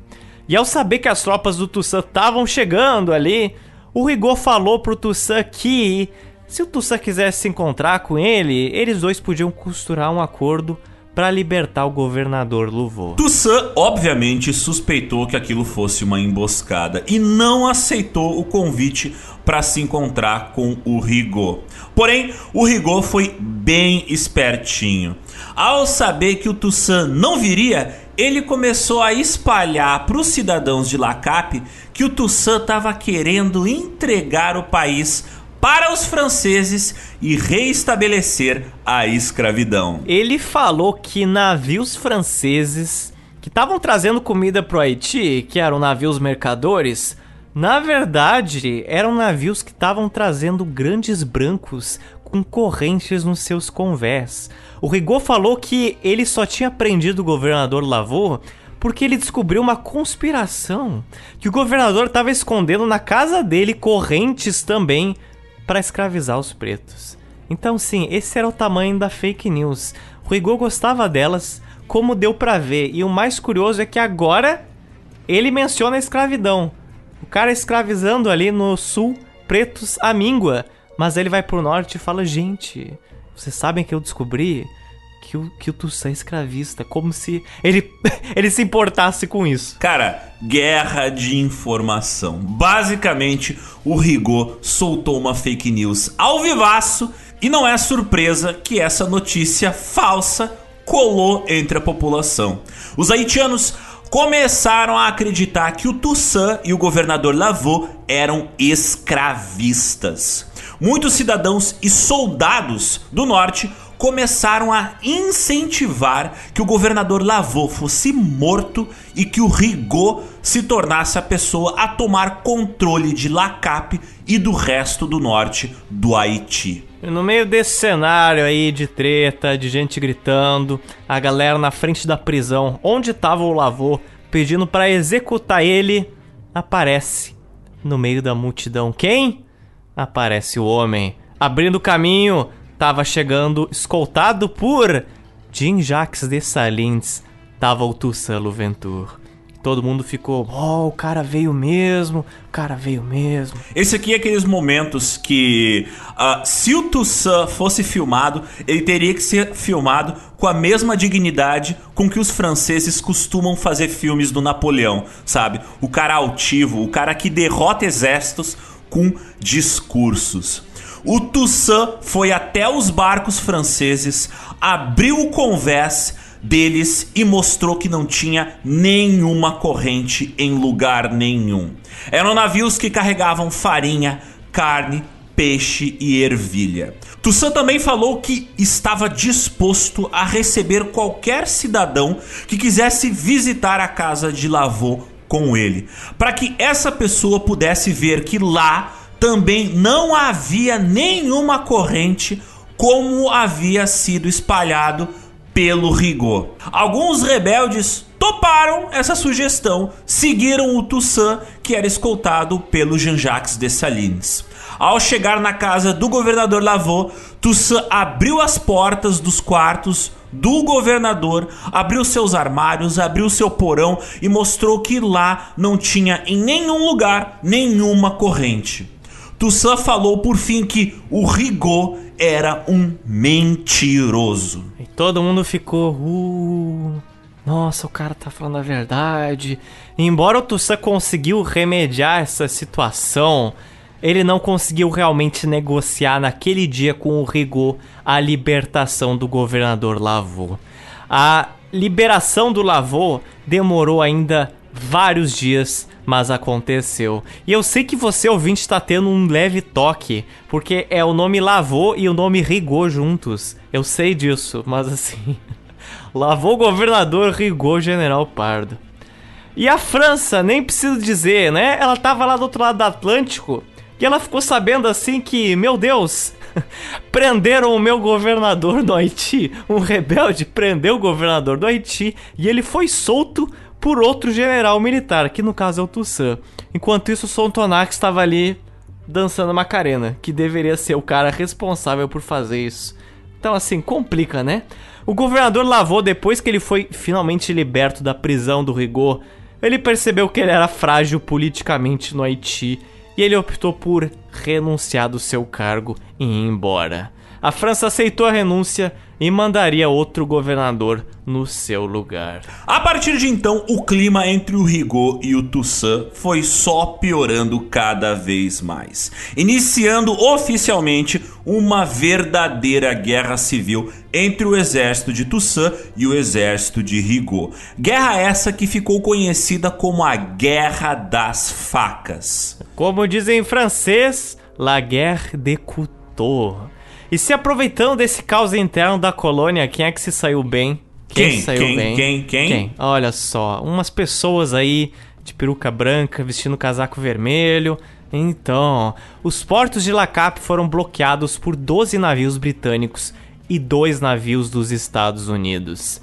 E ao saber que as tropas do Toussaint estavam chegando ali, o Rigaud falou pro Toussaint que se o Toussaint quisesse se encontrar com ele, eles dois podiam costurar um acordo para libertar o governador Louveau. Toussaint, obviamente, suspeitou que aquilo fosse uma emboscada e não aceitou o convite para se encontrar com o Rigaud. Porém, o Rigaud foi bem espertinho. Ao saber que o Toussaint não viria, ele começou a espalhar para os cidadãos de Lacape que o Toussaint estava querendo entregar o país para os franceses e reestabelecer a escravidão. Ele falou que navios franceses que estavam trazendo comida para o Haiti, que eram navios mercadores, na verdade eram navios que estavam trazendo grandes brancos com correntes nos seus convés. O Rigaud falou que ele só tinha prendido o governador Lavaux porque ele descobriu uma conspiração que o governador estava escondendo na casa dele correntes também para escravizar os pretos. Então, sim, esse era o tamanho da fake news. Rigaud gostava delas, como deu para ver, e o mais curioso é que agora ele menciona a escravidão. O cara escravizando ali no sul pretos à míngua, mas ele vai pro norte e fala: "Gente, vocês sabem que eu descobri que o, que o Toussaint é escravista, como se ele, ele se importasse com isso. Cara, guerra de informação. Basicamente, o Rigaud soltou uma fake news ao vivaço e não é surpresa que essa notícia falsa colou entre a população. Os haitianos começaram a acreditar que o Toussaint e o governador Lavaux eram escravistas. Muitos cidadãos e soldados do norte começaram a incentivar que o governador Lavaux fosse morto e que o Rigaud se tornasse a pessoa a tomar controle de Lacap e do resto do norte do Haiti. No meio desse cenário aí de treta, de gente gritando, a galera na frente da prisão, onde estava o Lavaux, pedindo para executar ele, aparece no meio da multidão. Quem? Aparece o homem, abrindo caminho Tava chegando escoltado por Jean-Jacques Dessalines. Tava o Toussaint Louverture. Todo mundo ficou, oh, o cara veio mesmo, o cara veio mesmo. Esse aqui é aqueles momentos que, uh, se o Toussaint fosse filmado, ele teria que ser filmado com a mesma dignidade com que os franceses costumam fazer filmes do Napoleão, sabe? O cara altivo, o cara que derrota exércitos com discursos. O Toussaint foi até os barcos franceses, abriu o convés deles e mostrou que não tinha nenhuma corrente em lugar nenhum. Eram navios que carregavam farinha, carne, peixe e ervilha. Toussaint também falou que estava disposto a receber qualquer cidadão que quisesse visitar a casa de Lavaux com ele, para que essa pessoa pudesse ver que lá também não havia nenhuma corrente como havia sido espalhado pelo Rigaud. Alguns rebeldes toparam essa sugestão, seguiram o Toussaint, que era escoltado pelo Jean-Jacques Dessalines. Ao chegar na casa do governador Lavaux, Toussaint abriu as portas dos quartos do governador, abriu seus armários, abriu seu porão e mostrou que lá não tinha em nenhum lugar nenhuma corrente. Toussaint falou por fim que o Rigaud era um mentiroso. E todo mundo ficou. Uh, nossa, o cara tá falando a verdade. Embora o Toussaint conseguiu remediar essa situação, ele não conseguiu realmente negociar naquele dia com o Rigaud a libertação do governador Lavaux. A liberação do Lavaux demorou ainda vários dias mas aconteceu. E eu sei que você, ouvinte, está tendo um leve toque, porque é o nome Lavô e o nome Rigor juntos. Eu sei disso, mas assim. Lavô governador, Rigor general Pardo. E a França, nem preciso dizer, né? Ela tava lá do outro lado do Atlântico e ela ficou sabendo assim que, meu Deus, prenderam o meu governador do Haiti. Um rebelde prendeu o governador do Haiti e ele foi solto por outro general militar, que no caso é o Toussaint. Enquanto isso, o Sontonax estava ali dançando Macarena, que deveria ser o cara responsável por fazer isso. Então, assim, complica, né? O governador Lavou, depois que ele foi finalmente liberto da prisão do rigor, ele percebeu que ele era frágil politicamente no Haiti e ele optou por renunciar do seu cargo e ir embora. A França aceitou a renúncia e mandaria outro governador no seu lugar. A partir de então, o clima entre o Rigaud e o Toussaint foi só piorando cada vez mais, iniciando oficialmente uma verdadeira guerra civil entre o exército de Toussaint e o exército de Rigaud. Guerra essa que ficou conhecida como a Guerra das Facas. Como dizem em francês, la guerre des couteaux. E se aproveitando desse caos interno da colônia, quem é que se saiu bem? Quem? Quem saiu quem, bem? Quem? Quem? Quem? Olha só, umas pessoas aí de peruca branca, vestindo casaco vermelho. Então, os portos de Lacap foram bloqueados por 12 navios britânicos e dois navios dos Estados Unidos.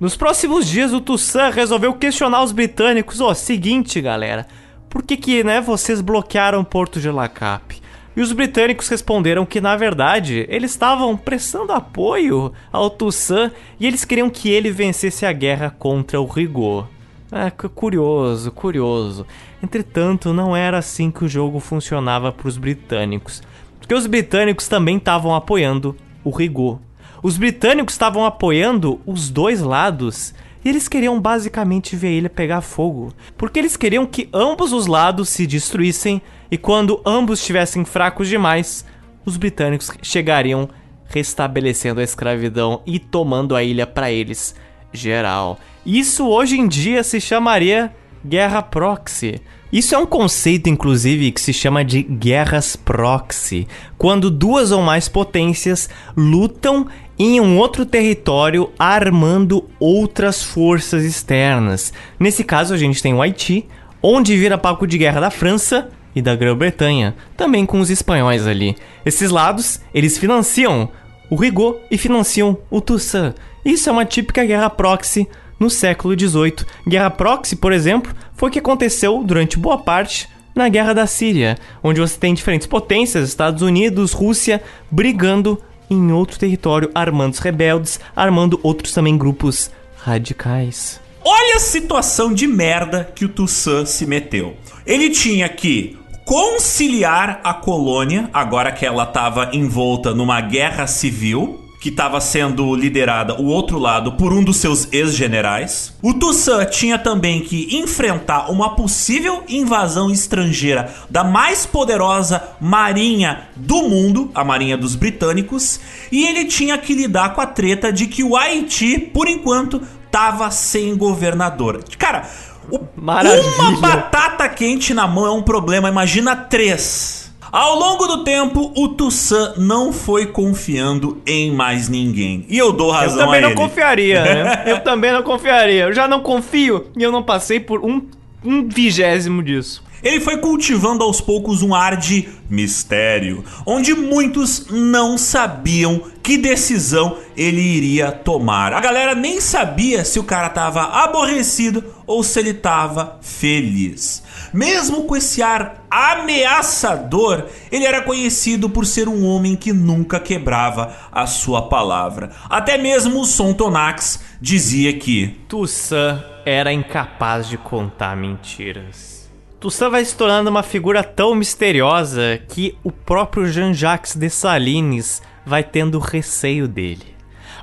Nos próximos dias, o Toussaint resolveu questionar os britânicos. Ó, oh, seguinte, galera, por que que, né, vocês bloquearam o porto de Lacap? E os britânicos responderam que, na verdade, eles estavam prestando apoio ao Toussaint e eles queriam que ele vencesse a guerra contra o Rigaud. É, curioso, curioso. Entretanto, não era assim que o jogo funcionava para os britânicos. Porque os britânicos também estavam apoiando o Rigaud. Os britânicos estavam apoiando os dois lados e eles queriam basicamente ver a ilha pegar fogo, porque eles queriam que ambos os lados se destruíssem e quando ambos estivessem fracos demais, os britânicos chegariam restabelecendo a escravidão e tomando a ilha para eles geral. Isso hoje em dia se chamaria guerra proxy. Isso é um conceito, inclusive, que se chama de guerras proxy, quando duas ou mais potências lutam em um outro território armando outras forças externas. Nesse caso, a gente tem o Haiti, onde vira palco de guerra da França e da Grã-Bretanha, também com os espanhóis ali. Esses lados, eles financiam o Rigaud e financiam o Toussaint. Isso é uma típica guerra proxy no século XVIII. Guerra proxy, por exemplo, foi o que aconteceu durante boa parte na Guerra da Síria, onde você tem diferentes potências, Estados Unidos, Rússia, brigando em outro território, armando os rebeldes, armando outros também grupos radicais. Olha a situação de merda que o Toussaint se meteu. Ele tinha que conciliar a colônia, agora que ela estava envolta numa guerra civil, que estava sendo liderada o outro lado por um dos seus ex-generais. O Toussaint tinha também que enfrentar uma possível invasão estrangeira da mais poderosa marinha do mundo, a marinha dos britânicos, e ele tinha que lidar com a treta de que o Haiti, por enquanto, tava sem governador. Cara, o, uma batata quente na mão é um problema, imagina três. Ao longo do tempo, o Toussaint não foi confiando em mais ninguém. E eu dou razão a ele. Eu também não confiaria, né? eu também não confiaria. Eu já não confio e eu não passei por um, um vigésimo disso. Ele foi cultivando aos poucos um ar de mistério, onde muitos não sabiam que decisão ele iria tomar. A galera nem sabia se o cara tava aborrecido ou se ele tava feliz. Mesmo com esse ar ameaçador, ele era conhecido por ser um homem que nunca quebrava a sua palavra. Até mesmo o Sontonax dizia que Toussaint era incapaz de contar mentiras. Toussaint vai se tornando uma figura tão misteriosa que o próprio Jean-Jacques Dessalines vai tendo receio dele.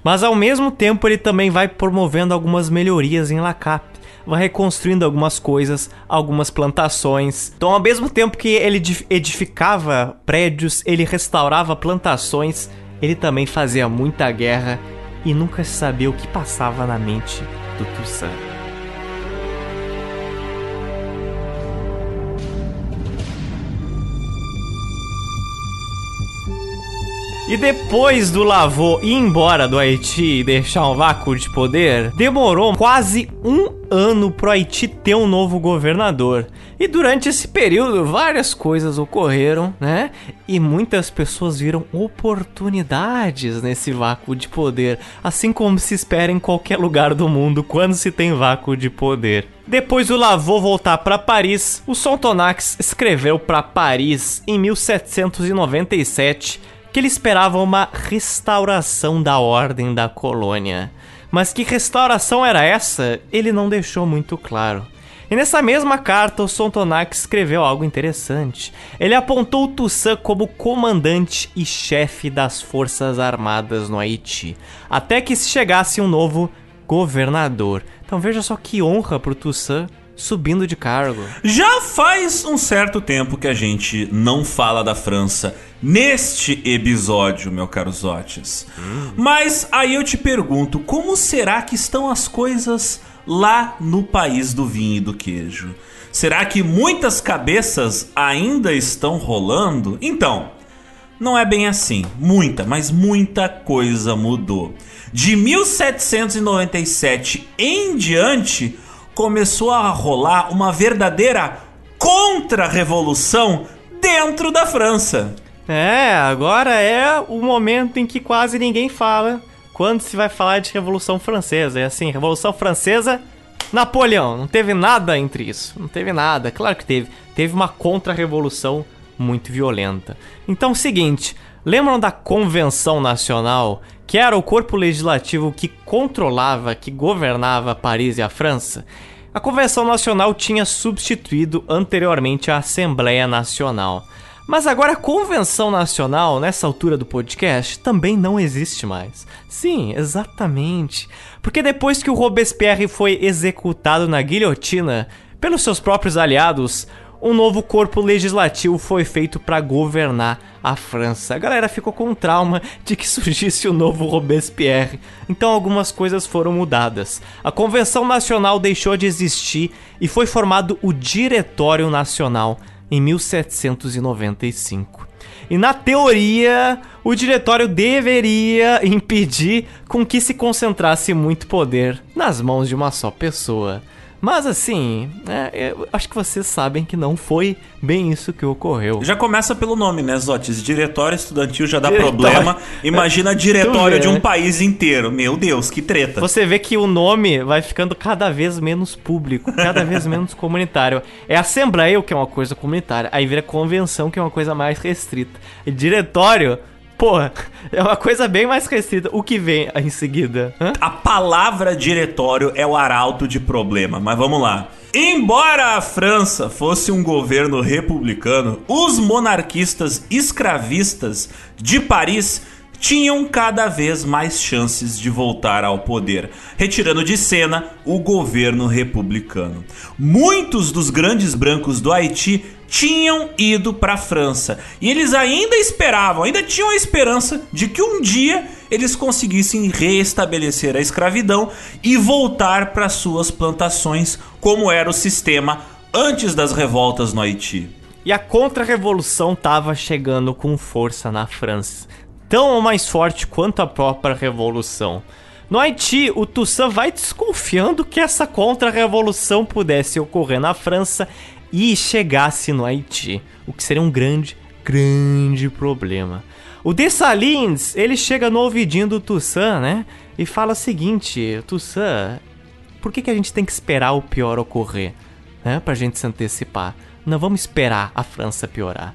Mas ao mesmo tempo ele também vai promovendo algumas melhorias em Lacap, vai reconstruindo algumas coisas, algumas plantações. Então, ao mesmo tempo que ele edificava prédios, ele restaurava plantações, ele também fazia muita guerra e nunca se sabia o que passava na mente do Toussaint. E depois do Lavô ir embora do Haiti e deixar um vácuo de poder, demorou quase um ano pro Haiti ter um novo governador. E durante esse período, várias coisas ocorreram, né? E muitas pessoas viram oportunidades nesse vácuo de poder, assim como se espera em qualquer lugar do mundo quando se tem vácuo de poder. Depois do Lavô voltar para Paris, o Sontonax escreveu para Paris em 1797 que ele esperava uma restauração da ordem da colônia. Mas que restauração era essa, ele não deixou muito claro. E nessa mesma carta, o Sontonac escreveu algo interessante. Ele apontou Toussaint como comandante e chefe das forças armadas no Haiti, até que se chegasse um novo governador. Então veja só que honra pro Toussaint subindo de cargo. Já faz um certo tempo que a gente não fala da França neste episódio, meu caro Zotes. Hum. Mas aí eu te pergunto, como será que estão as coisas lá no país do vinho e do queijo? Será que muitas cabeças ainda estão rolando? Então, não é bem assim. Muita, mas muita coisa mudou. De 1797 em diante, começou a rolar uma verdadeira contra-revolução dentro da França. É, agora é o momento em que quase ninguém fala quando se vai falar de Revolução Francesa. É assim, Revolução Francesa, Napoleão. Não teve nada entre isso. Não teve nada. Claro que teve. Teve uma contra-revolução muito violenta. Então, seguinte, lembram da Convenção Nacional que era o corpo legislativo que controlava, que governava Paris e a França, a Convenção Nacional tinha substituído anteriormente a Assembleia Nacional. Mas agora a Convenção Nacional, nessa altura do podcast, também não existe mais. Sim, exatamente. Porque depois que o Robespierre foi executado na guilhotina pelos seus próprios aliados, um novo corpo legislativo foi feito para governar a França. A galera ficou com um trauma de que surgisse o novo Robespierre, então algumas coisas foram mudadas. A Convenção Nacional deixou de existir e foi formado o Diretório Nacional em 1795. E na teoria, o diretório deveria impedir com que se concentrasse muito poder nas mãos de uma só pessoa. Mas assim, é, eu acho que vocês sabem que não foi bem isso que ocorreu. Já começa pelo nome, né, Zotes? Diretório estudantil já dá diretório. problema. Imagina diretório vê, de um né? país inteiro. Meu Deus, que treta. Você vê que o nome vai ficando cada vez menos público, cada vez menos comunitário. É assembleia, o que é uma coisa comunitária. Aí vira convenção, que é uma coisa mais restrita. E diretório Porra, é uma coisa bem mais restrita. O que vem em seguida? Hã? A palavra diretório é o arauto de problema, mas vamos lá. Embora a França fosse um governo republicano, os monarquistas escravistas de Paris tinham cada vez mais chances de voltar ao poder, retirando de cena o governo republicano. Muitos dos grandes brancos do Haiti tinham ido para a França e eles ainda esperavam, ainda tinham a esperança de que um dia eles conseguissem restabelecer a escravidão e voltar para suas plantações, como era o sistema antes das revoltas no Haiti. E a contra-revolução estava chegando com força na França tão ou mais forte quanto a própria revolução. No Haiti, o Toussaint vai desconfiando que essa contra-revolução pudesse ocorrer na França e chegasse no Haiti, o que seria um grande, grande problema. O Dessalines, ele chega no ouvidinho do Toussaint, né? E fala o seguinte, Toussaint, por que, que a gente tem que esperar o pior ocorrer? Né? Pra gente se antecipar. Não vamos esperar a França piorar.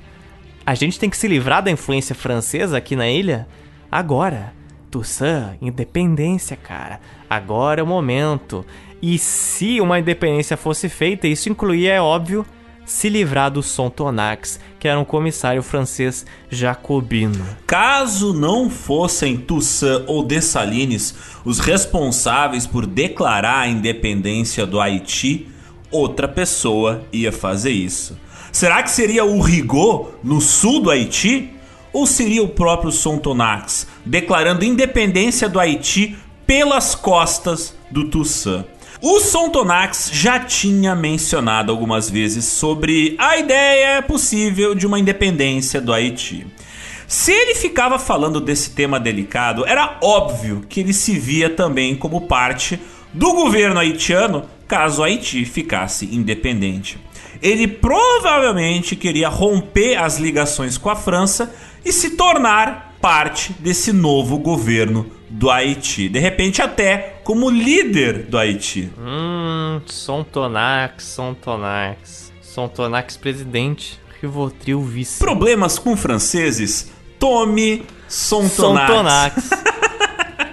A gente tem que se livrar da influência francesa aqui na ilha agora. Toussaint, independência, cara. Agora é o momento. E se uma independência fosse feita, isso incluía, é óbvio, se livrar do Sontonax, que era um comissário francês jacobino. Caso não fossem Toussaint ou Dessalines os responsáveis por declarar a independência do Haiti, outra pessoa ia fazer isso. Será que seria o Rigaud no sul do Haiti? Ou seria o próprio Sontonax declarando independência do Haiti pelas costas do Toussaint? O Sontonax já tinha mencionado algumas vezes sobre a ideia possível de uma independência do Haiti. Se ele ficava falando desse tema delicado, era óbvio que ele se via também como parte do governo haitiano caso Haiti ficasse independente ele provavelmente queria romper as ligações com a França e se tornar parte desse novo governo do Haiti. De repente, até como líder do Haiti. Hum, Sontonax, Sontonax. Sontonax presidente, Rivotril vice. Problemas com franceses? Tome Sontonax. Sontonax.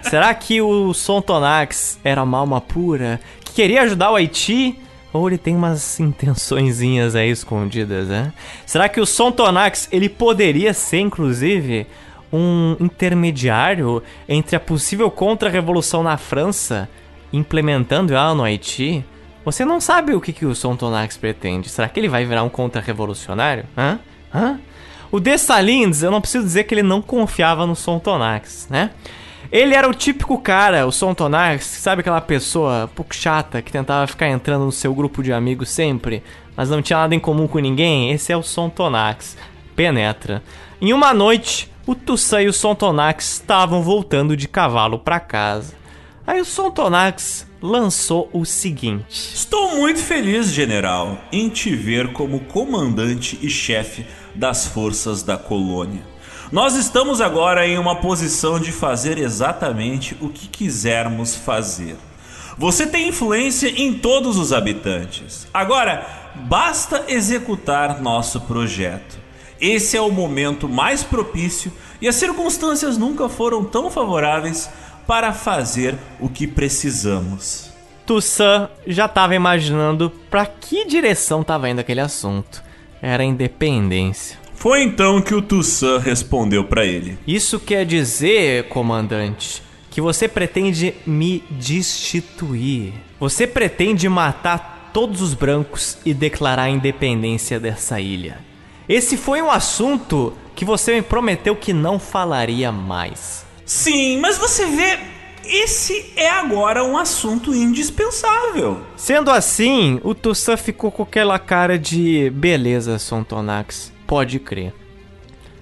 Será que o Sontonax era uma alma pura que queria ajudar o Haiti? Ou ele tem umas intençõezinhas aí escondidas, né? Será que o Sontonax, ele poderia ser, inclusive, um intermediário entre a possível contra-revolução na França, implementando ela no Haiti? Você não sabe o que, que o Sontonax pretende. Será que ele vai virar um contra-revolucionário? Hã? Hã? O Dessalines, eu não preciso dizer que ele não confiava no Sontonax, né? Ele era o típico cara, o Sontonax, sabe aquela pessoa pouco chata que tentava ficar entrando no seu grupo de amigos sempre, mas não tinha nada em comum com ninguém? Esse é o Sontonax. Penetra. Em uma noite, o Tussan e o Sontonax estavam voltando de cavalo para casa. Aí o Sontonax lançou o seguinte: Estou muito feliz, general, em te ver como comandante e chefe das forças da colônia. Nós estamos agora em uma posição de fazer exatamente o que quisermos fazer. Você tem influência em todos os habitantes. Agora, basta executar nosso projeto. Esse é o momento mais propício e as circunstâncias nunca foram tão favoráveis para fazer o que precisamos. Tussan já estava imaginando para que direção estava indo aquele assunto. Era a independência. Foi então que o Tussan respondeu para ele: Isso quer dizer, comandante, que você pretende me destituir. Você pretende matar todos os brancos e declarar a independência dessa ilha. Esse foi um assunto que você me prometeu que não falaria mais. Sim, mas você vê, esse é agora um assunto indispensável. Sendo assim, o Tussan ficou com aquela cara de beleza, Sontonax pode crer.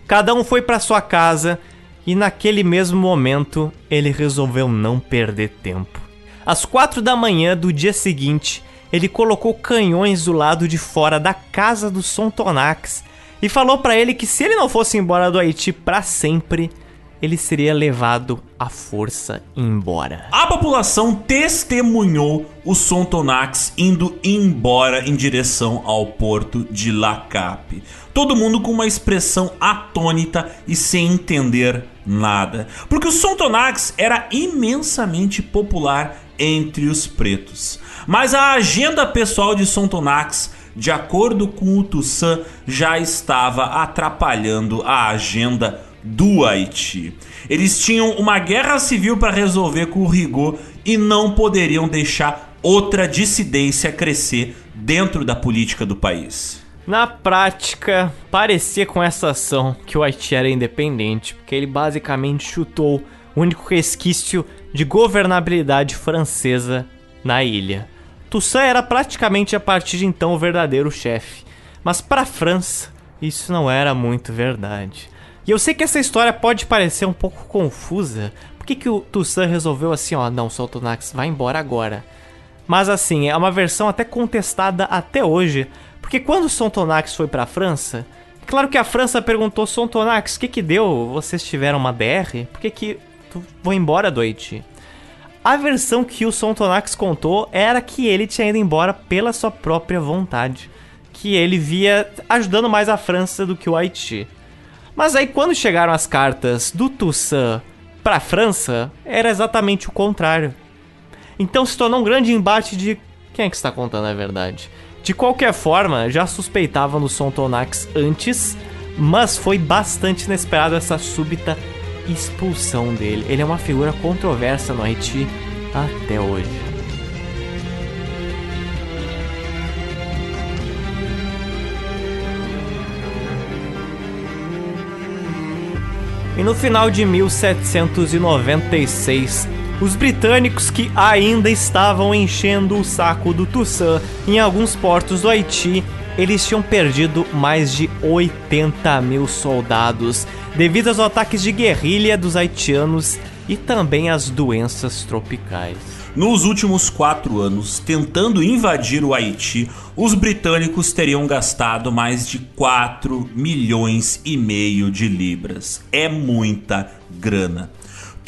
Cada um foi para sua casa e naquele mesmo momento ele resolveu não perder tempo. Às quatro da manhã do dia seguinte, ele colocou canhões do lado de fora da casa do Sontonax e falou para ele que se ele não fosse embora do Haiti para sempre, ele seria levado à força embora. A população testemunhou o Sontonax indo embora em direção ao porto de Lacape. Todo mundo com uma expressão atônita e sem entender nada. Porque o Sontonax era imensamente popular entre os pretos. Mas a agenda pessoal de Sontonax de acordo com o Toussaint, já estava atrapalhando a agenda do Haiti. Eles tinham uma guerra civil para resolver com o Rigaud e não poderiam deixar outra dissidência crescer dentro da política do país. Na prática, parecia com essa ação que o Haiti era independente, porque ele basicamente chutou o único resquício de governabilidade francesa na ilha. Toussaint era praticamente a partir de então o verdadeiro chefe, mas para a França isso não era muito verdade. E eu sei que essa história pode parecer um pouco confusa. Por que, que o Toussaint resolveu assim, ó, não, Soltonax, vai embora agora? Mas assim, é uma versão até contestada até hoje, porque quando Sontonax foi para a França, claro que a França perguntou Sontonax, o que que deu? Vocês tiveram uma DR? Por que que tu foi embora do Haiti? A versão que o Sontonax contou era que ele tinha ido embora pela sua própria vontade, que ele via ajudando mais a França do que o Haiti. Mas aí quando chegaram as cartas do Toussaint para a França, era exatamente o contrário. Então se tornou um grande embate de quem é que está contando a verdade. De qualquer forma, já suspeitava no Sontonax antes, mas foi bastante inesperado essa súbita expulsão dele. Ele é uma figura controversa no Haiti até hoje. E no final de 1796, os britânicos que ainda estavam enchendo o saco do Toussaint em alguns portos do Haiti, eles tinham perdido mais de 80 mil soldados devido aos ataques de guerrilha dos haitianos e também às doenças tropicais. Nos últimos quatro anos, tentando invadir o Haiti, os britânicos teriam gastado mais de 4 milhões e meio de libras. É muita grana.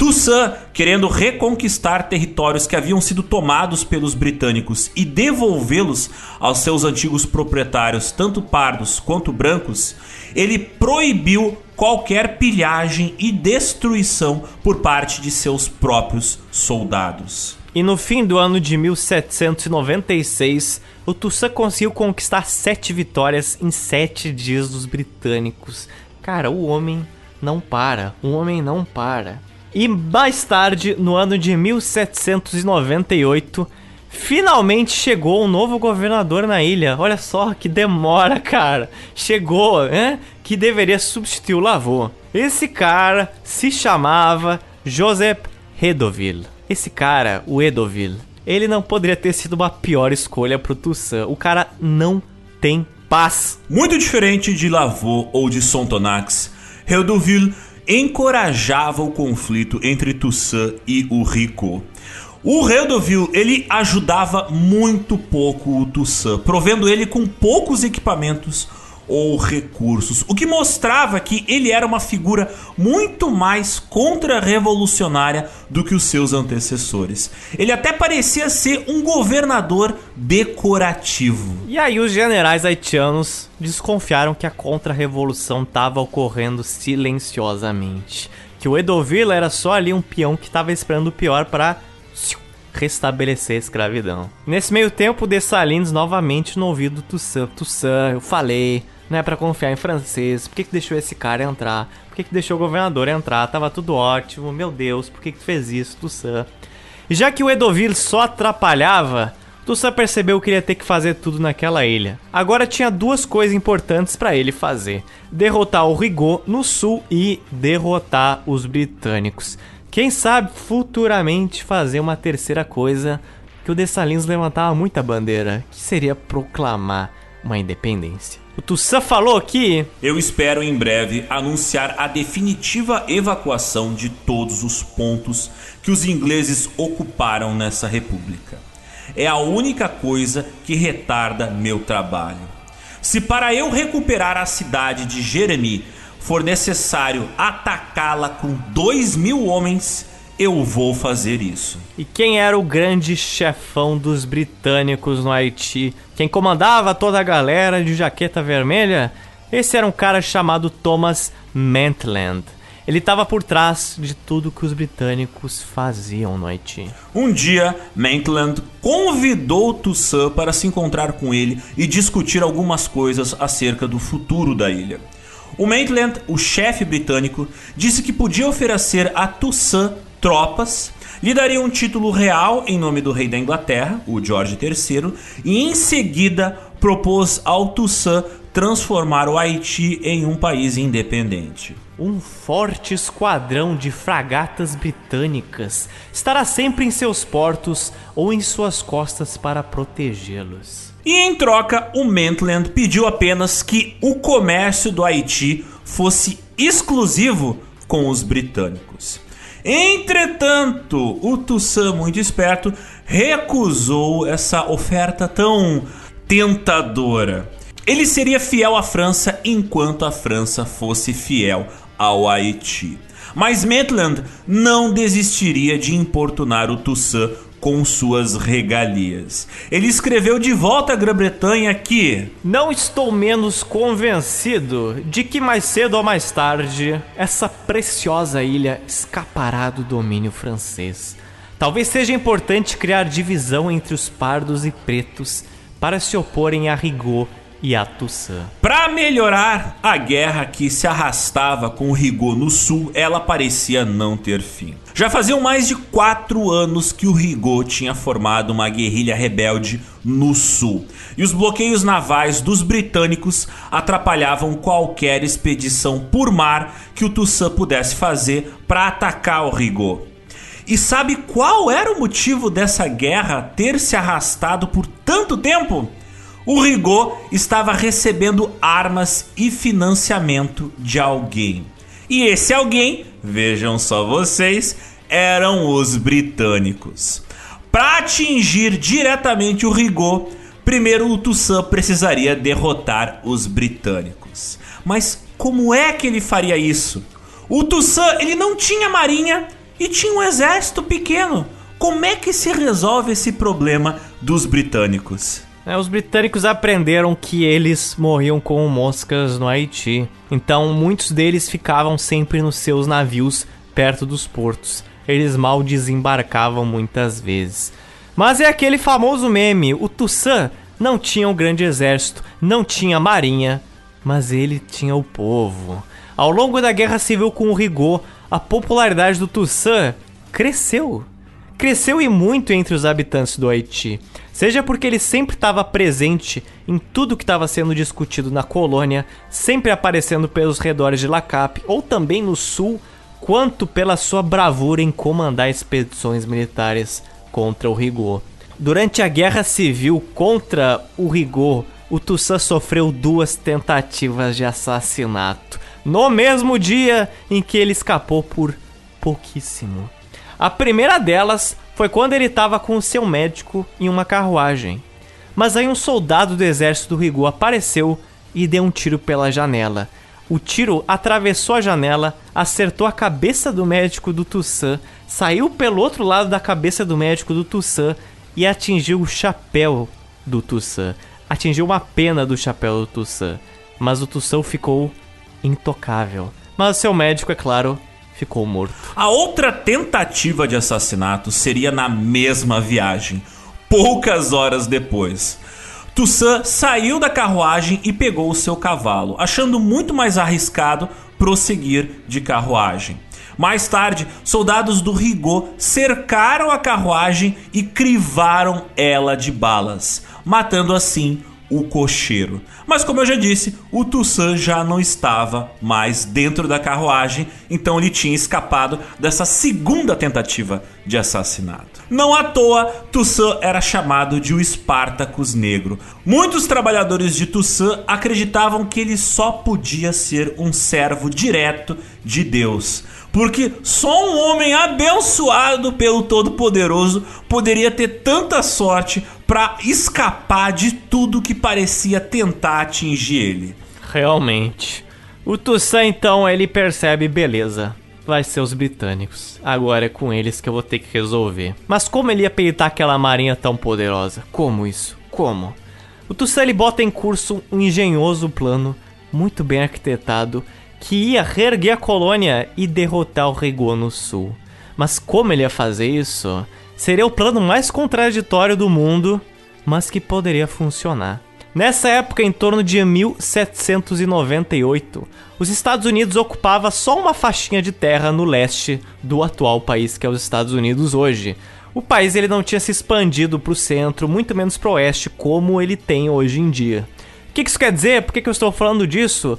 Toussaint, querendo reconquistar territórios que haviam sido tomados pelos britânicos e devolvê-los aos seus antigos proprietários, tanto pardos quanto brancos, ele proibiu qualquer pilhagem e destruição por parte de seus próprios soldados. E no fim do ano de 1796, o Toussaint conseguiu conquistar sete vitórias em sete dias dos britânicos. Cara, o homem não para, o homem não para. E mais tarde, no ano de 1798, finalmente chegou um novo governador na ilha. Olha só que demora, cara. Chegou, né? Que deveria substituir o Lavaux. Esse cara se chamava Joseph Redoville. Esse cara, o Edoville, ele não poderia ter sido uma pior escolha pro Toussaint. O cara não tem paz. Muito diferente de Lavaux ou de Sontonax, Redoville encorajava o conflito entre Toussaint e o Rico. O Redoville, ele ajudava muito pouco o Toussaint, provendo ele com poucos equipamentos ou recursos, o que mostrava que ele era uma figura muito mais contra-revolucionária do que os seus antecessores. Ele até parecia ser um governador decorativo. E aí os generais haitianos desconfiaram que a contra-revolução estava ocorrendo silenciosamente, que o Edoville era só ali um peão que estava esperando o pior para restabelecer a escravidão. Nesse meio tempo, Dessalines novamente no ouvido do Toussaint. Toussaint, eu falei, não é pra confiar em francês. Por que, que deixou esse cara entrar? Por que, que deixou o governador entrar? Tava tudo ótimo. Meu Deus, por que, que fez isso, Toussaint? E já que o Edoville só atrapalhava, Toussaint percebeu que ele ia ter que fazer tudo naquela ilha. Agora tinha duas coisas importantes para ele fazer: derrotar o Rigaud no sul e derrotar os britânicos. Quem sabe futuramente fazer uma terceira coisa que o Dessalines levantava muita bandeira, que seria proclamar uma independência. O Toussaint falou que Eu espero em breve anunciar a definitiva evacuação de todos os pontos que os ingleses ocuparam nessa república. É a única coisa que retarda meu trabalho. Se para eu recuperar a cidade de Jeremy for necessário atacá-la com dois mil homens, eu vou fazer isso. E quem era o grande chefão dos britânicos no Haiti? Quem comandava toda a galera de jaqueta vermelha? Esse era um cara chamado Thomas Maitland. Ele estava por trás de tudo que os britânicos faziam no Haiti. Um dia, Maitland convidou Toussaint para se encontrar com ele e discutir algumas coisas acerca do futuro da ilha. O Maitland, o chefe britânico, disse que podia oferecer a Toussaint tropas, lhe daria um título real em nome do rei da Inglaterra, o George III, e em seguida propôs ao Toussaint transformar o Haiti em um país independente. Um forte esquadrão de fragatas britânicas estará sempre em seus portos ou em suas costas para protegê-los. E em troca, o Maitland pediu apenas que o comércio do Haiti fosse exclusivo com os britânicos. Entretanto, o Toussaint, muito esperto, recusou essa oferta tão tentadora. Ele seria fiel à França enquanto a França fosse fiel ao Haiti. Mas Maitland não desistiria de importunar o Toussaint com suas regalias. Ele escreveu de volta à Grã-Bretanha que Não estou menos convencido de que mais cedo ou mais tarde essa preciosa ilha escapará do domínio francês. Talvez seja importante criar divisão entre os pardos e pretos para se oporem a Rigaud a Toussaint. Para melhorar a guerra que se arrastava com o Rigaud no sul, ela parecia não ter fim. Já faziam mais de quatro anos que o Rigaud tinha formado uma guerrilha rebelde no sul, e os bloqueios navais dos britânicos atrapalhavam qualquer expedição por mar que o Toussaint pudesse fazer para atacar o Rigaud. E sabe qual era o motivo dessa guerra ter se arrastado por tanto tempo? O Rigaud estava recebendo armas e financiamento de alguém. E esse alguém, vejam só vocês, eram os britânicos. Para atingir diretamente o Rigaud, primeiro o Toussaint precisaria derrotar os britânicos. Mas como é que ele faria isso? O Toussaint ele não tinha marinha e tinha um exército pequeno. Como é que se resolve esse problema dos britânicos? É, os britânicos aprenderam que eles morriam como moscas no Haiti. Então muitos deles ficavam sempre nos seus navios perto dos portos. eles mal desembarcavam muitas vezes. Mas é aquele famoso meme: o Tussan não tinha um grande exército, não tinha marinha, mas ele tinha o povo. Ao longo da Guerra Civil com o Rigaud, a popularidade do Tussan cresceu. Cresceu e muito entre os habitantes do Haiti. Seja porque ele sempre estava presente em tudo que estava sendo discutido na colônia, sempre aparecendo pelos redores de Lacap, ou também no sul, quanto pela sua bravura em comandar expedições militares contra o Rigaud. Durante a Guerra Civil contra o Rigaud, o Toussaint sofreu duas tentativas de assassinato, no mesmo dia em que ele escapou por pouquíssimo. A primeira delas foi quando ele estava com o seu médico em uma carruagem. Mas aí um soldado do exército do Rigaud apareceu e deu um tiro pela janela. O tiro atravessou a janela, acertou a cabeça do médico do Toussaint, saiu pelo outro lado da cabeça do médico do Toussaint e atingiu o chapéu do Toussaint. Atingiu uma pena do chapéu do Toussaint. Mas o Toussaint ficou intocável. Mas seu médico, é claro, ficou morto. A outra tentativa de assassinato seria na mesma viagem, poucas horas depois. Toussaint saiu da carruagem e pegou o seu cavalo, achando muito mais arriscado prosseguir de carruagem. Mais tarde, soldados do Rigaud cercaram a carruagem e crivaram ela de balas, matando assim o cocheiro. Mas como eu já disse, o Toussaint já não estava mais dentro da carruagem, então ele tinha escapado dessa segunda tentativa de assassinato. Não à toa, Toussaint era chamado de o Espartacus Negro. Muitos trabalhadores de Toussaint acreditavam que ele só podia ser um servo direto de Deus porque só um homem abençoado pelo Todo-Poderoso poderia ter tanta sorte para escapar de tudo que parecia tentar atingir ele. Realmente. O Toussaint então ele percebe beleza. Vai ser os britânicos. Agora é com eles que eu vou ter que resolver. Mas como ele ia peitar aquela marinha tão poderosa? Como isso? Como? O Toussaint ele bota em curso um engenhoso plano, muito bem arquitetado, que ia reerguer a colônia e derrotar o Rigaud no sul. Mas como ele ia fazer isso? Seria o plano mais contraditório do mundo, mas que poderia funcionar. Nessa época, em torno de 1798, os Estados Unidos ocupava só uma faixinha de terra no leste do atual país que é os Estados Unidos hoje. O país ele não tinha se expandido para o centro, muito menos para o oeste, como ele tem hoje em dia. O que isso quer dizer? Por que eu estou falando disso?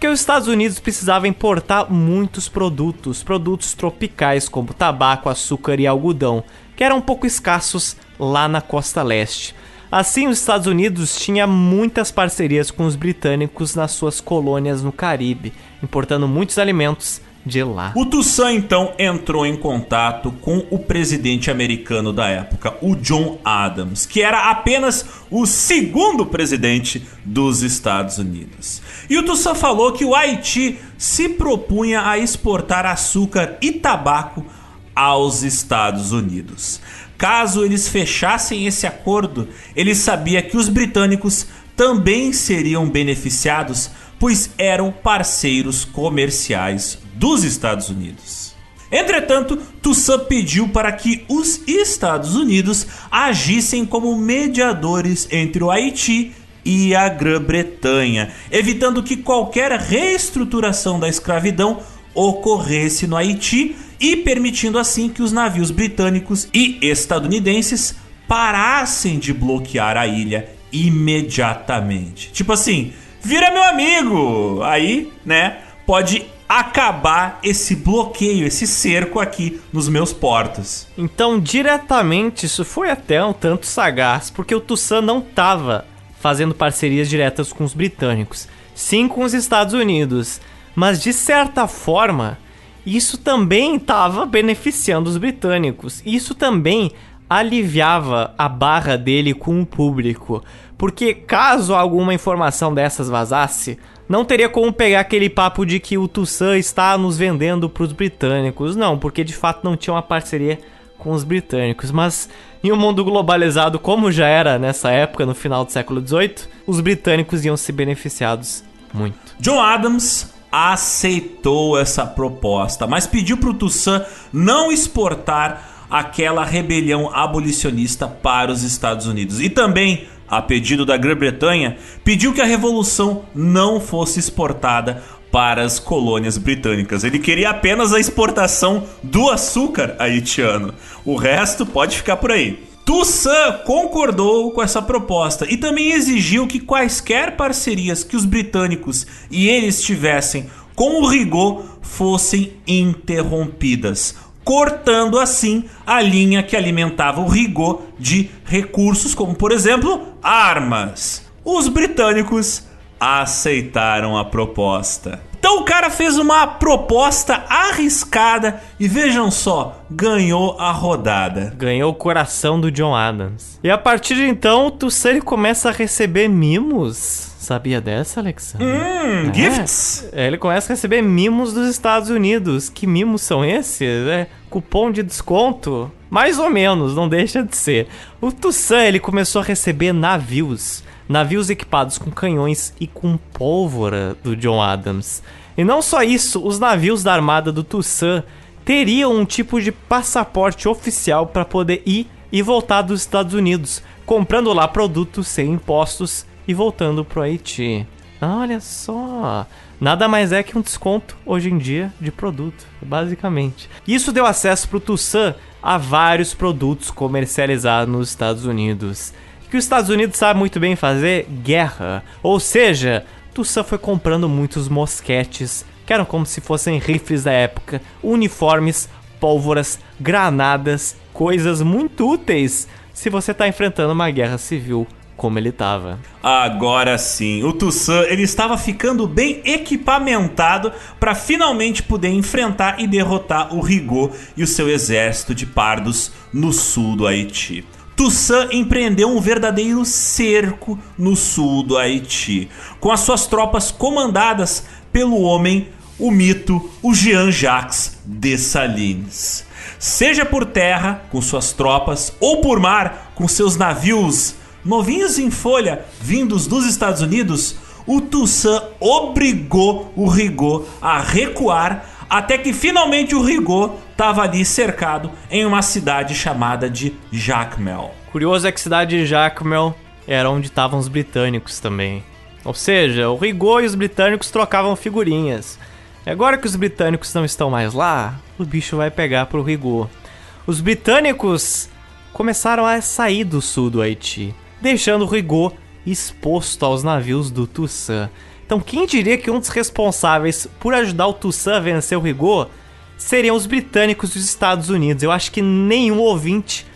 Porque os Estados Unidos precisavam importar muitos produtos, produtos tropicais como tabaco, açúcar e algodão, que eram um pouco escassos lá na costa leste. Assim, os Estados Unidos tinha muitas parcerias com os britânicos nas suas colônias no Caribe, importando muitos alimentos de lá. O Toussaint então entrou em contato com o presidente americano da época, o John Adams, que era apenas o segundo presidente dos Estados Unidos. E o Toussaint falou que o Haiti se propunha a exportar açúcar e tabaco aos Estados Unidos. Caso eles fechassem esse acordo, ele sabia que os britânicos também seriam beneficiados, pois eram parceiros comerciais dos Estados Unidos. Entretanto, Toussaint pediu para que os Estados Unidos agissem como mediadores entre o Haiti e a Grã-Bretanha, evitando que qualquer reestruturação da escravidão ocorresse no Haiti e permitindo assim que os navios britânicos e estadunidenses parassem de bloquear a ilha imediatamente. Tipo assim, vira meu amigo! Aí, né, pode acabar esse bloqueio, esse cerco aqui nos meus portos. Então, diretamente, isso foi até um tanto sagaz, porque o Toussaint não estava fazendo parcerias diretas com os britânicos, sim com os Estados Unidos. Mas de certa forma, isso também estava beneficiando os britânicos. Isso também aliviava a barra dele com o público, porque caso alguma informação dessas vazasse, não teria como pegar aquele papo de que o Toussaint está nos vendendo para os britânicos. Não, porque de fato não tinha uma parceria com os britânicos. Mas em um mundo globalizado, como já era nessa época, no final do século XVIII, os britânicos iam se beneficiados muito. John Adams aceitou essa proposta, mas pediu para o Toussaint não exportar aquela rebelião abolicionista para os Estados Unidos. E também, a pedido da Grã-Bretanha, pediu que a revolução não fosse exportada para as colônias britânicas. Ele queria apenas a exportação do açúcar haitiano. O resto pode ficar por aí. Toussaint concordou com essa proposta e também exigiu que quaisquer parcerias que os britânicos e eles tivessem com o Rigaud fossem interrompidas, cortando assim a linha que alimentava o Rigaud de recursos como, por exemplo, armas. Os britânicos aceitaram a proposta. Então o cara fez uma proposta arriscada e vejam só, ganhou a rodada. Ganhou o coração do John Adams. E a partir de então, o Toussaint começa a receber mimos. Sabia dessa, Alexandre? Hum, é. gifts? É, ele começa a receber mimos dos Estados Unidos. Que mimos são esses? É cupom de desconto? Mais ou menos, não deixa de ser. O Toussaint ele começou a receber navios navios equipados com canhões e com pólvora do John Adams. E não só isso, os navios da armada do Toussaint teriam um tipo de passaporte oficial para poder ir e voltar dos Estados Unidos, comprando lá produtos sem impostos e voltando pro Haiti. Olha só, nada mais é que um desconto hoje em dia de produto, basicamente. Isso deu acesso para o Toussaint a vários produtos comercializados nos Estados Unidos que os Estados Unidos sabe muito bem fazer? Guerra. Ou seja, Toussaint foi comprando muitos mosquetes, que eram como se fossem rifles da época, uniformes, pólvoras, granadas, coisas muito úteis se você está enfrentando uma guerra civil como ele estava. Agora sim, o Toussaint ele estava ficando bem equipamentado para finalmente poder enfrentar e derrotar o Rigaud e o seu exército de pardos no sul do Haiti. Toussaint empreendeu um verdadeiro cerco no sul do Haiti, com as suas tropas comandadas pelo homem, o mito, o Jean-Jacques Dessalines. Seja por terra, com suas tropas, ou por mar, com seus navios novinhos em folha vindos dos Estados Unidos, o Toussaint obrigou o Rigaud a recuar até que finalmente o Rigaud estava ali cercado em uma cidade chamada de Jacmel. Curioso é que a cidade de Jacmel era onde estavam os britânicos também. Ou seja, o Rigaud e os britânicos trocavam figurinhas. E agora que os britânicos não estão mais lá, o bicho vai pegar pro Rigaud. Os britânicos começaram a sair do sul do Haiti, deixando Rigaud exposto aos navios do Toussaint. Então, quem diria que um dos responsáveis por ajudar o Toussaint a vencer o Rigaud seriam os britânicos dos Estados Unidos? Eu acho que nenhum ouvinte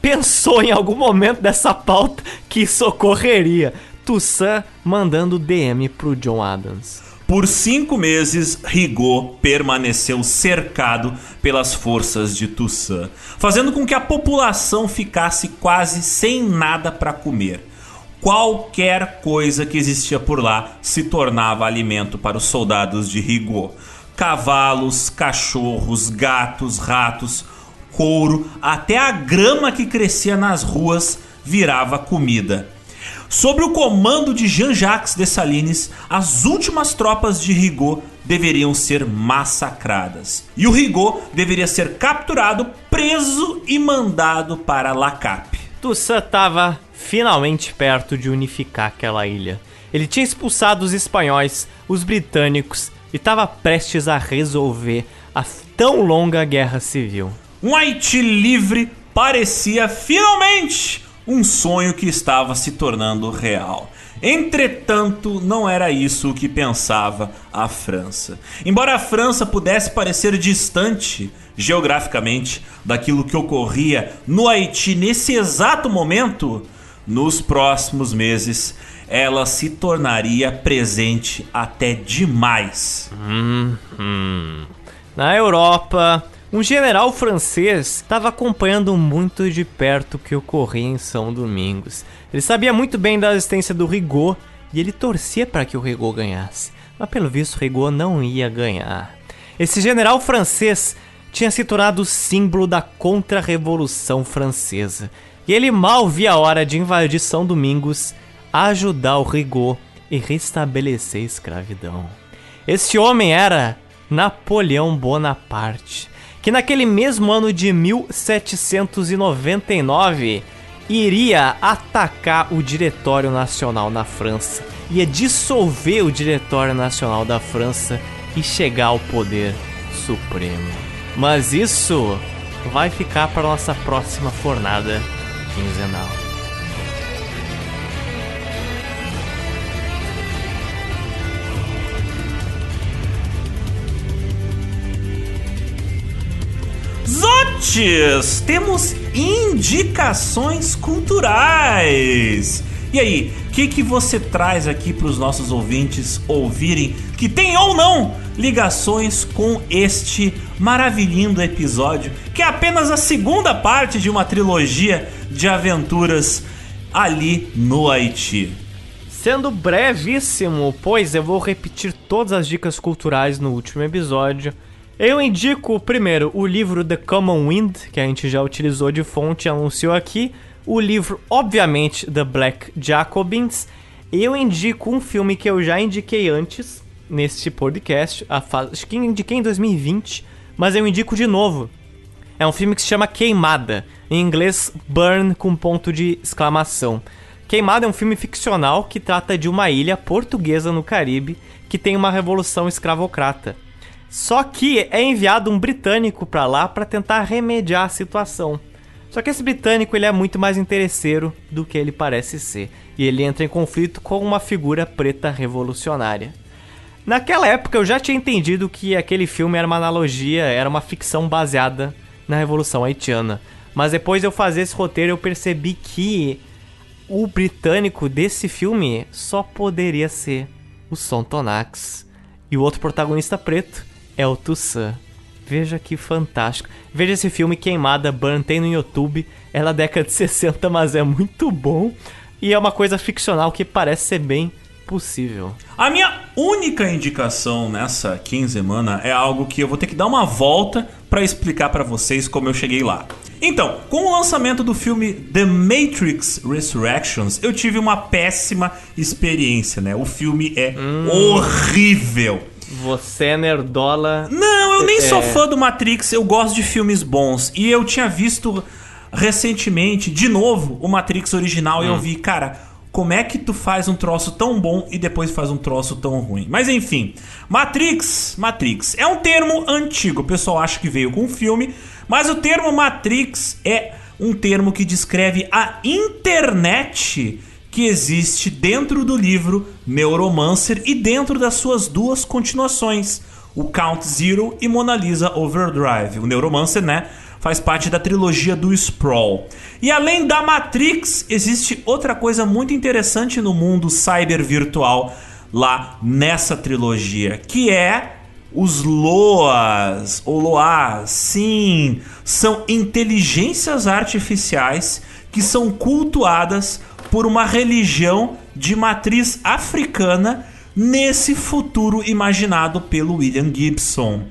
pensou em algum momento dessa pauta que isso ocorreria. Toussaint mandando DM pro John Adams. Por cinco meses, Rigaud permaneceu cercado pelas forças de Toussaint, fazendo com que a população ficasse quase sem nada para comer qualquer coisa que existia por lá se tornava alimento para os soldados de Rigaud. Cavalos, cachorros, gatos, ratos, couro, até a grama que crescia nas ruas virava comida. Sob o comando de Jean-Jacques Dessalines, as últimas tropas de Rigaud deveriam ser massacradas. E o Rigaud deveria ser capturado, preso e mandado para Lacap. Toussaint estava finalmente perto de unificar aquela ilha. Ele tinha expulsado os espanhóis, os britânicos e estava prestes a resolver a tão longa guerra civil. Um Haiti livre parecia finalmente um sonho que estava se tornando real. Entretanto, não era isso o que pensava a França. Embora a França pudesse parecer distante geograficamente daquilo que ocorria no Haiti nesse exato momento, nos próximos meses ela se tornaria presente até demais. Hum, hum. Na Europa, um general francês estava acompanhando muito de perto o que ocorria em São Domingos. Ele sabia muito bem da existência do Rigaud e ele torcia para que o Rigaud ganhasse. Mas pelo visto, Rigaud não ia ganhar. Esse general francês tinha se tornado símbolo da contra-revolução francesa e ele mal via a hora de invadir São Domingos, ajudar o Rigaud e restabelecer a escravidão. Esse homem era Napoleão Bonaparte, que naquele mesmo ano de 1799 iria atacar o Diretório Nacional na França, ia dissolver o Diretório Nacional da França e chegar ao poder supremo. Mas isso vai ficar para nossa próxima fornada quinzenal. Zotes! Temos indicações culturais. E aí, o que, que você traz aqui para os nossos ouvintes ouvirem que tem ou não ligações com este maravilhindo episódio, que é apenas a segunda parte de uma trilogia de aventuras ali no Haiti? Sendo brevíssimo, pois eu vou repetir todas as dicas culturais no último episódio. Eu indico primeiro o livro The Common Wind, que a gente já utilizou de fonte e anunciou aqui. O livro, obviamente, The Black Jacobins. Eu indico um filme que eu já indiquei antes neste podcast. Acho que indiquei em 2020, mas eu indico de novo. É um filme que se chama Queimada, em inglês Burn com ponto de exclamação. Queimada é um filme ficcional que trata de uma ilha portuguesa no Caribe que tem uma revolução escravocrata. Só que é enviado um britânico para lá para tentar remediar a situação. Só que esse britânico ele é muito mais interesseiro do que ele parece ser, e ele entra em conflito com uma figura preta revolucionária. Naquela época eu já tinha entendido que aquele filme era uma analogia, era uma ficção baseada na Revolução Haitiana. Mas depois de eu fazer esse roteiro eu percebi que o britânico desse filme só poderia ser o Son Tonax. E o outro protagonista preto é o Toussaint. Veja que fantástico. Veja esse filme Queimada Burn, tem no YouTube. É da década de 60, mas é muito bom. E é uma coisa ficcional que parece ser bem possível. A minha única indicação nessa quinzena é algo que eu vou ter que dar uma volta para explicar para vocês como eu cheguei lá. Então, com o lançamento do filme The Matrix Resurrections, eu tive uma péssima experiência, né? O filme é hum. horrível. Você é nerdola. Não, eu nem é... sou fã do Matrix, eu gosto de filmes bons. E eu tinha visto recentemente, de novo, o Matrix original hum. e eu hum. vi, cara, como é que tu faz um troço tão bom e depois faz um troço tão ruim? Mas enfim, Matrix, Matrix é um termo antigo, o pessoal acha que veio com o filme, mas o termo Matrix é um termo que descreve a internet que existe dentro do livro Neuromancer e dentro das suas duas continuações, o Count Zero e Mona Lisa Overdrive. O Neuromancer, né, faz parte da trilogia do Sprawl. E além da Matrix, existe outra coisa muito interessante no mundo cyber virtual lá nessa trilogia, que é os Loas, ou Loas, sim, são inteligências artificiais que são cultuadas por uma religião de matriz africana nesse futuro imaginado pelo William Gibson.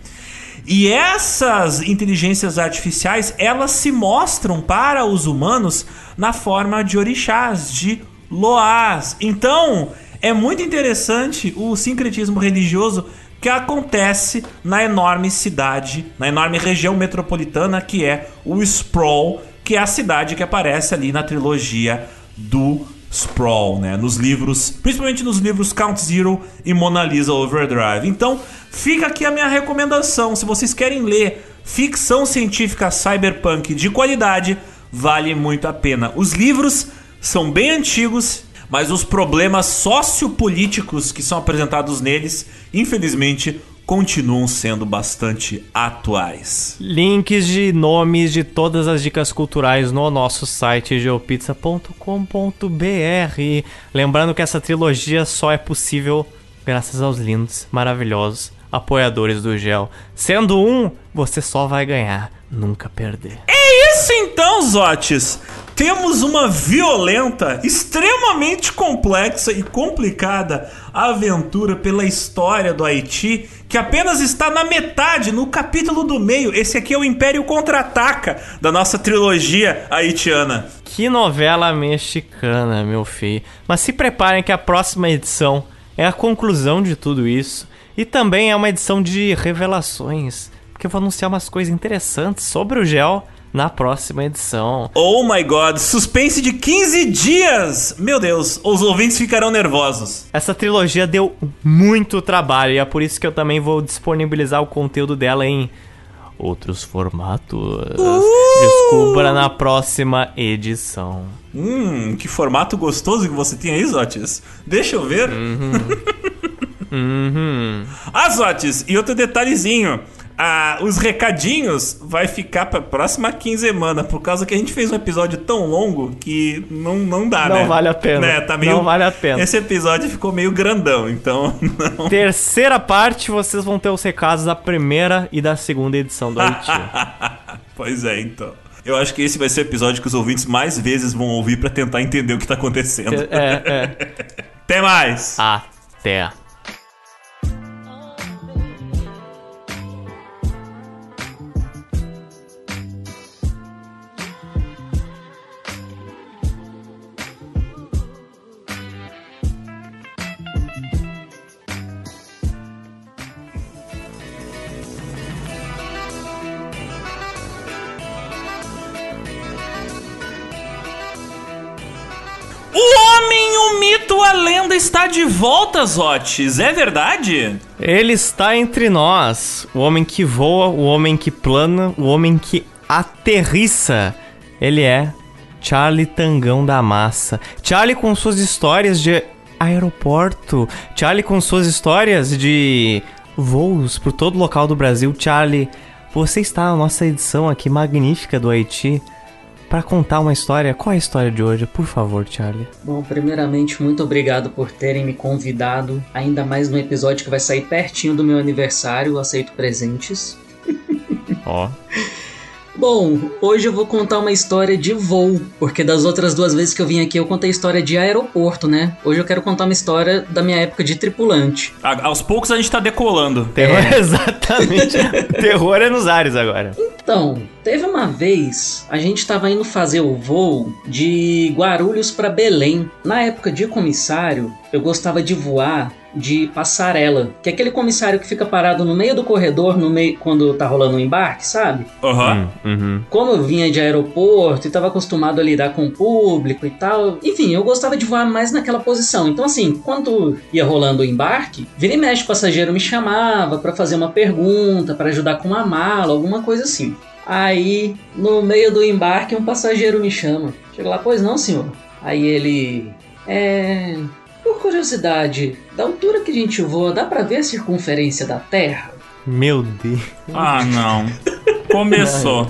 E essas inteligências artificiais, elas se mostram para os humanos na forma de orixás, de loás. Então, é muito interessante o sincretismo religioso que acontece na enorme cidade, na enorme região metropolitana que é o Sprawl, que é a cidade que aparece ali na trilogia do Sprawl, né? Nos livros, principalmente nos livros Count Zero e Mona Lisa Overdrive. Então, fica aqui a minha recomendação. Se vocês querem ler ficção científica cyberpunk de qualidade, vale muito a pena. Os livros são bem antigos, mas os problemas sociopolíticos que são apresentados neles, infelizmente, continuam sendo bastante atuais. Links de nomes de todas as dicas culturais no nosso site geopizza.com.br. Lembrando que essa trilogia só é possível graças aos lindos, maravilhosos apoiadores do Gel. Sendo um, você só vai ganhar, nunca perder. É isso então, Zotes! temos uma violenta, extremamente complexa e complicada aventura pela história do Haiti, que apenas está na metade, no capítulo do meio. Esse aqui é o Império Contra-Ataca da nossa trilogia haitiana. Que novela mexicana, meu filho. Mas se preparem que a próxima edição é a conclusão de tudo isso. E também é uma edição de revelações, porque eu vou anunciar umas coisas interessantes sobre o gel na próxima edição. Oh my god, suspense de 15 dias! Meu Deus, os ouvintes ficarão nervosos. Essa trilogia deu muito trabalho e é por isso que eu também vou disponibilizar o conteúdo dela em outros formatos. Uh! Descubra na próxima edição. Hum, que formato gostoso que você tem aí, Zotis. Deixa eu ver. Uhum. uhum. Ah, Zotis, e outro detalhezinho ah, os recadinhos vai ficar pra próxima quinzena, por causa que a gente fez um episódio tão longo que não, não dá, não né? Não vale a pena. Né? Tá meio... Não vale a pena. Esse episódio ficou meio grandão, então. Não... Terceira parte, vocês vão ter os recados da primeira e da segunda edição do Haiti. pois é, então. Eu acho que esse vai ser o episódio que os ouvintes mais vezes vão ouvir para tentar entender o que tá acontecendo. É, é. Até mais! Até. Está de volta, Zotes, é verdade? Ele está entre nós. O homem que voa, o homem que plana, o homem que aterrissa. Ele é Charlie Tangão da Massa. Charlie com suas histórias de aeroporto. Charlie com suas histórias de voos por todo local do Brasil. Charlie, você está na nossa edição aqui magnífica do Haiti para contar uma história. Qual é a história de hoje, por favor, Charlie? Bom, primeiramente, muito obrigado por terem me convidado, ainda mais no episódio que vai sair pertinho do meu aniversário. Aceito presentes. Ó. Bom, hoje eu vou contar uma história de voo, porque das outras duas vezes que eu vim aqui eu contei história de aeroporto, né? Hoje eu quero contar uma história da minha época de tripulante. A, aos poucos a gente tá decolando. Terror, é. exatamente. Terror é nos ares agora. Então, teve uma vez a gente estava indo fazer o voo de Guarulhos para Belém. Na época de comissário, eu gostava de voar de passarela, que é aquele comissário que fica parado no meio do corredor, no meio quando tá rolando um embarque, sabe? Uhum. uhum. Como eu vinha de aeroporto e estava acostumado a lidar com o público e tal, enfim, eu gostava de voar mais naquela posição. Então, assim, quando ia rolando o embarque, vira e mexe, o passageiro me chamava para fazer uma pergunta, para ajudar com uma mala, alguma coisa assim. Aí, no meio do embarque, um passageiro me chama. Chega lá, pois não, senhor. Aí ele. É. Por curiosidade, da altura que a gente voa, dá pra ver a circunferência da Terra? Meu Deus. Ah, não. Começou.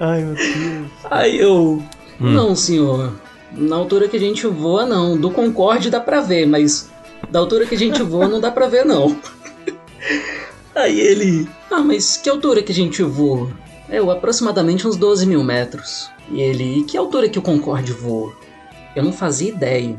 Ai, meu Deus. Aí eu. Hum. Não, senhor. Na altura que a gente voa, não. Do Concorde dá pra ver, mas da altura que a gente voa não dá pra ver, não. Aí ele. Ah, mas que altura que a gente voa? Eu, aproximadamente uns 12 mil metros. E ele. E que altura que o Concorde voa? Eu não fazia ideia.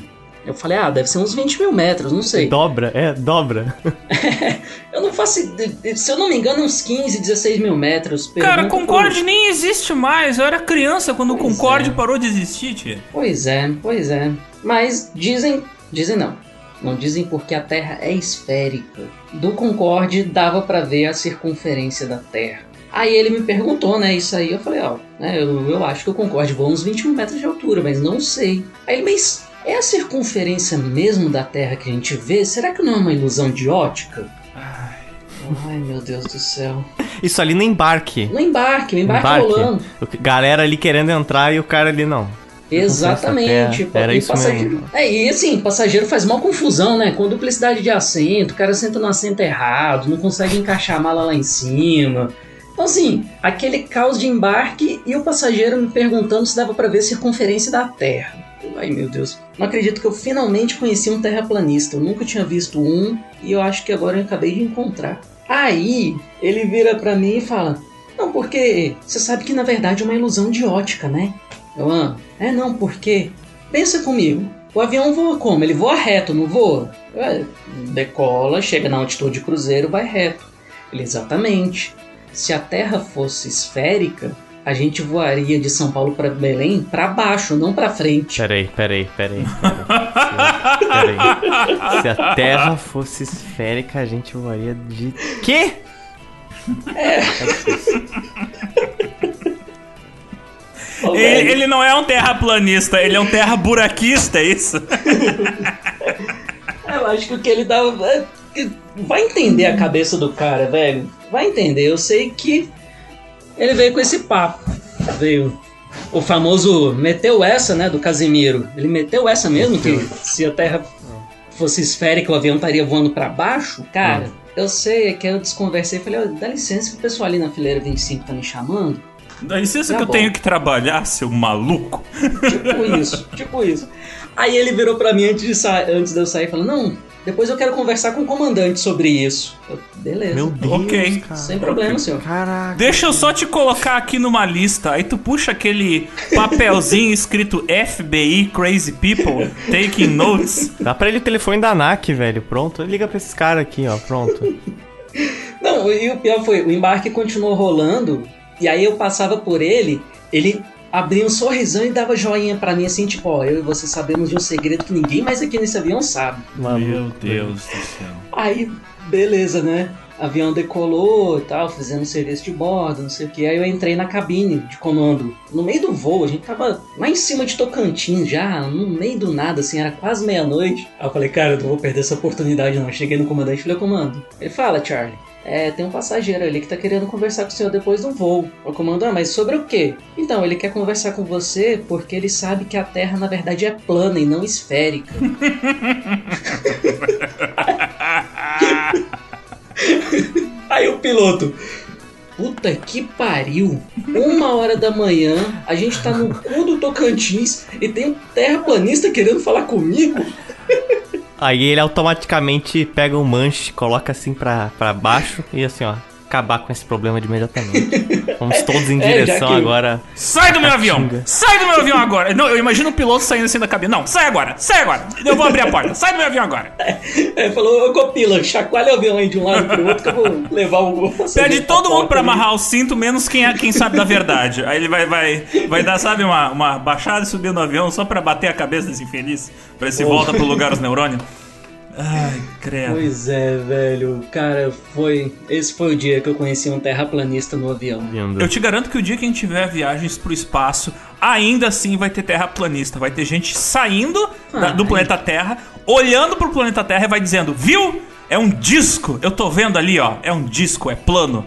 Eu falei, ah, deve ser uns 20 mil metros, não sei. Dobra, é, dobra. eu não faço. Se eu não me engano, uns 15, 16 mil metros. Cara, Concorde por... nem existe mais. Eu era criança quando pois o Concorde é. parou de existir, tia. Pois é, pois é. Mas dizem. Dizem não. Não dizem porque a Terra é esférica. Do Concorde dava para ver a circunferência da Terra. Aí ele me perguntou, né, isso aí, eu falei, ó, né, eu, eu acho que o Concorde voa uns 21 metros de altura, mas não sei. Aí ele, mas é a circunferência mesmo da Terra que a gente vê? Será que não é uma ilusão de ótica? Ai, ai meu Deus do céu. Isso ali no embarque. No embarque, o embarque, embarque. rolando. Galera ali querendo entrar e o cara ali não. Exatamente. Era isso passageiro... mesmo. É, e assim, passageiro faz mal confusão, né? Com duplicidade de assento, o cara senta no assento errado, não consegue encaixar a mala lá em cima. Então, assim, aquele caos de embarque e o passageiro me perguntando se dava para ver a circunferência da Terra. Ai meu Deus. Não acredito que eu finalmente conheci um terraplanista. Eu nunca tinha visto um e eu acho que agora eu acabei de encontrar. Aí ele vira para mim e fala: Não, porque você sabe que na verdade é uma ilusão de ótica, né? Eu, ah, é não, porque. Pensa comigo. O avião voa como? Ele voa reto, não voa? É, decola, chega na altitude de cruzeiro, vai reto. Ele, exatamente. Se a Terra fosse esférica, a gente voaria de São Paulo para Belém para baixo, não para frente. Peraí, peraí, peraí. Peraí. peraí. Se a Terra fosse esférica, a gente voaria de. Quê? É. Ele, ele, não é um terraplanista, ele é um terra buraquista, é isso? Eu acho que o que ele dá. É vai entender a cabeça do cara, velho. Vai entender. Eu sei que ele veio com esse papo. Veio. O famoso meteu essa, né, do Casimiro. Ele meteu essa mesmo, que se a Terra fosse esférica, o avião estaria voando para baixo. Cara, hum. eu sei, é que eu desconversei. Falei, oh, dá licença que o pessoal ali na fileira 25 tá me chamando. Dá licença tá que bom. eu tenho que trabalhar, seu maluco. Tipo isso, tipo isso. Aí ele virou para mim antes de, antes de eu sair e falou: Não, depois eu quero conversar com o comandante sobre isso. Eu, beleza. Meu Deus. Ok. Cara. Sem problema, okay. senhor. Caraca. Deixa eu só te colocar aqui numa lista. Aí tu puxa aquele papelzinho escrito FBI Crazy People Taking Notes. Dá pra ele o telefone da ANAC, velho. Pronto. Liga pra esses caras aqui, ó. Pronto. Não, e o pior foi: o embarque continuou rolando e aí eu passava por ele, ele abria um sorrisão e dava joinha para mim assim, tipo, ó, eu e você sabemos de um segredo que ninguém mais aqui nesse avião sabe. Meu Deus do céu. Aí, beleza, né? avião decolou e tal, fazendo serviço de bordo, não sei o que. Aí eu entrei na cabine de comando. No meio do voo, a gente tava lá em cima de Tocantins já, no meio do nada, assim, era quase meia-noite. Aí eu falei, cara, eu não vou perder essa oportunidade não. Eu cheguei no comandante e falei, comando. Ele fala, Charlie. É, tem um passageiro ali que tá querendo conversar com o senhor depois do voo. O comando, ah, mas sobre o quê? Então, ele quer conversar com você porque ele sabe que a Terra, na verdade, é plana e não esférica. Aí o piloto. Puta que pariu! Uma hora da manhã, a gente tá no cu do Tocantins e tem um terraplanista querendo falar comigo. Aí ele automaticamente pega um manche, coloca assim pra, pra baixo e assim, ó, acabar com esse problema de imediatamente. Vamos todos em é, direção é, que... agora. Sai do meu avião! Sai do meu avião agora! Não, eu imagino o piloto saindo assim da cabine. Não, sai agora! Sai agora! Eu vou abrir a porta! Sai do meu avião agora! É, é falou, ô copila, chacoalha o avião aí de um lado pro outro que eu vou levar o. Pede todo mundo pra amarrar o cinto, menos quem, é, quem sabe da verdade. Aí ele vai, vai, vai dar, sabe, uma, uma baixada e subir no avião só pra bater a cabeça desse infeliz. Pra ver se oh. volta pro lugar os neurônios. Ai, credo. Pois é, velho. Cara, foi. Esse foi o dia que eu conheci um terraplanista no avião. Eu te garanto que o dia que a gente tiver viagens pro espaço, ainda assim vai ter terraplanista. Vai ter gente saindo ah, da, do planeta Terra, olhando pro planeta Terra e vai dizendo: Viu? É um disco. Eu tô vendo ali, ó. É um disco, é plano.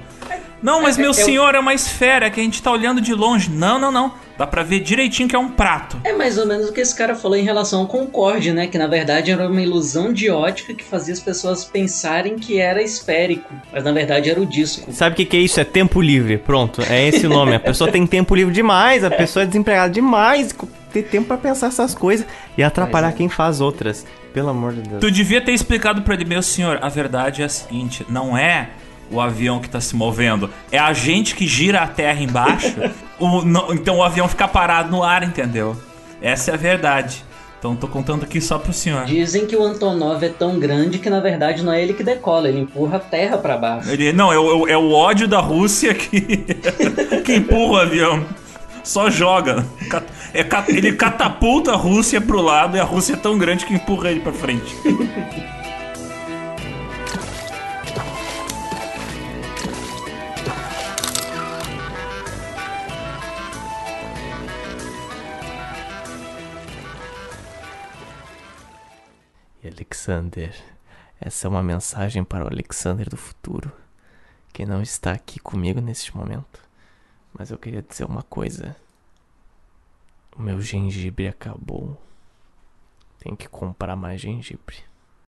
Não, mas é, meu é, senhor, é uma esfera que a gente tá olhando de longe. Não, não, não. Dá pra ver direitinho que é um prato. É mais ou menos o que esse cara falou em relação ao Concorde, né? Que na verdade era uma ilusão de ótica que fazia as pessoas pensarem que era esférico. Mas na verdade era o disco. Sabe o que, que é isso? É tempo livre. Pronto, é esse o nome. A pessoa tem tempo livre demais, a pessoa é desempregada demais. Ter tempo para pensar essas coisas e atrapalhar é. quem faz outras. Pelo amor de Deus. Tu devia ter explicado para ele, meu senhor, a verdade é a seguinte: não é o avião que está se movendo. É a gente que gira a terra embaixo. o, no, então o avião fica parado no ar, entendeu? Essa é a verdade. Então tô contando aqui só pro senhor. Dizem que o Antonov é tão grande que na verdade não é ele que decola, ele empurra a terra para baixo. Ele, não, é o, é o ódio da Rússia que, que empurra o avião. Só joga. É, ele catapulta a Rússia pro lado e a Rússia é tão grande que empurra ele pra frente. Alexander. Essa é uma mensagem para o Alexander do futuro, que não está aqui comigo neste momento. Mas eu queria dizer uma coisa. O meu gengibre acabou. Tenho que comprar mais gengibre.